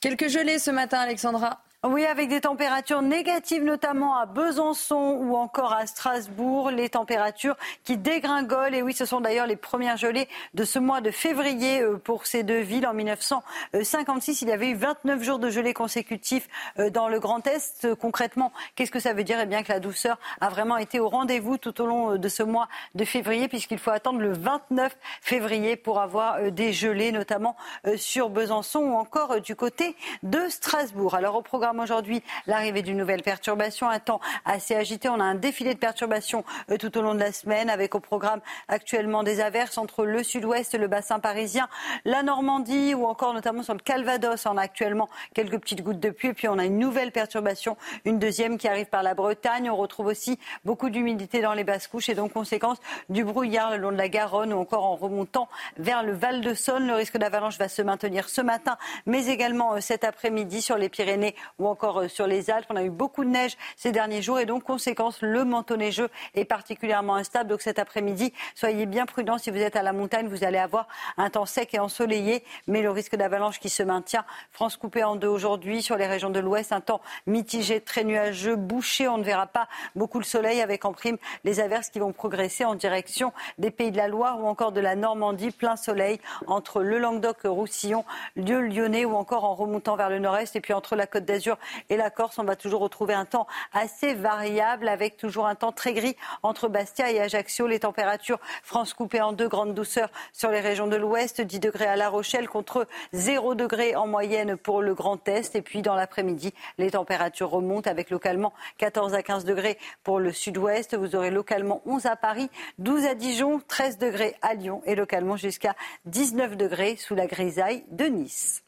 Quelques gelées ce matin, Alexandra.
Oui, avec des températures négatives, notamment à Besançon ou encore à Strasbourg. Les températures qui dégringolent. Et oui, ce sont d'ailleurs les premières gelées de ce mois de février euh, pour ces deux villes. En 1956, il y avait eu 29 jours de gelée consécutifs euh, dans le Grand Est. Concrètement, qu'est-ce que ça veut dire? Eh bien que la douceur a vraiment été au rendez-vous tout au long euh, de ce mois de février, puisqu'il faut attendre le 29 février pour avoir des gelées, notamment sur Besançon ou encore du côté de Strasbourg. Alors au programme aujourd'hui l'arrivée d'une nouvelle perturbation, un temps assez agité. On a un défilé de perturbations euh, tout au long de la semaine avec au programme actuellement des averses entre le sud-ouest le bassin parisien, la Normandie ou encore notamment sur le Calvados. On a actuellement quelques petites gouttes de pluie et puis on a une nouvelle perturbation, une deuxième qui arrive par la Bretagne. On retrouve aussi beaucoup d'humidité dans les basses couches et donc conséquence du brouillard le long de la Garonne ou encore en remontant vers le Val de Saône. Le risque d'avalanche va se maintenir ce matin, mais également euh, cet après-midi sur les Pyrénées ou encore euh, sur les Alpes. On a eu beaucoup de neige ces derniers jours et donc conséquence, le manteau neigeux est particulièrement instable. Donc cet après-midi, soyez bien prudents si vous êtes à la montagne. Vous allez avoir un temps sec et ensoleillé, mais le risque d'avalanche qui se maintient. France coupée en deux aujourd'hui sur les régions de l'Ouest, un temps mitigé, très nuageux, bouché. On ne verra pas beaucoup le soleil avec en prime les averses qui vont progresser en direction des pays de la Loire ou encore de la Normandie. Plein soleil entre le Languedoc-Roussillon, le Lyonnais ou encore en remontant vers le nord-est. Et puis entre la Côte d'Azur et la Corse, on va toujours retrouver un temps assez variable avec toujours un temps très gris entre Bastia et Ajaccio. Les températures, France coupée en deux, grande douceur sur les régions de l'Ouest, 10 degrés à La Rochelle contre 0 degrés en moyenne pour le Grand Est. Et puis dans l'après-midi, les températures remontent avec localement 14 à 15 degrés pour le Sud-Ouest. Vous aurez localement 11 à Paris, 12 à Dijon, 13 degrés à Lyon et localement jusqu'à 19 degrés sous la grisaille de Nice.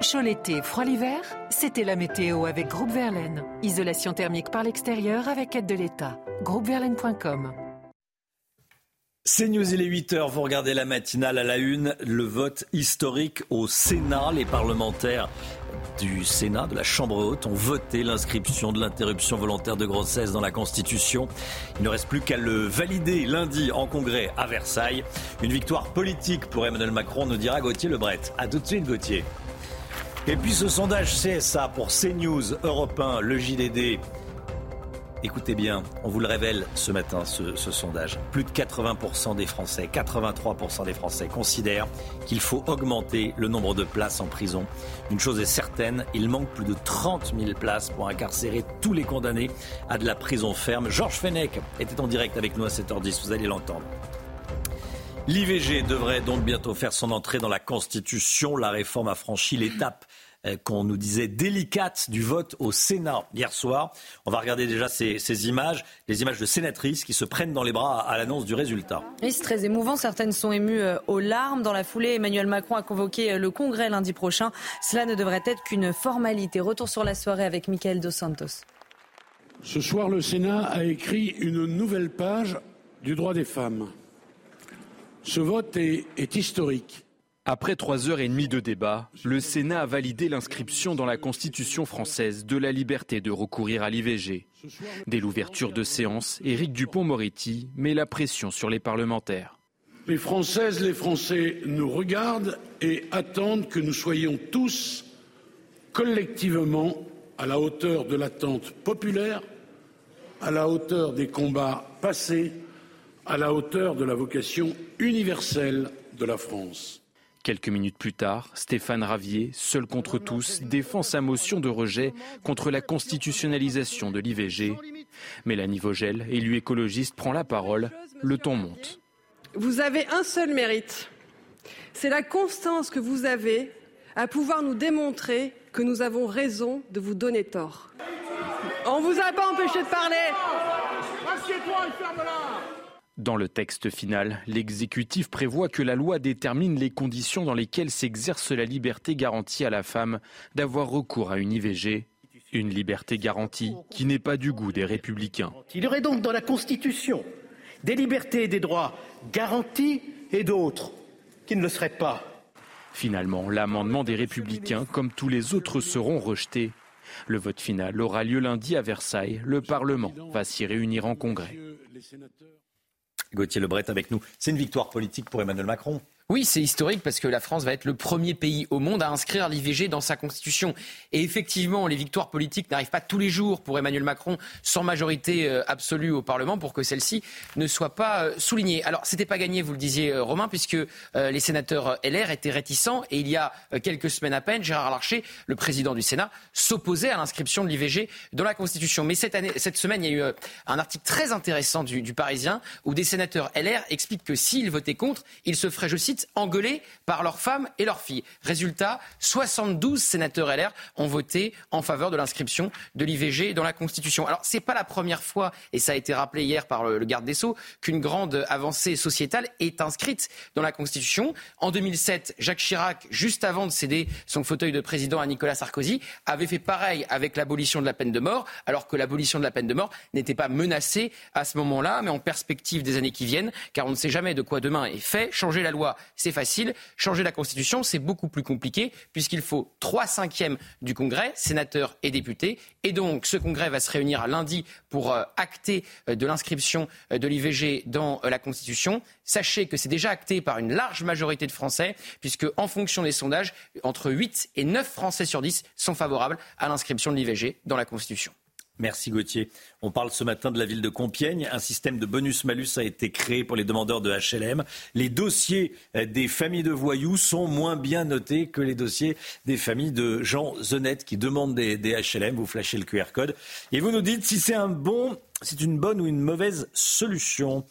Chaud l'été, froid l'hiver, c'était la météo avec Groupe Verlaine. Isolation thermique par l'extérieur avec aide de l'État. Groupeverlaine.com
C'est News, il est 8h, vous regardez la matinale à la une, le vote historique au Sénat. Les parlementaires du Sénat, de la Chambre haute, ont voté l'inscription de l'interruption volontaire de grossesse dans la Constitution. Il ne reste plus qu'à le valider lundi en congrès à Versailles. Une victoire politique pour Emmanuel Macron, nous dira Gauthier Lebret. A tout de suite, Gauthier. Et puis ce sondage CSA pour CNews, Europe 1, le JDD. Écoutez bien, on vous le révèle ce matin, ce, ce sondage. Plus de 80% des Français, 83% des Français considèrent qu'il faut augmenter le nombre de places en prison. Une chose est certaine, il manque plus de 30 000 places pour incarcérer tous les condamnés à de la prison ferme. Georges Fenech était en direct avec nous à 7h10, vous allez l'entendre. L'IVG devrait donc bientôt faire son entrée dans la Constitution. La réforme a franchi l'étape qu'on nous disait délicate du vote au Sénat hier soir. On va regarder déjà ces, ces images, les images de sénatrices qui se prennent dans les bras à, à l'annonce du résultat.
Oui, c'est très émouvant. Certaines sont émues euh, aux larmes. Dans la foulée, Emmanuel Macron a convoqué euh, le Congrès lundi prochain. Cela ne devrait être qu'une formalité. Retour sur la soirée avec Michael Dos Santos.
Ce soir, le Sénat a écrit une nouvelle page du droit des femmes. Ce vote est, est historique.
Après trois heures et demie de débat, le Sénat a validé l'inscription dans la Constitution française de la liberté de recourir à l'IVG. Dès l'ouverture de séance, Éric Dupont-Moretti met la pression sur les parlementaires.
Les Françaises, les Français nous regardent et attendent que nous soyons tous collectivement à la hauteur de l'attente populaire, à la hauteur des combats passés, à la hauteur de la vocation universelle de la France.
Quelques minutes plus tard, Stéphane Ravier, seul contre tous, défend sa motion de rejet contre la constitutionnalisation de l'IVG. Mélanie Vogel, élue écologiste, prend la parole. Le ton monte.
Vous avez un seul mérite. C'est la constance que vous avez à pouvoir nous démontrer que nous avons raison de vous donner tort. On vous a pas empêché de parler.
Dans le texte final, l'exécutif prévoit que la loi détermine les conditions dans lesquelles s'exerce la liberté garantie à la femme d'avoir recours à une IVG. Une liberté garantie qui n'est pas du goût des républicains.
Il y aurait donc dans la Constitution des libertés et des droits garantis et d'autres qui ne le seraient pas.
Finalement, l'amendement des républicains, comme tous les autres, seront rejetés. Le vote final aura lieu lundi à Versailles. Le Parlement va s'y réunir en congrès.
Gauthier Lebret avec nous. C'est une victoire politique pour Emmanuel Macron.
Oui, c'est historique parce que la France va être le premier pays au monde à inscrire l'IVG dans sa constitution. Et effectivement, les victoires politiques n'arrivent pas tous les jours pour Emmanuel Macron sans majorité euh, absolue au Parlement pour que celle-ci ne soit pas euh, soulignée. Alors, c'était pas gagné, vous le disiez, euh, Romain, puisque les sénateurs LR étaient réticents et il y a quelques semaines à peine, Gérard Larcher, le président du Sénat, s'opposait à l'inscription de l'IVG dans la Constitution. Mais cette, année, cette semaine, il y a eu un article très intéressant du, Parisien où des sénateurs LR expliquent que s'ils votaient contre, ils se feraient, je engueulés par leurs femmes et leurs filles. Résultat, 72 sénateurs LR ont voté en faveur de l'inscription de l'IVG dans la Constitution. Alors, c'est pas la première fois, et ça a été rappelé hier par le garde des Sceaux, qu'une grande avancée sociétale est inscrite dans la Constitution. En 2007, Jacques Chirac, juste avant de céder son fauteuil de président à Nicolas Sarkozy, avait fait pareil avec l'abolition de la peine de mort, alors que l'abolition de la peine de mort n'était pas menacée à ce moment-là, mais en perspective des années qui viennent, car on ne sait jamais de quoi demain est fait. Changer la loi, c'est facile. Changer la Constitution, c'est beaucoup plus compliqué, puisqu'il faut trois cinquièmes du Congrès, sénateurs et députés. Et donc, ce Congrès va se réunir lundi pour euh, acter euh, de l'inscription euh, de l'IVG dans la Constitution. Sachez que c'est déjà acté par une large majorité de Français, puisque en fonction des sondages, entre 8 et 9 Français sur 10 sont favorables à l'inscription de l'IVG dans la Constitution.
Merci Gauthier. On parle ce matin de la ville de Compiègne. Un système de bonus-malus a été créé pour les demandeurs de HLM. Les dossiers des familles de voyous sont moins bien notés que les dossiers des familles de gens honnêtes qui demandent des, des HLM. Vous flashez le QR code et vous nous dites si c'est un bon, c'est une bonne ou une mauvaise solution.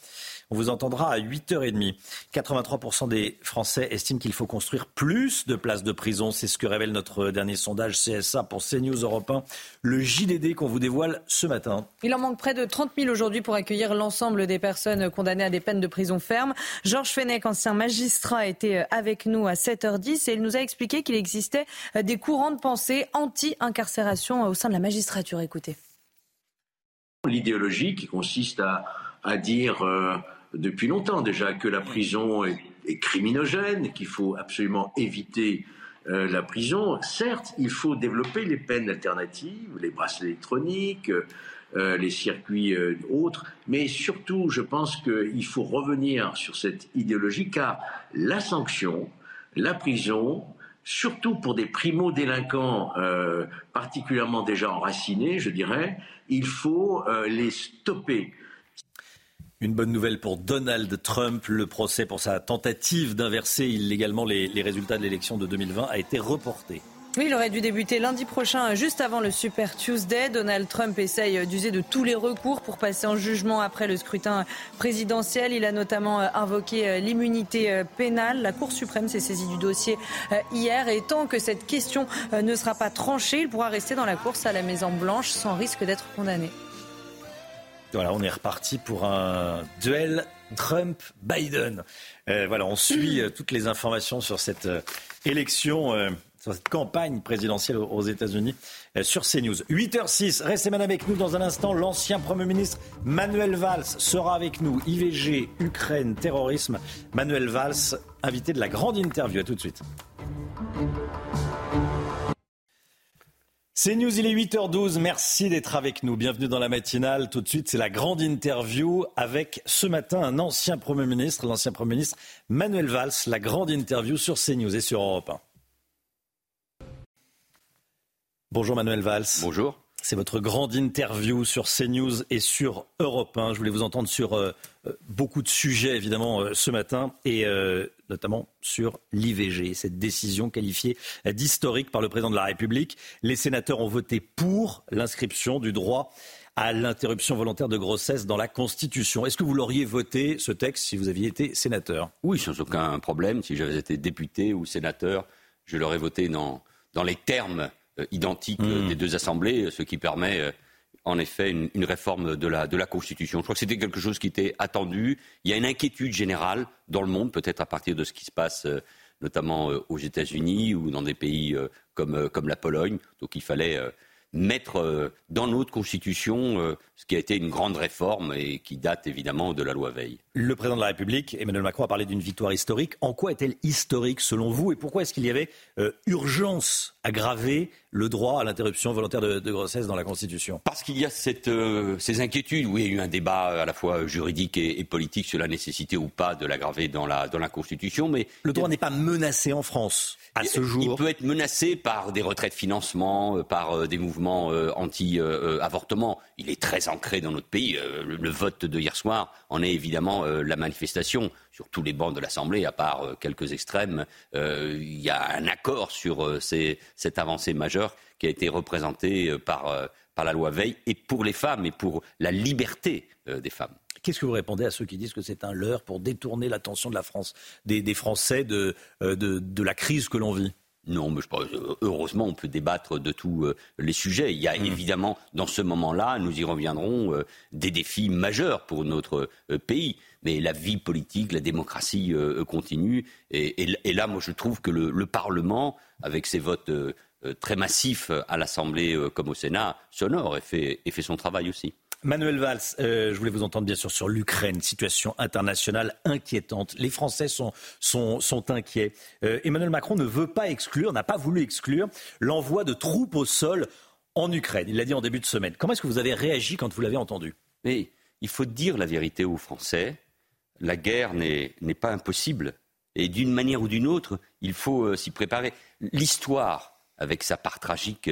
On vous entendra à 8h30. 83% des Français estiment qu'il faut construire plus de places de prison. C'est ce que révèle notre dernier sondage CSA pour CNews Europe 1, le JDD qu'on vous dévoile ce matin.
Il en manque près de 30 000 aujourd'hui pour accueillir l'ensemble des personnes condamnées à des peines de prison ferme. Georges Fenech, ancien magistrat, était avec nous à 7h10 et il nous a expliqué qu'il existait des courants de pensée anti-incarcération au sein de la magistrature. Écoutez.
L'idéologie qui consiste à, à dire euh, depuis longtemps déjà que la prison est, criminogène, qu'il faut absolument éviter euh, la prison. Certes, il faut développer les peines alternatives, les bracelets électroniques, euh, les circuits euh, autres, mais surtout, je pense qu'il faut revenir sur cette idéologie car la sanction, la prison, surtout pour des primo-délinquants particulièrement déjà enracinés, je dirais, il faut les stopper.
Une bonne nouvelle pour Donald Trump. Le procès pour sa tentative d'inverser illégalement les, résultats de l'élection de 2020 a été reporté.
Oui, il aurait dû débuter lundi prochain, juste avant le Super Tuesday. Donald Trump essaye d'user de tous les recours pour passer en jugement après le scrutin présidentiel. Il a notamment euh, invoqué euh, l'immunité euh, pénale. La Cour suprême s'est saisie du dossier hier. Et tant que cette question ne sera pas tranchée, il pourra rester dans la course à la Maison Blanche sans risque d'être condamné.
Voilà, on est reparti pour un duel Trump-Biden. Euh, voilà, on suit euh, toutes les informations sur cette euh, élection, sur cette campagne présidentielle aux, États-Unis sur CNews. 8h06, restez maintenant avec nous dans un instant. L'ancien Premier ministre Manuel Valls sera avec nous. IVG, Ukraine, terrorisme. Manuel Valls, invité de la grande interview. À tout de suite. C'est News, il est 8h12. Merci d'être avec nous. Bienvenue dans la matinale. Tout de suite, c'est la grande interview avec ce matin un ancien Premier ministre, l'ancien Premier ministre Manuel Valls. La grande interview sur CNews et sur Europe 1. Bonjour Manuel Valls.
Bonjour.
C'est votre grande interview sur CNews et sur Europe 1. Je voulais vous entendre sur euh, euh, beaucoup de sujets, évidemment, euh, ce matin, et notamment sur l'IVG, cette décision qualifiée d'historique par le président de la République. Les sénateurs ont voté pour l'inscription du droit à l'interruption volontaire de grossesse dans la Constitution. Est-ce que vous l'auriez voté, ce texte, si vous aviez été sénateur?
Oui, sans aucun problème. Si j'avais été député ou sénateur, je l'aurais voté dans, dans les termes identique hmm. des deux assemblées, ce qui permet euh, en effet une, réforme de la, de la, Constitution. Je crois que c'était quelque chose qui était attendu. Il y a une inquiétude générale dans le monde, peut-être à partir de ce qui se passe euh, notamment aux États-Unis ou dans des pays comme, comme la Pologne. Donc il fallait mettre euh, dans notre Constitution euh, ce qui a été une grande réforme et qui date évidemment de la loi Veil.
Le président de la République, Emmanuel Macron, a parlé d'une victoire historique. En quoi est-elle historique selon vous et pourquoi est-ce qu'il y avait euh, urgence à graver le droit à l'interruption volontaire de, grossesse dans la Constitution?
Parce qu'il y a cette, ces inquiétudes. Oui, il y a eu un débat à la fois juridique et, politique sur la nécessité ou pas de l'aggraver dans la, dans la Constitution. Mais
le droit n'est pas menacé en France à ce jour.
Il peut être menacé par des retraits de financement, par des mouvements euh, anti-avortement, il est très ancré dans notre pays. Euh, le, vote de hier soir en est évidemment euh, la manifestation sur tous les bancs de l'Assemblée, à part quelques extrêmes. il y a un accord sur cette avancée majeure qui a été représentée par, la loi Veil et pour les femmes et pour la liberté des femmes.
Qu'est-ce que vous répondez à ceux qui disent que c'est un leurre pour détourner l'attention de la France, des, Français de la crise que l'on vit?
Non, mais je pense, heureusement, on peut débattre de tous euh, les sujets. Il y a mmh. évidemment, dans ce moment-là, nous y reviendrons, euh, des défis majeurs pour notre euh, pays. Mais la vie politique, la démocratie continue. Et, là, moi, je trouve que le, Parlement, avec ses votes très massifs à l'Assemblée comme au Sénat, s'honore et fait son travail aussi.
Manuel Valls, euh, je voulais vous entendre bien sûr sur l'Ukraine, situation internationale inquiétante. Les Français sont, inquiets. Euh, Emmanuel Macron ne veut pas exclure, n'a pas voulu exclure l'envoi de troupes au sol en Ukraine. Il l'a dit en début de semaine. Comment est-ce que vous avez réagi quand vous l'avez entendu?
Mais il faut dire la vérité aux Français. La guerre n'est pas impossible. Et d'une manière ou d'une autre, il faut euh, s'y préparer. L'histoire, avec sa part tragique,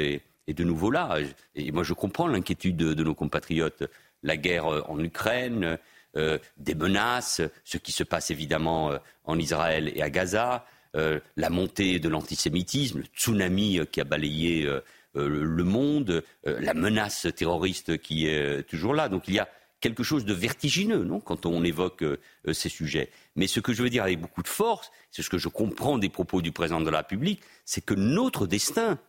de nouveau là. Et moi, je comprends l'inquiétude de, nos compatriotes. La guerre euh, en Ukraine, euh, des menaces, ce qui se passe évidemment euh, en Israël et à Gaza, la montée de l'antisémitisme, le tsunami qui a balayé le monde, la menace terroriste qui est toujours là. Donc il y a quelque chose de vertigineux, non, quand on évoque ces sujets. Mais ce que je veux dire avec beaucoup de force, c'est ce que je comprends des propos du président de la République, c'est que notre destin,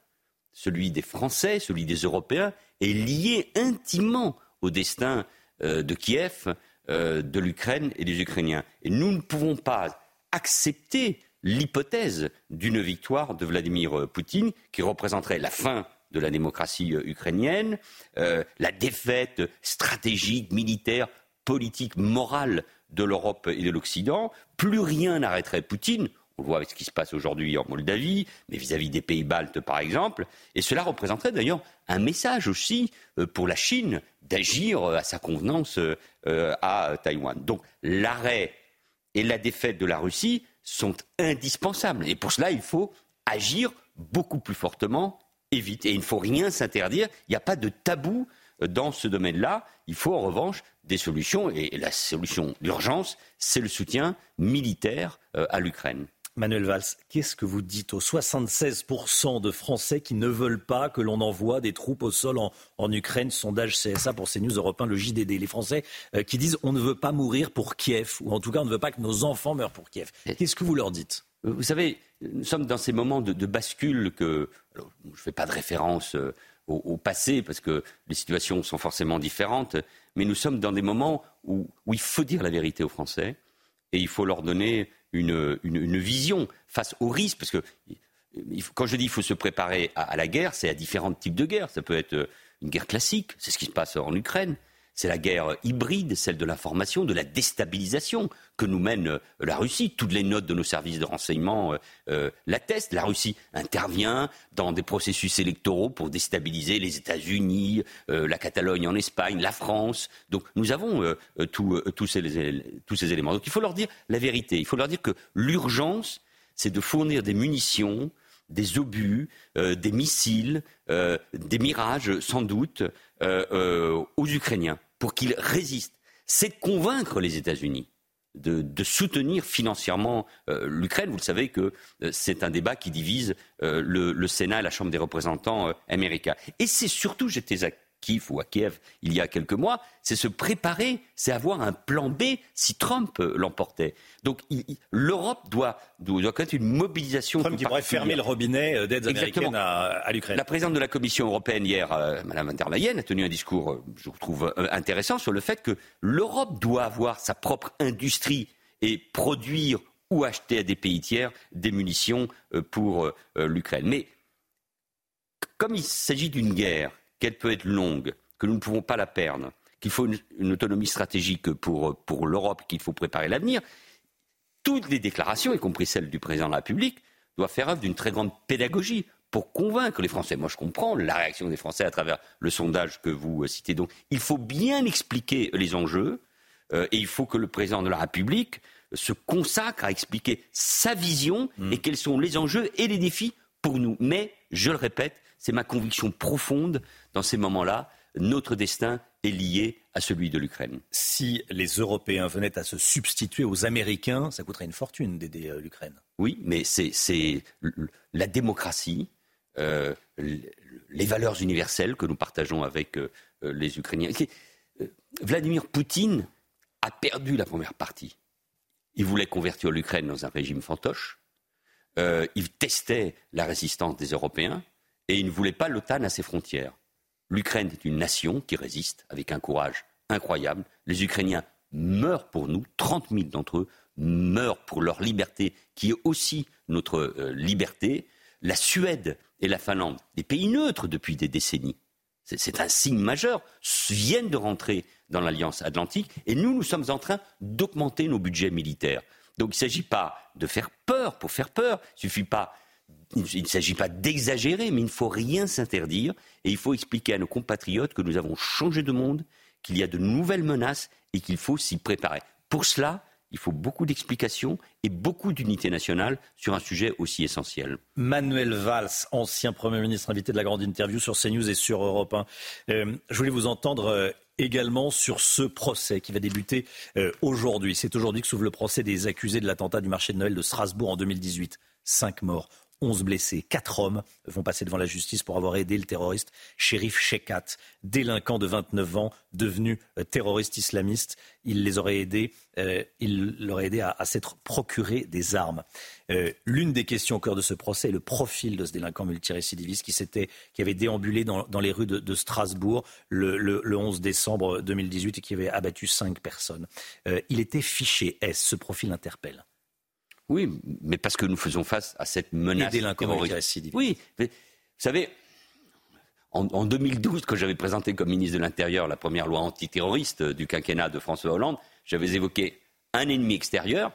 celui des Français, celui des Européens, est lié intimement au destin euh, de Kiev, euh, de l'Ukraine et des Ukrainiens. Nous ne pouvons pas accepter l'hypothèse d'une victoire de Vladimir Poutine qui représenterait la fin de la démocratie euh, ukrainienne, la défaite stratégique, militaire, politique, morale de l'Europe et de l'Occident. Plus rien n'arrêterait Poutine. On voit ce qui se passe aujourd'hui en Moldavie, mais vis-à-vis des pays baltes, par exemple. Et cela représenterait d'ailleurs un message aussi euh, pour la Chine d'agir euh, à sa convenance euh, à Taïwan. Donc l'arrêt et la défaite de la Russie sont indispensables. Et pour cela, il faut agir beaucoup plus fortement et vite. Et il ne faut rien s'interdire. Il n'y a pas de tabou dans ce domaine-là. Il faut en revanche des solutions. Et la solution d'urgence, c'est le soutien militaire à l'Ukraine.
Manuel Valls, qu'est-ce que vous dites aux 76% de Français qui ne veulent pas que l'on envoie des troupes au sol en, Ukraine? Sondage CSA pour CNews Européens, le JDD. Les Français euh, qui disent on ne veut pas mourir pour Kiev, ou en tout cas on ne veut pas que nos enfants meurent pour Kiev. Qu'est-ce que vous leur dites?
Vous savez, nous sommes dans ces moments de, bascule que. je ne fais pas de référence euh, au, passé parce que les situations sont forcément différentes, mais nous sommes dans des moments où il faut dire la vérité aux Français et il faut leur donner une, vision face aux risques, parce que quand je dis qu'il faut se préparer à, la guerre, c'est à différents types de guerres. Ça peut être euh, une guerre classique, c'est ce qui se passe en Ukraine. C'est la guerre hybride, celle de l'information, de la déstabilisation que nous mène euh, la Russie. Toutes les notes de nos services de renseignement euh, l'attestent. La Russie intervient dans des processus électoraux pour déstabiliser les États-Unis, la Catalogne en Espagne, la France. Donc nous avons tous ces éléments. Donc il faut leur dire la vérité. Il faut leur dire que l'urgence, c'est de fournir des munitions, des obus, euh, des missiles, euh, des mirages sans doute euh, aux Ukrainiens pour qu'ils résistent. C'est convaincre les États-Unis. De, soutenir financièrement l'Ukraine. Vous le savez que c'est un débat qui divise le, Sénat et la Chambre des représentants américains. Et c'est surtout, j'étais Kiev ou à Kiev il y a quelques mois, c'est se préparer, c'est avoir un plan B si Trump euh, l'emportait. Donc l'Europe doit, doit connaître une mobilisation.
Trump qui pourrait fermer le robinet euh, d'aides américaines à, l'Ukraine.
La présidente de la Commission européenne hier, Mme euh, Madame van der Leyen, a tenu un discours, je trouve intéressant, sur le fait que l'Europe doit avoir sa propre industrie et produire ou acheter à des pays tiers des munitions pour l'Ukraine. Mais comme il s'agit d'une guerre qu'elle peut être longue, que nous ne pouvons pas la perdre, qu'il faut une, autonomie stratégique pour, pour l'Europe, qu'il faut préparer l'avenir, toutes les déclarations, y compris celles du président de la République, doivent faire œuvre d'une très grande pédagogie pour convaincre les Français. Moi, je comprends la réaction des Français à travers le sondage que vous citez. Donc, il faut bien expliquer les enjeux euh, et il faut que le président de la République se consacre à expliquer sa vision mmh. et quels sont les enjeux et les défis pour nous. Mais, je le répète, c'est ma conviction profonde dans ces moments-là, notre destin est lié à celui de l'Ukraine.
Si les Européens venaient à se substituer aux Américains, ça coûterait une fortune d'aider euh, l'Ukraine.
Oui, mais c'est la démocratie, euh, les valeurs universelles que nous partageons avec euh, les Ukrainiens. Vladimir Poutine a perdu la première partie. Il voulait convertir l'Ukraine dans un régime fantoche. Euh, il testait la résistance des Européens et il ne voulait pas l'OTAN à ses frontières. L'Ukraine est une nation qui résiste avec un courage incroyable. Les Ukrainiens meurent pour nous, 30 000 d'entre eux meurent pour leur liberté, qui est aussi notre euh, liberté. La Suède et la Finlande, des pays neutres depuis des décennies, c'est un signe majeur, viennent de rentrer dans l'Alliance Atlantique et nous, nous sommes en train d'augmenter nos budgets militaires. Donc il ne s'agit pas de faire peur pour faire peur, il suffit pas il ne s'agit pas d'exagérer, mais il ne faut rien s'interdire et il faut expliquer à nos compatriotes que nous avons changé de monde, qu'il y a de nouvelles menaces et qu'il faut s'y préparer. Pour cela, il faut beaucoup d'explications et beaucoup d'unité nationale sur un sujet aussi essentiel.
Manuel Valls, ancien Premier ministre invité de la grande interview sur CNews et sur Europe 1. Euh, je voulais vous entendre euh, également sur ce procès qui va débuter euh, aujourd'hui. C'est aujourd'hui que s'ouvre le procès des accusés de l'attentat du marché de Noël de Strasbourg en 2018. Cinq morts. 11 blessés. Quatre hommes vont passer devant la justice pour avoir aidé le terroriste Shérif Shekat, délinquant de 29 ans, devenu euh, terroriste islamiste. Il les aurait aidés, euh, il aidé à, s'être procuré des armes. Euh, l'une des questions au cœur de ce procès est le profil de ce délinquant multirécidiviste qui, qui avait déambulé dans, les rues de, Strasbourg le, 11 décembre 2018 et qui avait abattu cinq personnes. il était fiché S. Ce profil interpelle.
Oui, mais parce que nous faisons face à cette menace
terroriste.
Oui, vous savez, en, 2012, quand j'avais présenté comme ministre de l'Intérieur la première loi antiterroriste du quinquennat de François Hollande, j'avais évoqué un ennemi extérieur,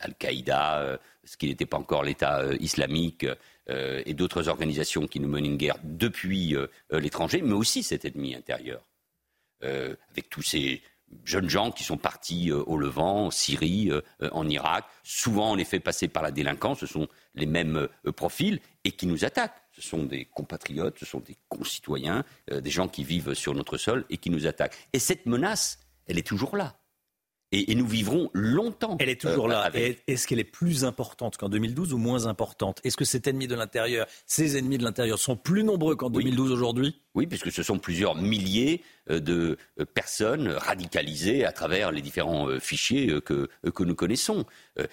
Al-Qaïda, euh, ce qui n'était pas encore l'État euh, islamique, euh, et d'autres organisations qui nous menent une guerre depuis l'étranger, mais aussi cet ennemi intérieur, avec tous ces jeunes gens qui sont partis euh, au Levant, en Syrie, euh, en Irak. Souvent, on les fait passer par la délinquance. Ce sont les mêmes euh, profils et qui nous attaquent. Ce sont des compatriotes, ce sont des concitoyens, des gens qui vivent sur notre sol et qui nous attaquent. Et cette menace, elle est toujours là. Et, nous vivrons longtemps.
Elle est toujours là. Est-ce qu'elle est plus importante qu'en 2012 ou moins importante? Est-ce que cet ennemi de l'intérieur, ces ennemis de l'intérieur sont plus nombreux qu'en 2012 aujourd'hui?
Oui, puisque ce sont plusieurs milliers euh, de euh, personnes radicalisées à travers les différents euh, fichiers que, que nous connaissons.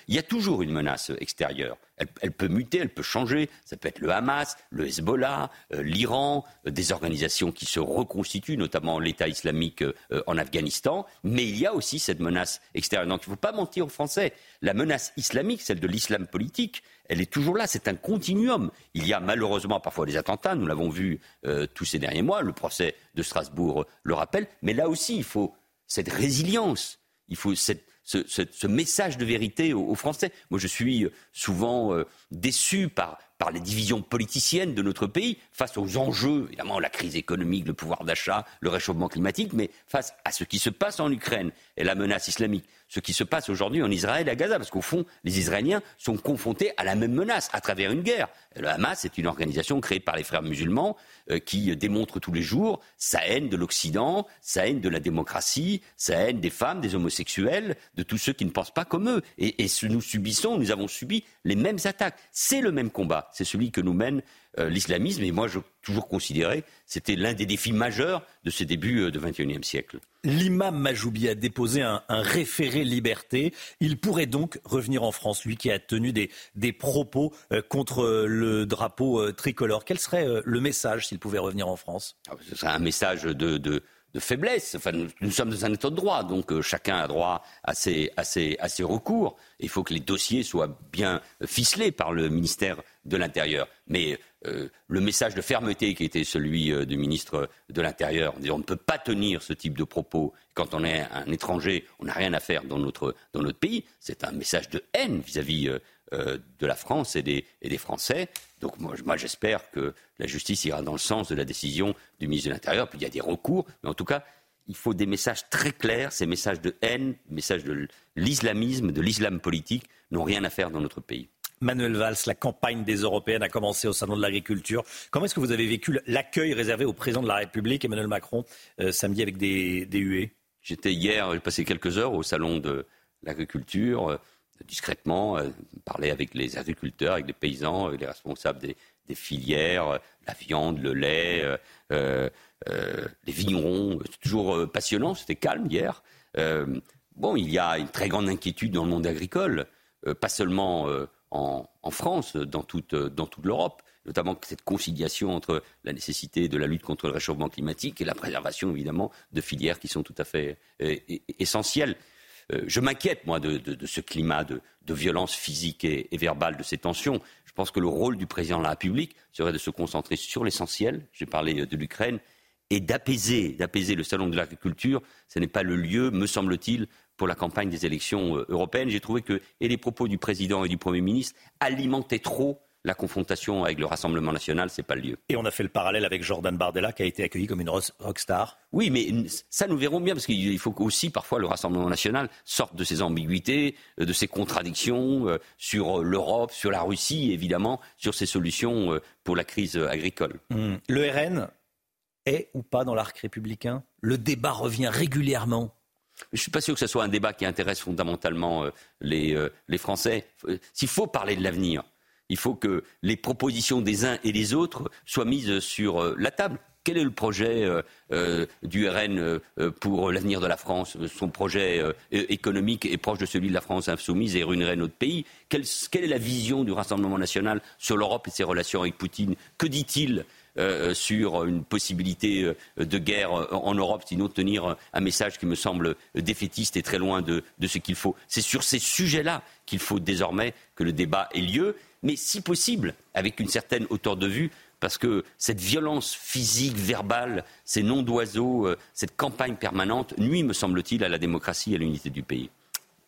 Il y a toujours une menace extérieure. Elle, peut muter, elle peut changer. Ça peut être le Hamas, le Hezbollah, l'Iran, des organisations qui se reconstituent, notamment l'État islamique en Afghanistan. Mais il y a aussi cette menace extérieure. Donc il ne faut pas mentir aux Français. La menace islamique, celle de l'islam politique, elle est toujours là. C'est un continuum. Il y a malheureusement parfois des attentats. Nous l'avons vu euh, tous ces derniers mois. Le procès de Strasbourg le rappelle. Mais là aussi, il faut cette résilience. Il faut ce, message de vérité aux, Français. Moi, je suis souvent euh, déçu par, par les divisions politiciennes de notre pays face aux enjeux, évidemment, la crise économique, le pouvoir d'achat, le réchauffement climatique, mais face à ce qui se passe en Ukraine et la menace islamique ce qui se passe aujourd'hui en Israël et à Gaza, parce qu'au fond, les Israéliens sont confrontés à la même menace à travers une guerre. Le Hamas est une organisation créée par les frères musulmans euh, qui démontre tous les jours sa haine de l'Occident, sa haine de la démocratie, sa haine des femmes, des homosexuels, de tous ceux qui ne pensent pas comme eux. Et, et nous subissons, nous avons subi les mêmes attaques. C'est le même combat, c'est celui que nous mène euh, l'islamisme. Et moi, j'ai toujours considéré c'était l'un des défis majeurs de ce début du XXIe siècle.
L'imam Majoubi a déposé un, référé liberté. Il pourrait donc revenir en France, lui qui a tenu des, propos euh, contre le drapeau tricolore. Quel serait le message s'il pouvait revenir en France?
Ah, Ce serait un message de, faiblesse. Enfin, nous, sommes dans un état de droit, donc chacun a droit à ses, à ses recours. Il faut que les dossiers soient bien ficelés par le ministère de l'Intérieur. Mais euh, le message de fermeté qui était celui euh, du ministre de l'Intérieur, on ne peut pas tenir ce type de propos quand on est un étranger, on n'a rien à faire dans notre, dans notre pays, c'est un message de haine vis-à-vis euh, de la France et des, et des Français. Donc moi, moi j'espère que la justice ira dans le sens de la décision du ministre de l'Intérieur. Puis il y a des recours, mais en tout cas, il faut des messages très clairs. Ces messages de haine, messages de l'islamisme, de l'islam politique, n'ont rien à faire dans notre pays.
Manuel Valls, la campagne des Européennes a commencé au Salon de l'Agriculture. Comment est-ce que vous avez vécu l'accueil réservé au président de la République, Emmanuel Macron, euh, samedi avec des, huées?
J'étais hier, j'ai passé quelques heures au Salon de l'Agriculture, discrètement, euh, parler avec les agriculteurs, avec les paysans, avec les responsables des, filières, la viande, le lait, les vignerons. C'est toujours passionnant, c'était calme hier. bon, il y a une très grande inquiétude dans le monde agricole, pas seulement en, France, dans dans toute l'Europe notamment cette conciliation entre la nécessité de la lutte contre le réchauffement climatique et la préservation, évidemment, de filières qui sont tout à fait essentielles. Euh, je m'inquiète, moi, de, ce climat de, violence physique et, verbale, de ces tensions. Je pense que le rôle du président de la République serait de se concentrer sur l'essentiel. J'ai parlé de l'Ukraine et d'apaiser, le salon de l'agriculture. Ce n'est pas le lieu, me semble-t-il, pour la campagne des élections euh, européennes. J'ai trouvé que les propos du président et du Premier ministre alimentaient trop la confrontation avec le Rassemblement national, c'est pas le lieu.
Et on a fait le parallèle avec Jordan Bardella qui a été accueilli comme une rockstar.
Oui, mais ça nous verrons bien parce qu'il faut aussi parfois le Rassemblement national sorte de ses ambiguïtés, euh, de ses contradictions euh, sur euh, l'Europe, sur la Russie, évidemment, sur ses solutions pour la crise agricole.
Hmm. Le RN est ou pas dans l'arc républicain? Le débat revient régulièrement.
Je ne suis pas sûr que ce soit un débat qui intéresse fondamentalement les, les Français. S'il faut parler de l'avenir, il faut que les propositions des uns et des autres soient mises sur euh, la table. Quel est le projet euh, euh, du RN pour l'avenir de la France? Son projet économique est proche de celui de la France insoumise et ruinerait notre pays. Quelle, est la vision du Rassemblement national sur l'Europe et ses relations avec Poutine? Que dit-il sur une possibilité de guerre en Europe, sinon tenir un message qui me semble défaitiste et très loin de ce qu'il faut? C'est sur ces sujets-là qu'il faut désormais que le débat ait lieu mais si possible, avec une certaine hauteur de vue, parce que cette violence physique, verbale, ces noms d'oiseaux, euh, cette campagne permanente nuit, me semble-t-il, à la démocratie et à l'unité du pays.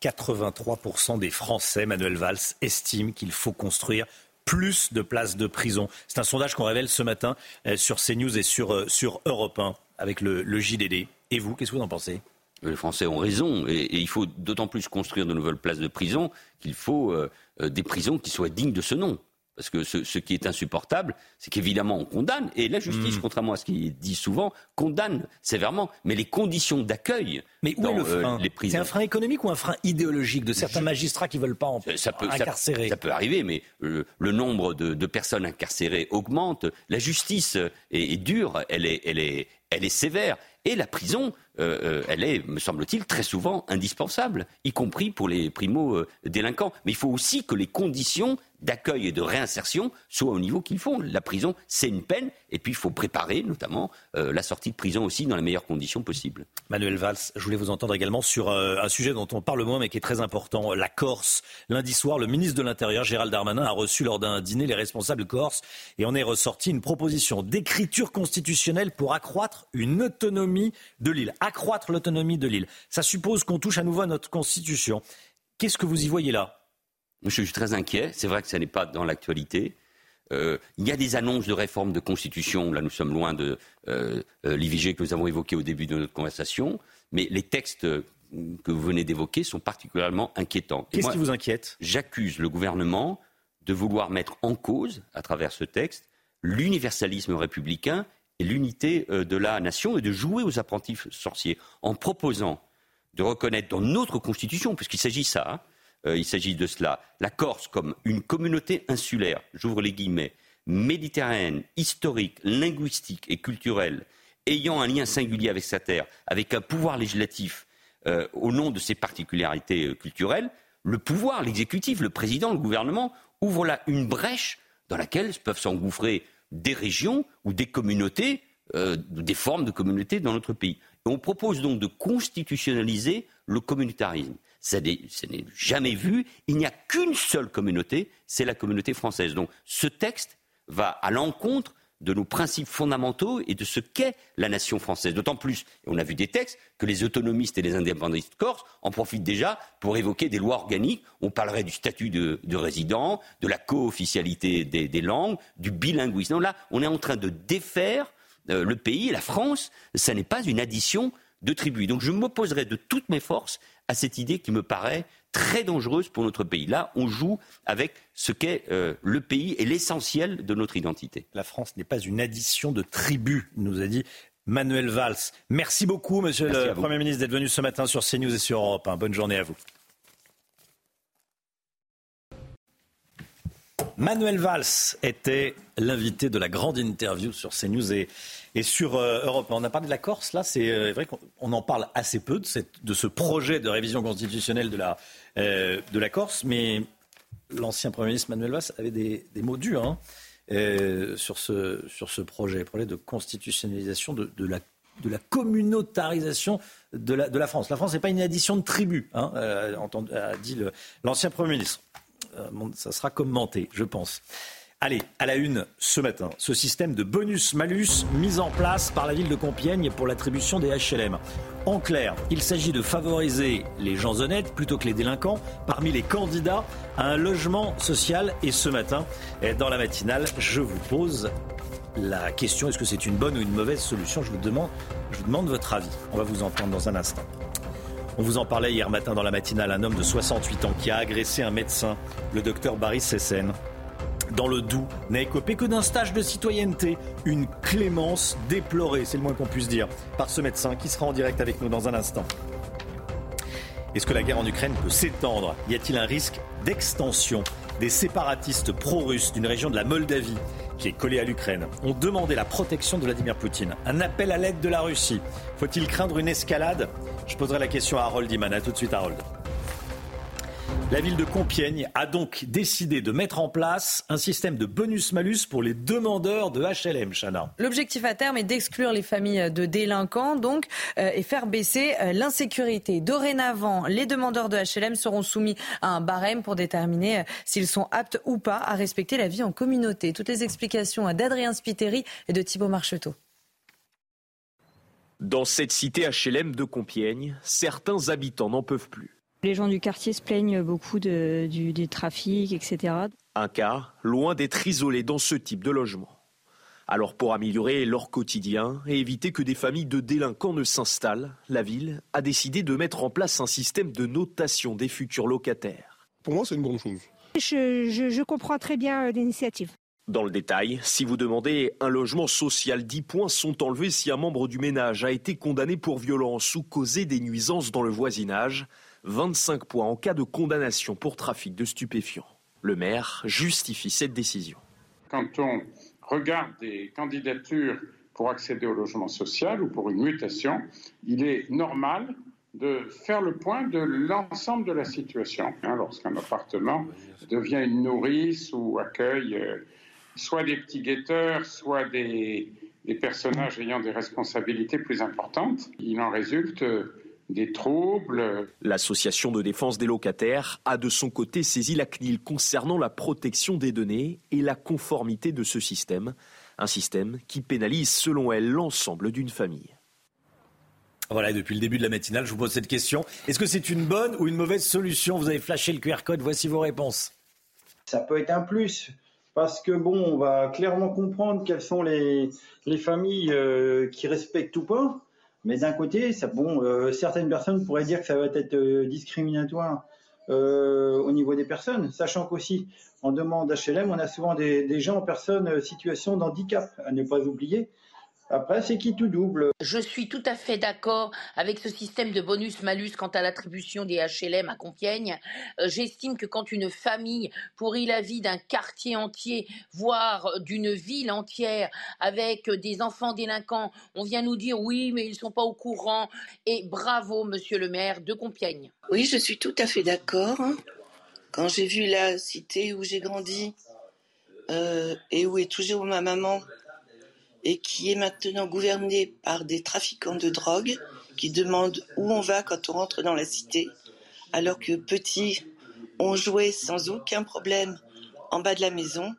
83% des Français, Manuel Valls, estiment qu'il faut construire plus de places de prison. C'est un sondage qu'on révèle ce matin euh, sur CNews et sur, euh, sur Europe 1 avec le, le JDD. Et vous, qu'est-ce que vous en pensez?
Les Français ont raison, et, il faut d'autant plus construire de nouvelles places de prison qu'il faut euh, euh, des prisons qui soient dignes de ce nom. Parce que ce, qui est insupportable, c'est qu'évidemment on condamne, et la justice, mm. contrairement à ce qui est dit souvent, condamne sévèrement. Mais les conditions d'accueil
mais où est le euh, frein C'est un frein économique ou un frein idéologique de certains magistrats qui ne veulent pas en ça peut, incarcérer
ça, peut arriver, mais le, nombre de, personnes incarcérées augmente. La justice est, dure, elle est, elle, est, elle est sévère. Et la prison, euh, euh, elle est, me semble-t-il, très souvent indispensable, y compris pour les primo-délinquants. Mais il faut aussi que les conditions d'accueil et de réinsertion soient au niveau qu'ils font. La prison, c'est une peine, et puis il faut préparer notamment euh, la sortie de prison aussi dans les meilleures conditions possibles.
Manuel Valls, je voulais vous entendre également sur un sujet dont on parle moins mais qui est très important, la Corse. Lundi soir, le ministre de l'Intérieur, Gérald Darmanin, a reçu lors d'un dîner les responsables corse et en est ressorti une proposition d'écriture constitutionnelle pour accroître une autonomie de l'île accroître l'autonomie de l'île. Ça suppose qu'on touche à nouveau à notre Constitution. Qu'est-ce que vous y voyez là?
Je suis très inquiet. C'est vrai que ça n'est pas dans l'actualité. Euh, il y a des annonces de réforme de Constitution. Là, nous sommes loin de euh, euh, l'IVG que nous avons évoqué au début de notre conversation. Mais les textes que vous venez d'évoquer sont particulièrement inquiétants.
Qu'est-ce qui vous inquiète?
J'accuse le gouvernement de vouloir mettre en cause, à travers ce texte, l'universalisme républicain l'unité euh, de la nation et de jouer aux apprentis sorciers en proposant de reconnaître dans notre constitution, puisqu'il hein, euh, s'agit de cela, la Corse comme une communauté insulaire, j'ouvre les guillemets, méditerranéenne, historique, linguistique et culturelle, ayant un lien singulier avec sa terre, avec un pouvoir législatif euh, au nom de ses particularités culturelles, le pouvoir, l'exécutif, le président, le gouvernement, ouvre là une brèche dans laquelle peuvent s'engouffrer des régions ou des communautés, euh, des formes de communautés dans notre pays. on propose donc de constitutionnaliser le communautarisme. Ça n'est jamais vu. Il n'y a qu'une seule communauté, c'est la communauté française. Donc ce texte va à l'encontre de nos principes fondamentaux et de ce qu'est la nation française. D'autant plus, et on a vu des textes, que les autonomistes et les indépendantistes corses en profitent déjà pour évoquer des lois organiques. On parlerait du statut de, résident, de la co-officialité des, langues, du bilinguisme. là, on est en train de défaire euh, le pays, la France. Ce n'est pas une addition de tribus. Donc je m'opposerai de toutes mes forces à cette idée qui me paraît très dangereuse pour notre pays. Là, on joue avec ce qu'est euh, le pays et l'essentiel de notre identité.
La France n'est pas une addition de tribus, nous a dit Manuel Valls. Merci beaucoup, monsieur le Premier ministre, d'être venu ce matin sur CNews et sur Europe. Bonne journée à vous. Manuel Valls était l'invité de la grande interview sur CNews et, et sur euh, Europe. On a parlé de la Corse, là, c'est euh, vrai qu'on en parle assez peu de, ce projet de révision constitutionnelle de la, euh, de la Corse, mais l'ancien Premier ministre Manuel Valls avait des, mots durs hein, sur, ce, sur ce projet, projet de constitutionnalisation de, de la de la communautarisation de la, de la France. La France n'est pas une addition de tribus, hein, a dit l'ancien Premier ministre. ça sera commenté, je pense. Allez, à la une ce matin, ce système de bonus-malus mis en place par la ville de Compiègne pour l'attribution des HLM. En clair, il s'agit de favoriser les gens honnêtes plutôt que les délinquants parmi les candidats à un logement social. Et ce matin, dans la matinale, je vous pose la question est-ce que c'est une bonne ou une mauvaise solution? Je vous, demande, je vous demande votre avis. On va vous entendre dans un instant. On vous en parlait hier matin dans la matinale, un homme de 68 ans qui a agressé un médecin, le docteur Barry Sessen dans le Doubs n'a écopé que d'un stage de citoyenneté. Une clémence déplorée, c'est le moins qu'on puisse dire, par ce médecin qui sera en direct avec nous dans un instant. Est-ce que la guerre en Ukraine peut s'étendre? Y a-t-il un risque d'extension Des séparatistes pro-russes d'une région de la Moldavie qui est collée à l'Ukraine? Ont demandé la protection de Vladimir Poutine. Un appel à l'aide de la Russie. Faut-il craindre une escalade? Je poserai la question à Harold Iman. A tout de suite, Harold. La ville de Compiègne a donc décidé de mettre en place un système de bonus-malus pour les demandeurs de HLM, Chana.
L'objectif à terme est d'exclure les familles de délinquants donc, euh, et faire baisser euh, l'insécurité. Dorénavant, les demandeurs de HLM seront soumis à un barème pour déterminer euh, s'ils sont aptes ou pas à respecter la vie en communauté. Toutes les explications d'Adrien Spiteri et de Thibault Marcheteau.
Dans cette cité HLM de Compiègne, certains habitants n'en peuvent plus.
Les gens du quartier se plaignent beaucoup du, trafic, etc.
Un cas loin d'être isolé dans ce type de logement. Alors pour améliorer leur quotidien et éviter que des familles de délinquants ne s'installent, la ville a décidé de mettre en place un système de notation des futurs locataires.
Pour moi, c'est une bonne chose.
Je, comprends très bien euh, l'initiative.
Dans le détail, si vous demandez un logement social, 10 points sont enlevés si un membre du ménage a été condamné pour violence ou causé des nuisances dans le voisinage. 25 points en cas de condamnation pour trafic de stupéfiants. Le maire justifie cette décision.
Quand on regarde des candidatures pour accéder au logement social ou pour une mutation, il est normal de faire le point de l'ensemble de la situation. Hein, lorsqu'un appartement devient une nourrice ou accueille euh, soit des petits guetteurs, soit des, des personnages ayant des responsabilités plus importantes, il en résulte des troubles.
L'association de défense des locataires a de son côté saisi la CNIL concernant la protection des données et la conformité de ce système, un système qui pénalise selon elle l'ensemble d'une famille.
Voilà, depuis le début de la matinale, je vous pose cette question. Est-ce que c'est une bonne ou une mauvaise solution? Vous avez flashé le QR code, voici vos réponses.
Ça peut être un plus, parce que bon, on va clairement comprendre quelles sont les, familles euh, qui respectent ou pas. Mais d'un côté, euh, certaines personnes pourraient dire que ça va être euh, discriminatoire euh, au niveau des personnes, sachant qu'aussi, en demande HLM, on a souvent des, des gens en personnes situation d'handicap, à ne pas oublier. Après, c'est qui tout double.
Je suis tout à fait d'accord avec ce système de bonus-malus quant à l'attribution des HLM à Compiègne. Euh, j'estime que quand une famille pourrit la vie d'un quartier entier, voire d'une ville entière, avec des enfants délinquants, on vient nous dire oui, mais ils ne sont pas au courant. Et bravo, monsieur le maire de Compiègne.
Oui, je suis tout à fait d'accord. Quand j'ai vu la cité où j'ai grandi euh, et où est toujours ma maman, et qui est maintenant gouverné par des trafiquants de drogue qui demandent où on va quand on rentre dans la cité, alors que petits, ont joué sans aucun problème en bas de la maison.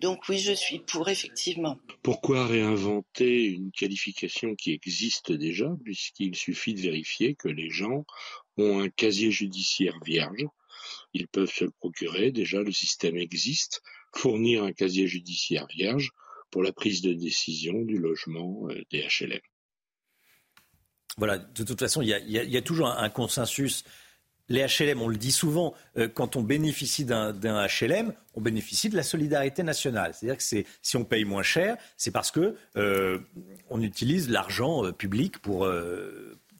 Donc oui, je suis pour, effectivement.
Pourquoi réinventer une qualification qui existe déjà, puisqu'il suffit de vérifier que les gens ont un casier judiciaire vierge? Ils peuvent se le procurer, déjà le système existe. Fournir un casier judiciaire vierge, pour la prise de décision du logement euh, des HLM.
Voilà, de toute façon, il y a, toujours un, consensus. Les HLM, on le dit souvent, euh, quand on bénéficie d'un HLM, on bénéficie de la solidarité nationale. C'est-à-dire que si on paye moins cher, c'est parce que euh, on utilise l'argent public pour,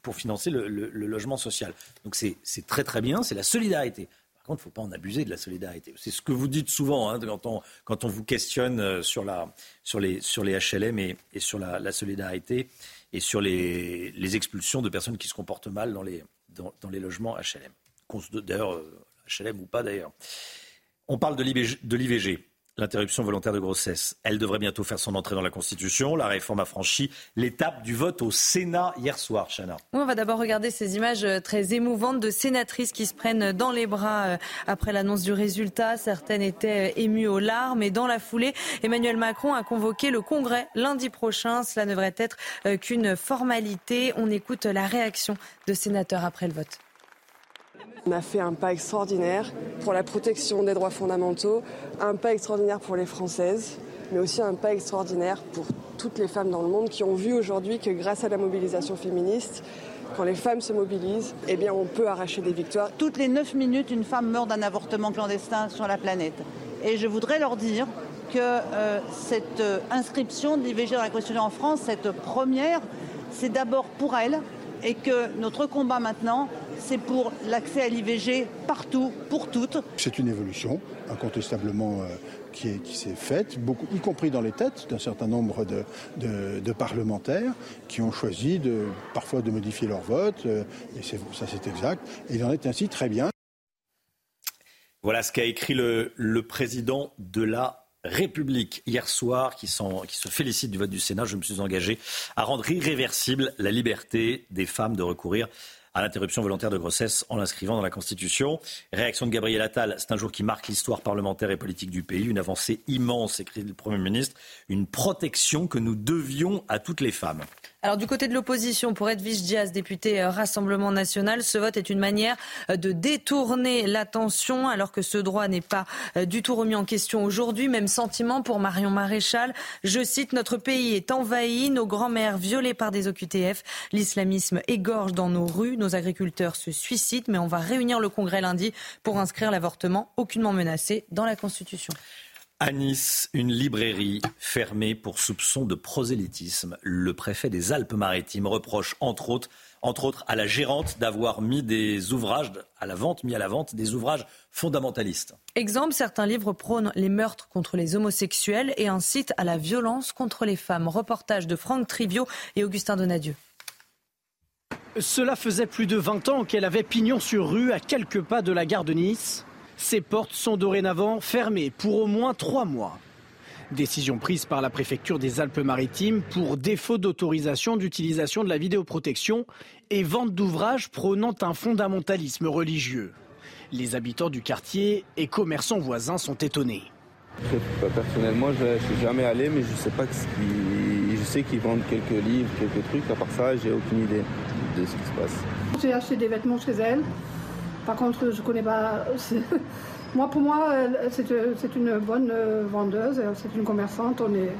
pour financer le, le, logement social. Donc c'est très très bien, c'est la solidarité. Contre, il ne faut pas en abuser de la solidarité. C'est ce que vous dites souvent hein, quand, on, quand on vous questionne euh, sur, la, sur, les, sur les HLM et, sur la, solidarité et sur les, les, expulsions de personnes qui se comportent mal dans les, dans, dans les logements HLM. D'ailleurs, HLM ou pas d'ailleurs. On parle de l'IVG l'interruption volontaire de grossesse. Elle devrait bientôt faire son entrée dans la Constitution. La réforme a franchi l'étape du vote au Sénat hier soir, Chana.
on va d'abord regarder ces images euh, très émouvantes de sénatrices qui se prennent dans les bras euh, après l'annonce du résultat. Certaines étaient euh, émues aux larmes et dans la foulée, Emmanuel Macron a convoqué le Congrès lundi prochain. Cela ne devrait être qu'une formalité. On écoute la réaction de sénateurs après le vote.
On a fait un pas extraordinaire pour la protection des droits fondamentaux, un pas extraordinaire pour les Françaises, mais aussi un pas extraordinaire pour toutes les femmes dans le monde qui ont vu aujourd'hui que grâce à la mobilisation féministe, quand les femmes se mobilisent, eh bien on peut arracher des victoires.
Toutes les 9 minutes, une femme meurt d'un avortement clandestin sur la planète. Et je voudrais leur dire que euh, cette euh, inscription de l'IVG dans la Constitution en France, cette première, c'est d'abord pour elles et que notre combat maintenant, c'est pour l'accès à l'IVG partout, pour toutes.
C'est une évolution, incontestablement, euh, qui, s'est faite, beaucoup, y compris dans les têtes d'un certain nombre de, parlementaires qui ont choisi de, parfois de modifier leur vote, euh, et ça c'est exact, et il en est ainsi très bien.
Voilà ce qu'a écrit le, le président de la République hier soir qui, qui, se félicite du vote du Sénat. Je me suis engagé à rendre irréversible la liberté des femmes de recourir à l'interruption volontaire de grossesse en l'inscrivant dans la Constitution. Réaction de Gabriel Attal, c'est un jour qui marque l'histoire parlementaire et politique du pays, une avancée immense, écrit le Premier ministre, une protection que nous devions à toutes les femmes.
Alors du côté de l'opposition, pour Edwige Diaz, député euh, Rassemblement national, ce vote est une manière euh, de détourner l'attention alors que ce droit n'est pas euh, du tout remis en question aujourd'hui. Même sentiment pour Marion Maréchal. Je cite, notre pays est envahi, nos grands-mères violées par des OQTF, l'islamisme égorge dans nos rues, agriculteurs se suicident, mais on va réunir le Congrès lundi pour inscrire l'avortement aucunement menacé dans la Constitution.
À Nice, une librairie fermée pour soupçon de prosélytisme. Le préfet des Alpes-Maritimes reproche entre autres, entre autres à la gérante d'avoir mis des ouvrages à la vente, mis à la vente des ouvrages fondamentalistes.
Exemple, certains livres prônent les meurtres contre les homosexuels et incitent à la violence contre les femmes. Reportage de Franck Trivio et Augustin Donadieu.
Cela faisait plus de 20 ans qu'elle avait pignon sur rue à quelques pas de la gare de Nice. Ces portes sont dorénavant fermées pour au moins trois mois. Décision prise par la préfecture des Alpes-Maritimes pour défaut d'autorisation d'utilisation de la vidéoprotection et vente d'ouvrages prônant un fondamentalisme religieux. Les habitants du quartier et commerçants voisins sont étonnés.
Personnellement, je ne suis jamais allé, mais je sais pas ce Je sais qu'ils vendent quelques livres, quelques trucs. À part ça, j'ai aucune idée de ce qui se passe.
J'ai acheté des vêtements chez elle. Par contre, je ne connais pas. Moi, pour moi, c'est une bonne euh, vendeuse, c'est une commerçante. On est.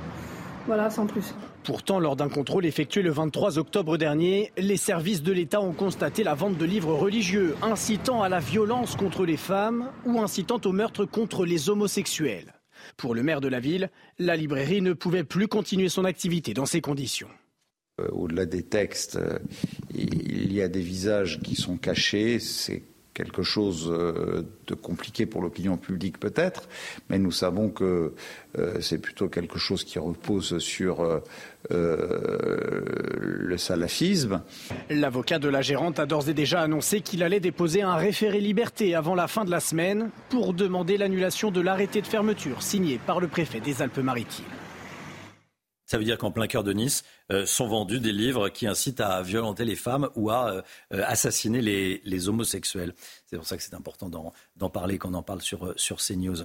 Voilà, sans plus.
Pourtant, lors d'un contrôle effectué le 23 octobre dernier, les services de l'État ont constaté la vente de livres religieux incitant à la violence contre les femmes ou incitant au meurtre contre les homosexuels. Pour le maire de la ville, la librairie ne pouvait plus continuer son activité dans ces conditions.
Euh, au-delà des textes, euh, il y a des visages qui sont cachés. C'est quelque chose euh, de compliqué pour l'opinion publique peut-être, mais nous savons que c'est plutôt quelque chose qui repose sur le salafisme.
L'avocat de la gérante a d'ores et déjà annoncé qu'il allait déposer un référé liberté avant la fin de la semaine pour demander l'annulation de l'arrêté de fermeture signé par le préfet des Alpes-Maritimes.
Ça veut dire qu'en plein cœur de Nice euh, sont vendus des livres qui incitent à violenter les femmes ou à euh, euh, assassiner les, homosexuels. C'est pour ça que c'est important d'en parler quand on en parle sur, sur CNews.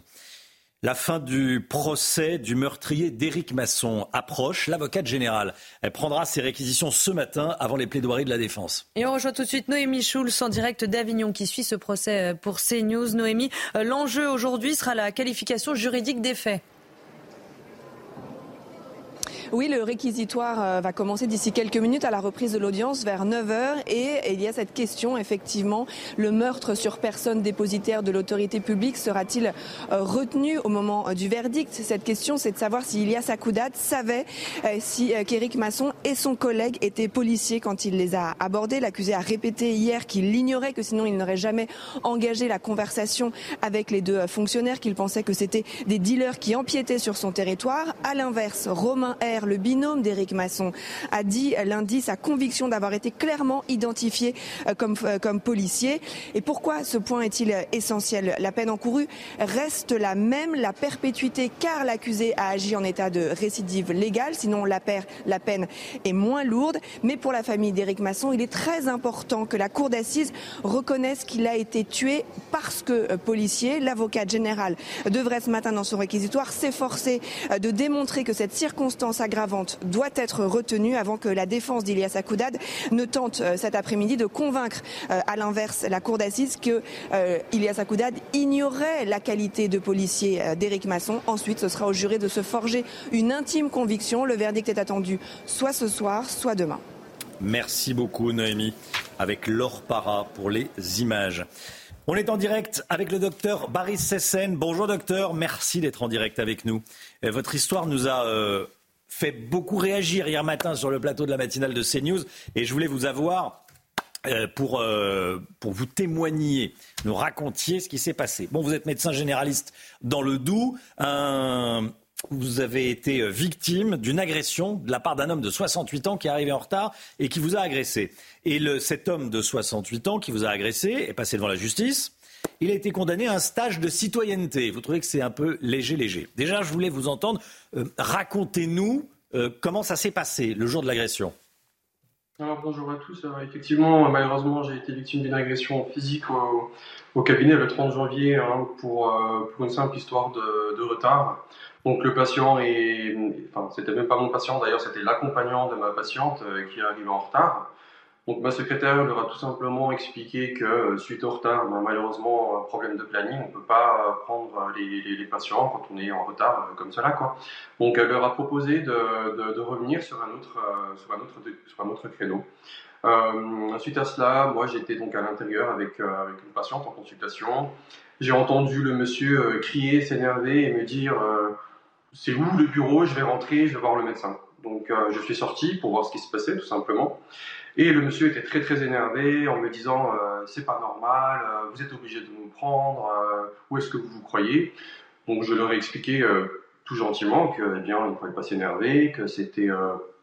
La fin du procès du meurtrier d'Éric Masson approche. L'avocate générale elle prendra ses réquisitions ce matin avant les plaidoiries de la défense.
Et on rejoint tout de suite Noémie Schulz en direct d'Avignon qui suit ce procès pour CNews. Noémie, l'enjeu aujourd'hui sera la qualification juridique des faits.
Oui, le réquisitoire va commencer d'ici quelques minutes à la reprise de l'audience vers 9h et il y a cette question effectivement, le meurtre sur personne dépositaire de l'autorité publique sera-t-il retenu au moment du verdict? Cette question, c'est de savoir si Ilias Akoudad savait si qu'Éric Masson et son collègue étaient policiers quand il les a abordés. L'accusé a répété hier qu'il ignorait que sinon il n'aurait jamais engagé la conversation avec les deux fonctionnaires, qu'il pensait que c'était des dealers qui empiétaient sur son territoire. À l'inverse, Romain Le binôme d'Éric Masson, a dit lundi sa conviction d'avoir été clairement identifié euh, comme, euh, comme policier. Et pourquoi ce point est-il essentiel? La peine encourue reste la même, la perpétuité, car l'accusé a agi en état de récidive légale, sinon la, la peine est moins lourde. Mais pour la famille d'Éric Masson, il est très important que la cour d'assises reconnaisse qu'il a été tué parce que euh, policier. L'avocat général devrait ce matin dans son réquisitoire s'efforcer de démontrer que cette circonstance aggravante doit être retenue avant que la défense d'Ilias Akoudad ne tente euh, cet après-midi de convaincre à l'inverse la cour d'assises que Ilias Akoudad ignorait la qualité de policier d'Éric Masson. Ensuite, ce sera au juré de se forger une intime conviction. Le verdict est attendu soit ce soir, soit demain.
Merci beaucoup Noémie, avec Laure Para pour les images. On est en direct avec le docteur Baris Sessen. Bonjour docteur, merci d'être en direct avec nous. Euh, votre histoire nous a euh, fait beaucoup réagir hier matin sur le plateau de la matinale de CNews et je voulais vous avoir euh, pour, pour vous témoigner, nous racontiez ce qui s'est passé. Bon, vous êtes médecin généraliste dans le Doubs. Vous avez été euh, victime d'une agression de la part d'un homme de 68 ans qui est arrivé en retard et qui vous a agressé. Et le, cet homme de 68 ans qui vous a agressé est passé devant la justice. Il a été condamné à un stage de citoyenneté. Vous trouvez que c'est un peu léger, léger. Déjà, je voulais vous entendre. Euh, racontez-nous euh, comment ça s'est passé le jour de l'agression.
Alors bonjour à tous. effectivement, malheureusement, j'ai été victime d'une agression physique au, cabinet le 30 janvier hein, pour, une simple histoire de, retard. Donc le patient est, enfin c'était même pas mon patient d'ailleurs, c'était l'accompagnant de ma patiente euh, qui est arrivé en retard. Ma secrétaire leur a tout simplement expliqué que euh, suite au retard, ben, malheureusement problème de planning, on peut pas prendre les, patients quand on est en retard euh, comme cela. Donc elle leur a proposé de, revenir sur un autre créneau. Euh, suite à cela, moi j'étais donc à l'intérieur avec, une patiente en consultation. J'ai entendu le monsieur crier, s'énerver et me dire c'est où le bureau, je vais rentrer, je vais voir le médecin. Donc euh, je suis sorti pour voir ce qui se passait tout simplement. Et le monsieur était très très énervé en me disant euh, c'est pas normal, euh, vous êtes obligé de nous prendre, où est-ce que vous vous croyez? Donc je leur ai expliqué tout gentiment que eh bien il ne fallait pas s'énerver, que c'était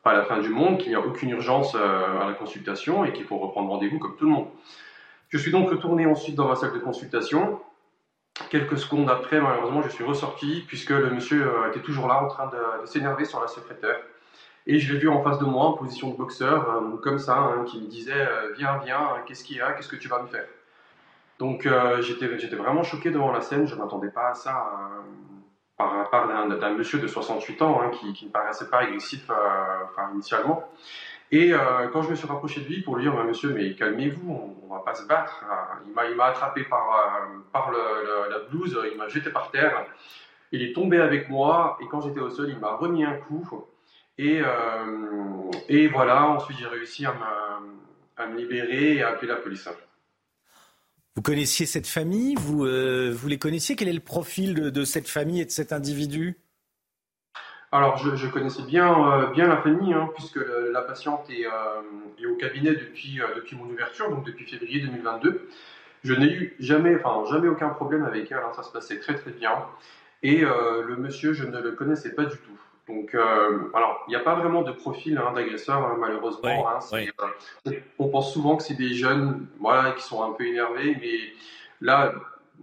pas la fin du monde, qu'il n'y a aucune urgence à la consultation et qu'il faut reprendre rendez-vous comme tout le monde. Je suis donc retourné ensuite dans ma salle de consultation Quelques secondes après, malheureusement, je suis ressorti puisque le monsieur euh, était toujours là en train de, s'énerver sur la secrétaire. Et je l'ai vu en face de moi, en position de boxeur, euh, comme ça, hein, qui me disait euh, Viens, viens, qu'est-ce qu'il y a Qu'est-ce que tu vas me faire? Donc j'étais vraiment choqué devant la scène, je ne m'attendais pas à ça par part d'un monsieur de 68 ans hein, qui, ne paraissait pas agressif initialement. Et euh, quand je me suis rapproché de lui pour lui dire, monsieur, mais calmez-vous, on, ne va pas se battre. Euh, il m'a attrapé par, euh, par la blouse, il m'a jeté par terre. Il est tombé avec moi et quand j'étais au sol, il m'a remis un coup. Et, et voilà, ensuite j'ai réussi à me, à me, libérer et à appeler la police.
Vous connaissiez cette famille? Vous, vous les connaissiez? Quel est le profil de, de cette famille et de cet individu?
Alors, je, connaissais bien, euh, bien la famille, hein, puisque la patiente est, euh, est, au cabinet depuis, euh, depuis mon ouverture, donc depuis février 2022. Je n'ai eu jamais, enfin, jamais aucun problème avec elle, hein, ça se passait très très bien. Et le monsieur, je ne le connaissais pas du tout. Donc, alors, il n'y a pas vraiment de profil hein, d'agresseur, malheureusement. on pense souvent que c'est des jeunes voilà, qui sont un peu énervés, mais là,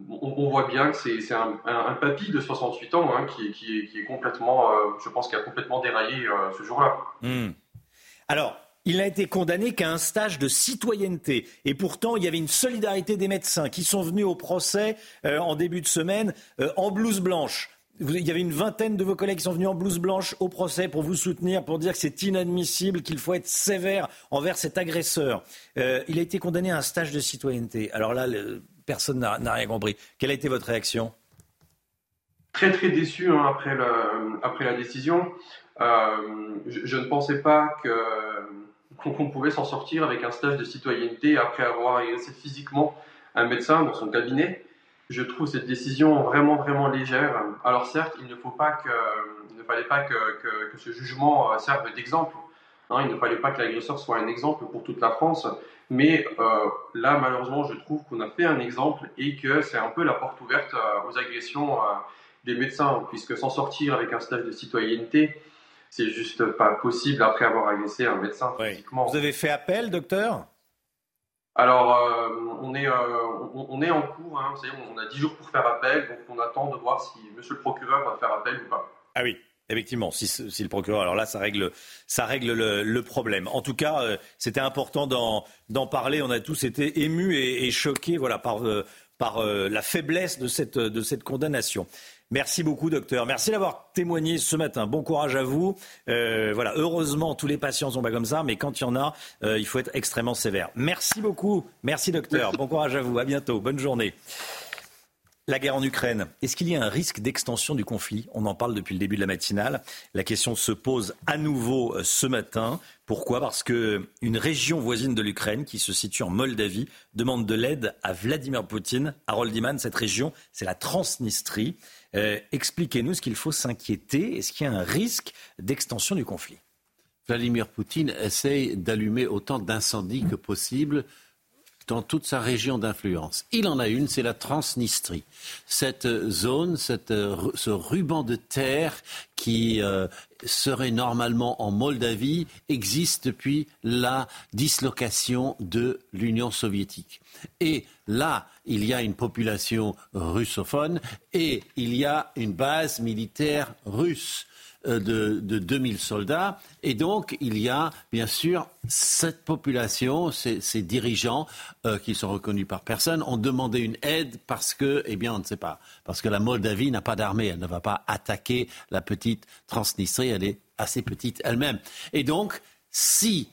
on, voit bien que c'est un, papy de 68 ans hein, qui, est complètement, euh, je pense, qui a complètement déraillé euh, ce jour-là.
Hmm. Alors, il n'a été condamné qu'à un stage de citoyenneté. Et pourtant, il y avait une solidarité des médecins qui sont venus au procès euh, en début de semaine en blouse blanche. Il y avait une vingtaine de vos collègues qui sont venus en blouse blanche au procès pour vous soutenir, pour dire que c'est inadmissible, qu'il faut être sévère envers cet agresseur. il a été condamné à un stage de citoyenneté. Alors là, personne n'a rien compris. Quelle a été votre réaction?
Très très déçu hein, après, la décision. je, ne pensais pas qu'on pouvait s'en sortir avec un stage de citoyenneté après avoir exercé physiquement un médecin dans son cabinet. Je trouve cette décision vraiment vraiment légère. Alors certes, il ne faut pas que, il ne fallait pas que, que, ce jugement euh, serve d'exemple. Hein, il ne fallait pas que l'agresseur soit un exemple pour toute la France. Mais euh, là, malheureusement, je trouve qu'on a fait un exemple et que c'est un peu la porte ouverte euh, aux agressions des médecins, puisque s'en sortir avec un stage de citoyenneté, c'est juste pas possible après avoir agressé un médecin
Vous avez fait appel, docteur?
Alors, euh, on, est, euh, on, est en cours, hein, on a 10 jours pour faire appel, donc on attend de voir si monsieur le procureur va faire appel ou pas.
Ah oui, Effectivement, si, le procureur, alors là, ça règle, ça règle le, problème. En tout cas, euh, c'était important d'en parler. On a tous été émus et, choqués, voilà, par, par la faiblesse de cette, de cette condamnation. Merci beaucoup, docteur. Merci d'avoir témoigné ce matin. Bon courage à vous. Euh, voilà, heureusement, tous les patients sont pas comme ça, mais quand il y en a, euh, il faut être extrêmement sévère. Merci beaucoup. Merci, docteur. Bon courage à vous. À bientôt. Bonne journée. La guerre en Ukraine, est-ce qu'il y a un risque d'extension du conflit? On en parle depuis le début de la matinale. La question se pose à nouveau euh, ce matin. Pourquoi? Parce que une région voisine de l'Ukraine, qui se situe en Moldavie, demande de l'aide à Vladimir Poutine. Harold Iman, cette région, c'est la Transnistrie. Euh, expliquez-nous ce qu'il faut s'inquiéter. Est-ce qu'il y a un risque d'extension du conflit?
Vladimir Poutine essaye d'allumer autant d'incendies que possible dans toute sa région d'influence. Il en a une, c'est la Transnistrie. Cette zone, ce ruban de terre qui euh, serait normalement en Moldavie existe depuis la dislocation de l'Union soviétique. Et là, il y a une population russophone et il y a une base militaire russe. Euh, de, de 2000 soldats. Et donc, il y a bien sûr cette population, ces, dirigeants euh, qui sont reconnus par personne, ont demandé une aide parce que, eh bien, on ne sait pas, parce que la Moldavie n'a pas d'armée, elle ne va pas attaquer la petite Transnistrie, elle est assez petite elle-même. Et donc, si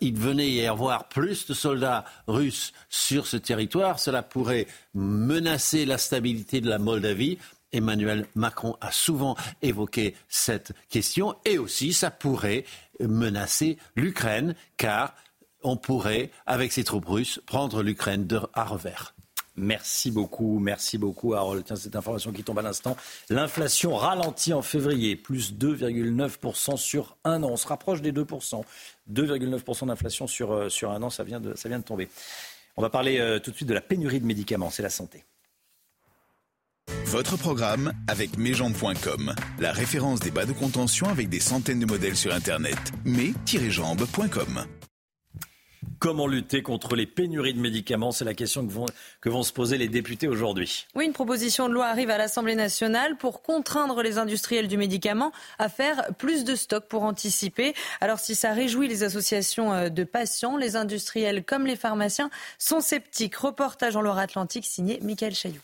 il venait y avoir plus de soldats russes sur ce territoire, cela pourrait menacer la stabilité de la Moldavie Emmanuel Macron a souvent évoqué cette question et aussi ça pourrait menacer l'Ukraine car on pourrait, avec ces troupes russes, prendre l'Ukraine à revers.
Merci beaucoup, merci beaucoup Harold. Tiens, cette information qui tombe à l'instant. L'inflation ralentit en février, plus 2,9% sur un an. On se rapproche des 2%. 2,9% d'inflation sur, euh, sur un an, ça vient, de, ça vient de tomber. On va parler euh, tout de suite de la pénurie de médicaments, c'est la santé.
Votre programme avec mesjambes.com, la référence des bas de contention avec des centaines de modèles sur Internet. mes-jambes.com.
Comment lutter contre les pénuries de médicaments? C'est la question que vont, que vont, se poser les députés aujourd'hui.
Oui, une proposition de loi arrive à l'Assemblée nationale pour contraindre les industriels du médicament à faire plus de stocks pour anticiper. Alors si ça réjouit les associations euh, de patients, les industriels comme les pharmaciens sont sceptiques. Reportage en Loire-Atlantique signé Michael Chailloux.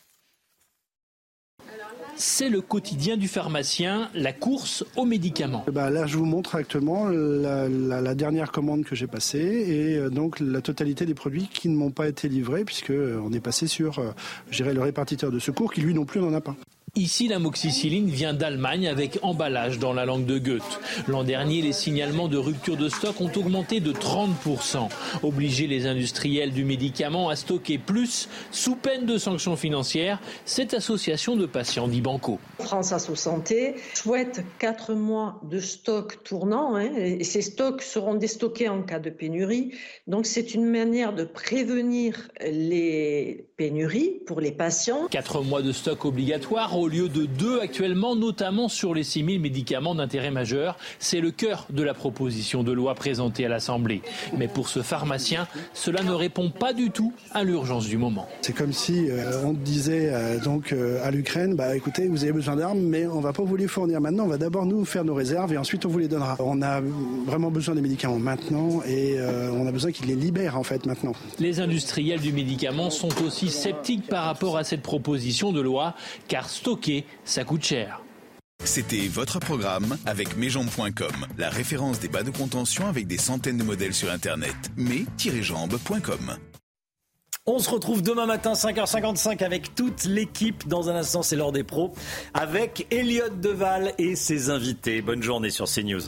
C'est le quotidien du pharmacien, la course aux médicaments.
Bah là, je vous montre actuellement la, dernière commande que j'ai passée et euh, donc la totalité des produits qui ne m'ont pas été livrés puisque euh, on est passé sur, euh, le répartiteur de secours qui lui non plus n'en a pas.
Ici, la moxicilline vient d'Allemagne avec emballage dans la langue de Goethe. L'an dernier, les signalements de rupture de stock ont augmenté de 30%. Obliger les industriels du médicament à stocker plus sous peine de sanctions financières, cette association de patients dit Banco.
France Asso Santé souhaite 4 mois de stock tournant hein, et ces stocks seront déstockés en cas de pénurie. Donc c'est une manière de prévenir les pénuries pour les patients.
4 mois de stock obligatoire au lieu de deux actuellement, notamment sur les 6 000 médicaments d'intérêt majeur. C'est le cœur de la proposition de loi présentée à l'Assemblée. Mais pour ce pharmacien, cela ne répond pas du tout à l'urgence du moment.
C'est comme si euh, on disait euh, donc euh, à l'Ukraine, bah écoutez, vous avez besoin d'armes, mais on va pas vous les fournir maintenant. On va d'abord nous faire nos réserves et ensuite on vous les donnera. On a vraiment besoin des médicaments maintenant et on a besoin qu'ils les libèrent en fait maintenant.
Les industriels du médicament sont aussi sceptiques par rapport à cette proposition de loi, car stocker, ça coûte cher.
C'était votre programme avec mesjambes.com, la référence des bas de contention avec des centaines de modèles sur Internet. mes-jambes.com.
On se retrouve demain matin 5h55 avec toute l'équipe. Dans un instant, c'est l'heure des pros avec Elliott Deval et ses invités. Bonne journée sur CNews.